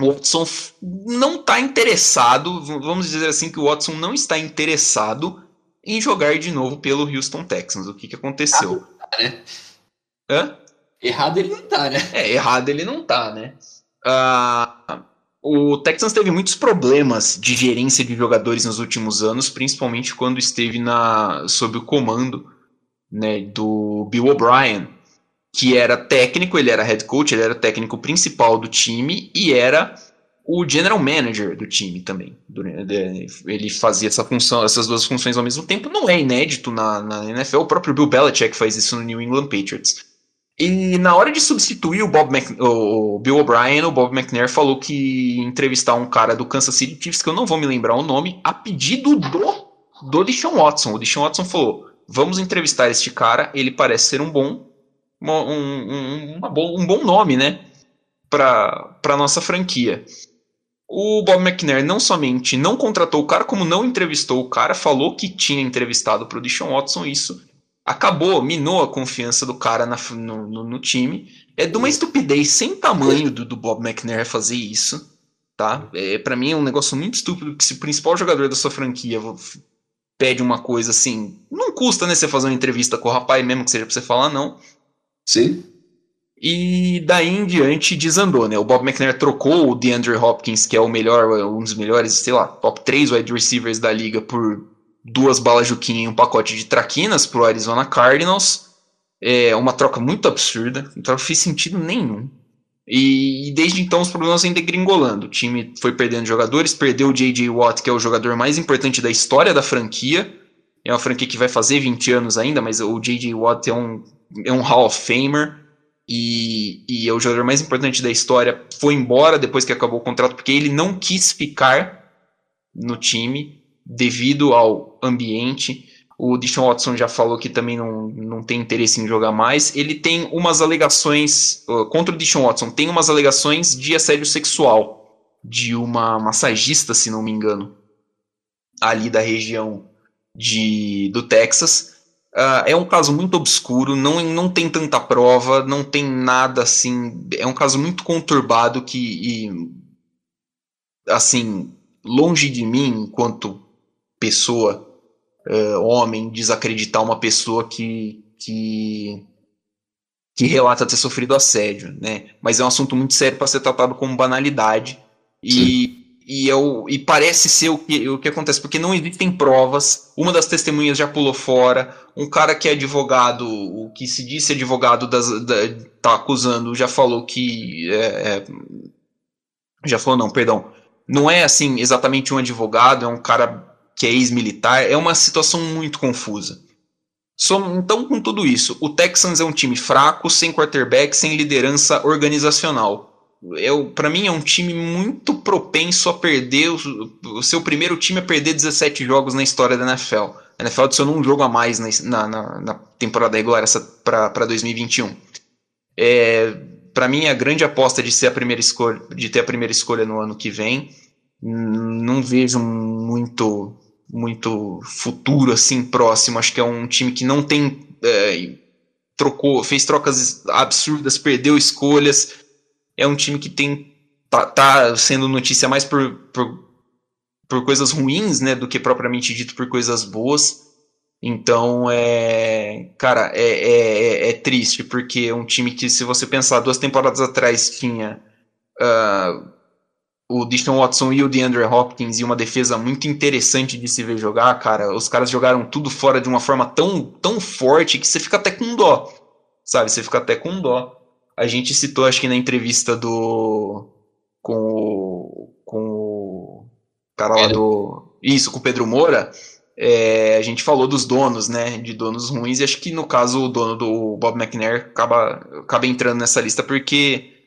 o Watson não está interessado, vamos dizer assim que o Watson não está interessado em jogar de novo pelo Houston Texans. O que, que aconteceu? Errado, tá, né? Hã? Errado ele não tá, né? É, errado ele não tá, né? Uh, o Texans teve muitos problemas de gerência de jogadores nos últimos anos, principalmente quando esteve na, sob o comando né, do Bill O'Brien, que era técnico, ele era head coach, ele era técnico principal do time e era o general manager do time também. Ele fazia essa função, essas duas funções ao mesmo tempo. Não é inédito na, na NFL, o próprio Bill Belichick faz isso no New England Patriots. E na hora de substituir o, Bob o Bill O'Brien, o Bob McNair falou que entrevistar um cara do Kansas City Chiefs, que eu não vou me lembrar o nome, a pedido do, do Deshaun Watson. O Deshaun Watson falou: vamos entrevistar este cara, ele parece ser um bom, um, um, uma bom, um bom nome, né? Para a nossa franquia. O Bob McNair não somente não contratou o cara, como não entrevistou o cara, falou que tinha entrevistado para o Deshaun Watson isso acabou, minou a confiança do cara na, no, no, no, time. É de uma estupidez sem tamanho do, do Bob McNair fazer isso, tá? É, para mim é um negócio muito estúpido que se o principal jogador da sua franquia pede uma coisa assim, não custa, né, você fazer uma entrevista com o rapaz mesmo que seja pra você falar não. Sim. E daí em diante desandou, né? O Bob McNair trocou o DeAndre Hopkins, que é o melhor, um dos melhores, sei lá, top 3 wide receivers da liga por duas balas Juquinha e um pacote de traquinas pro Arizona Cardinals. É uma troca muito absurda, então não fez sentido nenhum. E, e, desde então os problemas vêm degringolando. O time foi perdendo jogadores, perdeu o J.J. Watt, que é o jogador mais importante da história da franquia. É uma franquia que vai fazer 20 anos ainda, mas o J.J. Watt é um, é um Hall of Famer. E, e é o jogador mais importante da história. Foi embora depois que acabou o contrato, porque ele não quis ficar no time devido ao ambiente. O Deshaun Watson já falou que também não, não tem interesse em jogar mais. Ele tem umas alegações uh, contra o Deshaun Watson, tem umas alegações de assédio sexual de uma massagista, se não me engano, ali da região de, do Texas. Uh, é um caso muito obscuro, não, não tem tanta prova, não tem nada assim. É um caso muito conturbado que, e, assim, longe de mim, enquanto pessoa, uh, homem, desacreditar uma pessoa que, que, que relata ter sofrido assédio, né? Mas é um assunto muito sério para ser tratado como banalidade. E, e, eu, e parece ser o que, o que acontece, porque não existem provas. Uma das testemunhas já pulou fora. Um cara que é advogado, o que se disse advogado, das, da, tá acusando, já falou que. É, é, já falou, não, perdão. Não é assim exatamente um advogado, é um cara que é ex-militar, é uma situação muito confusa. Então, com tudo isso, o Texans é um time fraco, sem quarterback, sem liderança organizacional. Para mim, é um time muito propenso a perder. O, o, seu primeiro time a perder 17 jogos na história da NFL. A NFL adicionou um jogo a mais na, na, na temporada regular para 2021. É, para mim, a grande aposta de ser a primeira escolha, de ter a primeira escolha no ano que vem. Não vejo muito muito futuro assim próximo. Acho que é um time que não tem é, trocou, fez trocas absurdas, perdeu escolhas. É um time que tem tá, tá sendo notícia mais por, por, por coisas ruins, né, do que propriamente dito por coisas boas. Então, é, cara, é, é, é, é triste, porque é um time que, se você pensar, duas temporadas atrás tinha uh, o Deshaun Watson e o DeAndre Hopkins e uma defesa muito interessante de se ver jogar, cara. Os caras jogaram tudo fora de uma forma tão, tão forte que você fica até com dó, sabe? Você fica até com dó. A gente citou, acho que na entrevista do. com o. com o cara lá do. Isso, com o Pedro Moura. É, a gente falou dos donos, né? De donos ruins, e acho que no caso o dono do Bob McNair acaba, acaba entrando nessa lista porque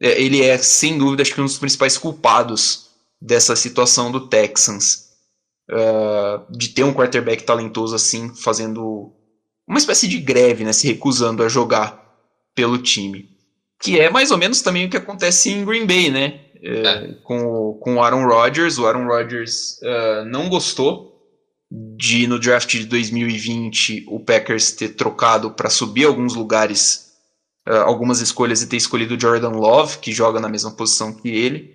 ele é, sem dúvida, acho que um dos principais culpados dessa situação do Texans. Uh, de ter um quarterback talentoso assim, fazendo uma espécie de greve, né, se recusando a jogar pelo time. Que é mais ou menos também o que acontece em Green Bay, né? É, é. Com, com o Aaron Rodgers. O Aaron Rodgers uh, não gostou de, no draft de 2020, o Packers ter trocado para subir alguns lugares uh, algumas escolhas e ter escolhido Jordan Love, que joga na mesma posição que ele.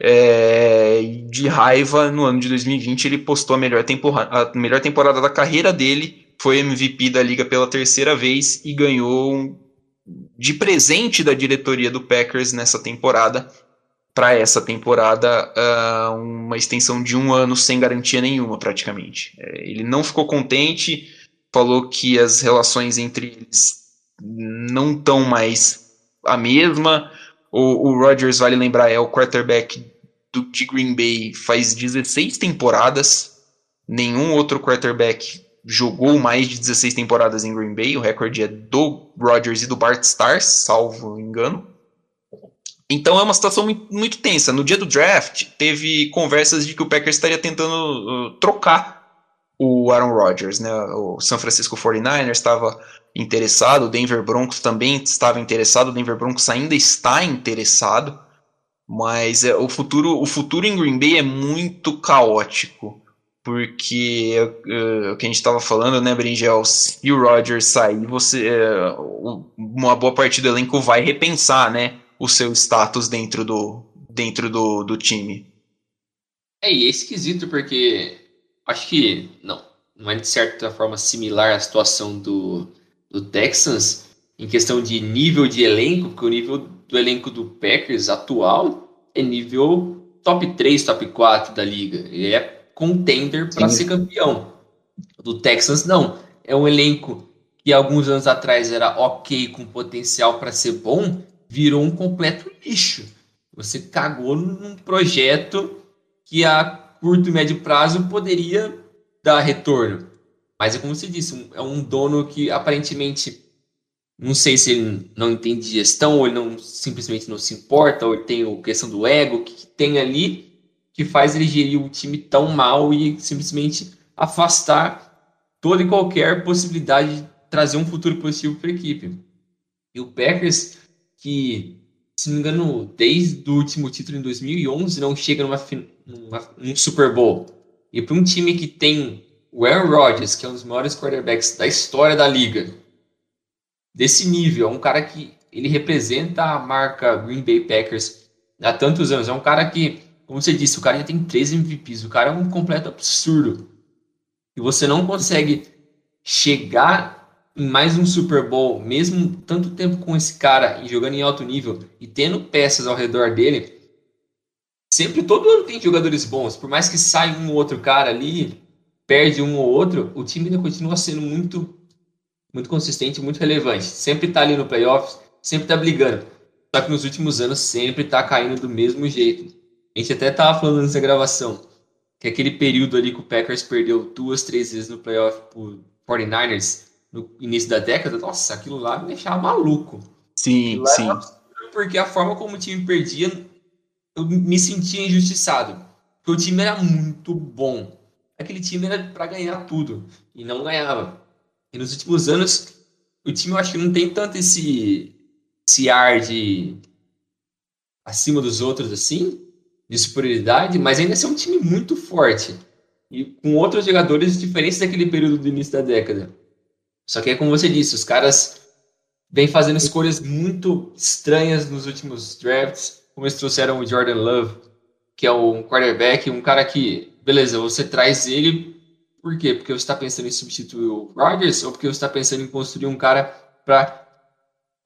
É, de raiva, no ano de 2020, ele postou a melhor, a melhor temporada da carreira dele, foi MVP da liga pela terceira vez e ganhou de presente da diretoria do Packers nessa temporada para essa temporada uh, uma extensão de um ano sem garantia nenhuma, praticamente. É, ele não ficou contente, falou que as relações entre eles não estão mais a mesma. O, o Rodgers, vale lembrar, é o quarterback do, de Green Bay faz 16 temporadas. Nenhum outro quarterback jogou mais de 16 temporadas em Green Bay. O recorde é do Rodgers e do Bart Starrs, salvo engano. Então é uma situação muito, muito, tensa. No dia do draft, teve conversas de que o Packers estaria tentando uh, trocar o Aaron Rodgers. Né? O San Francisco 49ers estava interessado, o Denver Broncos também estava interessado, o Denver Broncos ainda está interessado, mas é, o, futuro, o futuro em Green Bay é muito caótico. Porque uh, o que a gente estava falando, né, Bringel? Se o Rodgers sair, você, uma boa parte do elenco vai repensar, né? o seu status dentro do, dentro do, do time. É, e é esquisito porque acho que não, não é de certa forma similar à situação do, do Texans em questão de nível de elenco, porque o nível do elenco do Packers atual é nível top 3, top 4 da liga. Ele é contender para ser campeão. Do Texans não, é um elenco que alguns anos atrás era ok com potencial para ser bom, virou um completo lixo. Você cagou num projeto que a curto e médio prazo poderia dar retorno. Mas é como você disse, é um dono que aparentemente não sei se ele não entende gestão, ou ele não simplesmente não se importa, ou ele tem a questão do ego, que tem ali que faz ele gerir o time tão mal e simplesmente afastar toda e qualquer possibilidade de trazer um futuro positivo para a equipe. E o Packers que, se não me engano, desde o último título em 2011 não chega numa, numa num Super Bowl. E para um time que tem o Aaron Rodgers, que é um dos maiores quarterbacks da história da liga, desse nível, é um cara que ele representa a marca Green Bay Packers há tantos anos. É um cara que, como você disse, o cara já tem três MVPs. O cara é um completo absurdo. E você não consegue chegar em mais um Super Bowl, mesmo tanto tempo com esse cara e jogando em alto nível e tendo peças ao redor dele, sempre todo ano tem jogadores bons. Por mais que saia um ou outro cara ali, perde um ou outro, o time ainda continua sendo muito, muito consistente, muito relevante. Sempre tá ali no playoffs, sempre tá brigando. Só que nos últimos anos sempre tá caindo do mesmo jeito. A gente até tava falando nessa gravação que aquele período ali que o Packers perdeu duas, três vezes no playoff por 49ers no início da década, nossa, aquilo lá me deixava maluco. Sim, sim. Porque a forma como o time perdia, eu me sentia injustiçado. Porque o time era muito bom. Aquele time era para ganhar tudo. E não ganhava. E nos últimos anos, o time eu acho que não tem tanto esse, esse ar de acima dos outros assim, de superioridade, mas ainda é um time muito forte. E com outros jogadores diferentes daquele período do início da década. Só que é como você disse, os caras vêm fazendo escolhas muito estranhas nos últimos drafts, como eles trouxeram o Jordan Love, que é um quarterback, um cara que, beleza, você traz ele, por quê? Porque você está pensando em substituir o Rodgers ou porque você está pensando em construir um cara para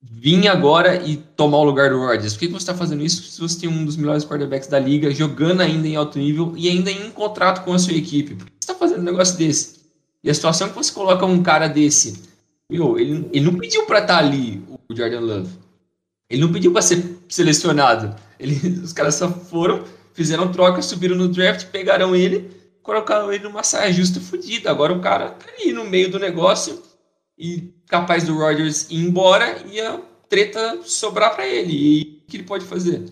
vir agora e tomar o lugar do Rodgers? Por que você está fazendo isso se você tem um dos melhores quarterbacks da liga, jogando ainda em alto nível e ainda em contrato com a sua equipe? Por que você está fazendo um negócio desse? E a situação que você coloca um cara desse, meu, ele, ele não pediu para estar tá ali, o Jordan Love. Ele não pediu para ser selecionado. Ele, os caras só foram, fizeram troca, subiram no draft, pegaram ele, colocaram ele numa saia justa fodida. Agora o cara tá ali no meio do negócio e capaz do Rodgers ir embora e a treta sobrar para ele. E o que ele pode fazer?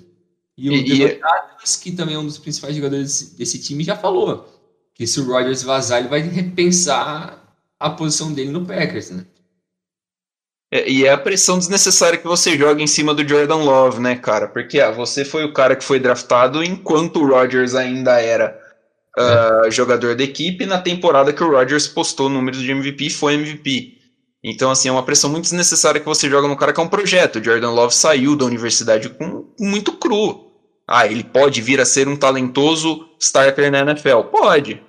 E o e, Adams, que também é um dos principais jogadores desse, desse time, já falou que se o Rodgers vazar, ele vai repensar a posição dele no Packers, né? É, e é a pressão desnecessária que você joga em cima do Jordan Love, né, cara? Porque ah, você foi o cara que foi draftado enquanto o Rodgers ainda era uh, é. jogador da equipe na temporada que o Rodgers postou números de MVP e foi MVP. Então, assim, é uma pressão muito desnecessária que você joga no cara que é um projeto. O Jordan Love saiu da universidade com muito cru. Ah, ele pode vir a ser um talentoso starter na NFL? Pode.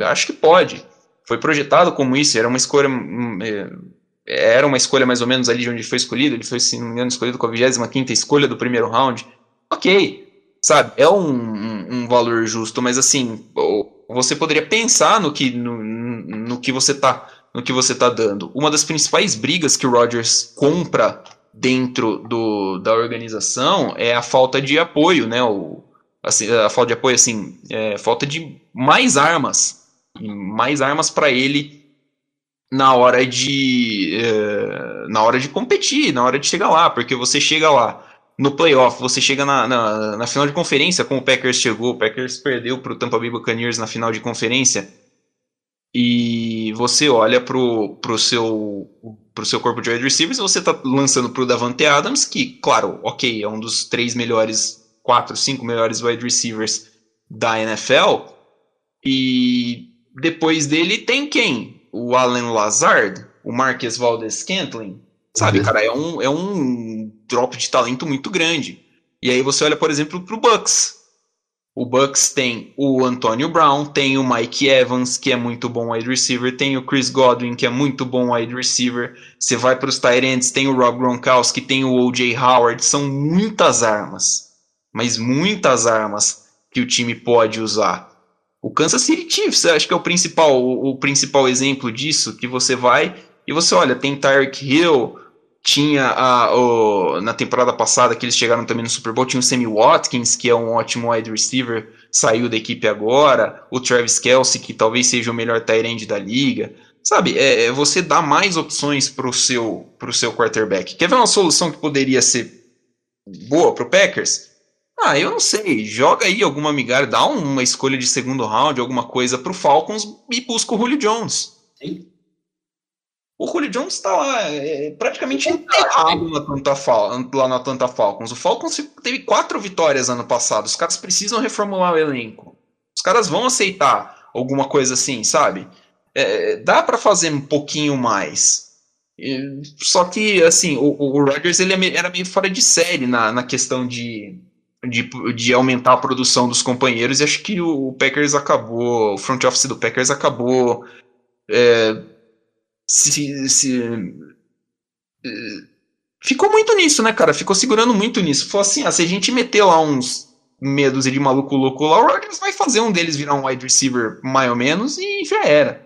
Acho que pode. Foi projetado como isso, era uma escolha. Era uma escolha mais ou menos ali de onde foi escolhido. Ele foi, se não me engano, escolhido com a 25 escolha do primeiro round. Ok. sabe? É um, um, um valor justo, mas assim, você poderia pensar no que, no, no que você tá no que você tá dando. Uma das principais brigas que o Rodgers compra dentro do, da organização é a falta de apoio, né? O, assim, a falta de apoio, assim, é, falta de mais armas, mais armas para ele na hora de é, na hora de competir, na hora de chegar lá, porque você chega lá no playoff, você chega na, na, na final de conferência, como o Packers chegou, o Packers perdeu para o Tampa Bay Buccaneers na final de conferência, e você olha pro, pro seu pro seu corpo de wide receivers você tá lançando pro Davante Adams, que, claro, ok, é um dos três melhores, quatro, cinco melhores wide receivers da NFL, e depois dele tem quem? O Allen Lazard, o Marques Valdez Scantling, sabe, uhum. cara, é um, é um drop de talento muito grande. E aí você olha, por exemplo, pro Bucks, o Bucks tem o Antonio Brown, tem o Mike Evans, que é muito bom wide receiver, tem o Chris Godwin, que é muito bom wide receiver. Você vai para os Tyrants, tem o Rob Gronkowski, tem o O.J. Howard. São muitas armas, mas muitas armas que o time pode usar. O Kansas City Chiefs, acho que é o principal, o, o principal exemplo disso, que você vai e você olha, tem Tyreek Hill, tinha a, o, na temporada passada, que eles chegaram também no Super Bowl, tinha o Sammy Watkins, que é um ótimo wide receiver, saiu da equipe agora. O Travis Kelsey, que talvez seja o melhor tight end da liga. Sabe, é, é você dá mais opções para o seu, seu quarterback. Quer ver uma solução que poderia ser boa para o Packers? Ah, eu não sei. Joga aí alguma migalha, dá uma escolha de segundo round, alguma coisa para o Falcons e busca o Julio Jones. Sim. O Julio Jones está lá, é, praticamente enterrado na Atlanta Fal lá na Atlanta Falcons. O Falcons teve quatro vitórias ano passado. Os caras precisam reformular o elenco. Os caras vão aceitar alguma coisa assim, sabe? É, dá para fazer um pouquinho mais. Só que, assim, o, o Rodgers ele é era meio fora de série na, na questão de, de, de aumentar a produção dos companheiros. E acho que o Packers acabou, o front office do Packers acabou. É, se, se eh, ficou muito nisso, né, cara? Ficou segurando muito nisso. Falou assim, ah, se a gente meter lá uns medos de maluco louco lá, o Rodgers vai fazer um deles virar um wide receiver mais ou menos e já era.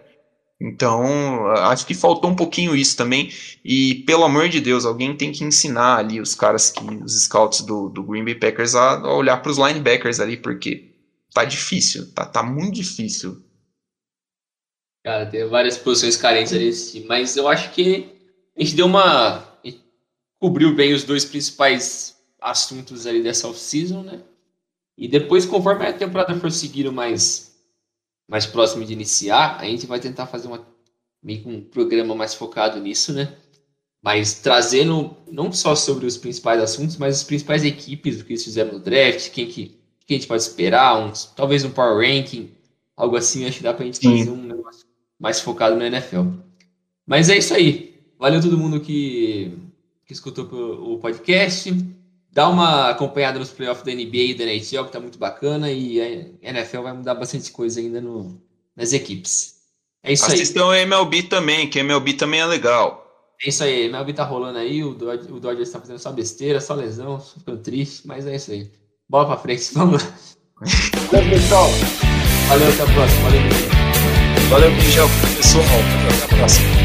Então, acho que faltou um pouquinho isso também. E, pelo amor de Deus, alguém tem que ensinar ali os caras, que os scouts do, do Green Bay Packers, a, a olhar para os linebackers ali, porque tá difícil, tá, tá muito difícil Cara, tem várias posições carentes ali, mas eu acho que a gente deu uma. cobriu bem os dois principais assuntos ali dessa off-season, né? E depois, conforme a temporada for seguindo mais, mais próximo de iniciar, a gente vai tentar fazer uma, meio um programa mais focado nisso, né? Mas trazendo não só sobre os principais assuntos, mas as principais equipes, o que eles fizeram no draft, quem que, quem a gente pode esperar, uns, talvez um power ranking, algo assim, acho que dá pra gente Sim. fazer um negócio mais focado no NFL. Mas é isso aí. Valeu todo mundo que, que escutou o podcast. Dá uma acompanhada nos playoffs da NBA e da NHL, que tá muito bacana. E a NFL vai mudar bastante coisa ainda no, nas equipes. É isso Assistam aí. Assistam a MLB também, que a MLB também é legal. É isso aí, MLB tá rolando aí, o Dodgers, o Dodgers tá fazendo só besteira, só lesão, ficando triste, mas é isso aí. Bola pra frente, vamos lá. Valeu, pessoal. Valeu, até a próxima. Valeu, Valeu, Michel, pessoal. Até a próxima.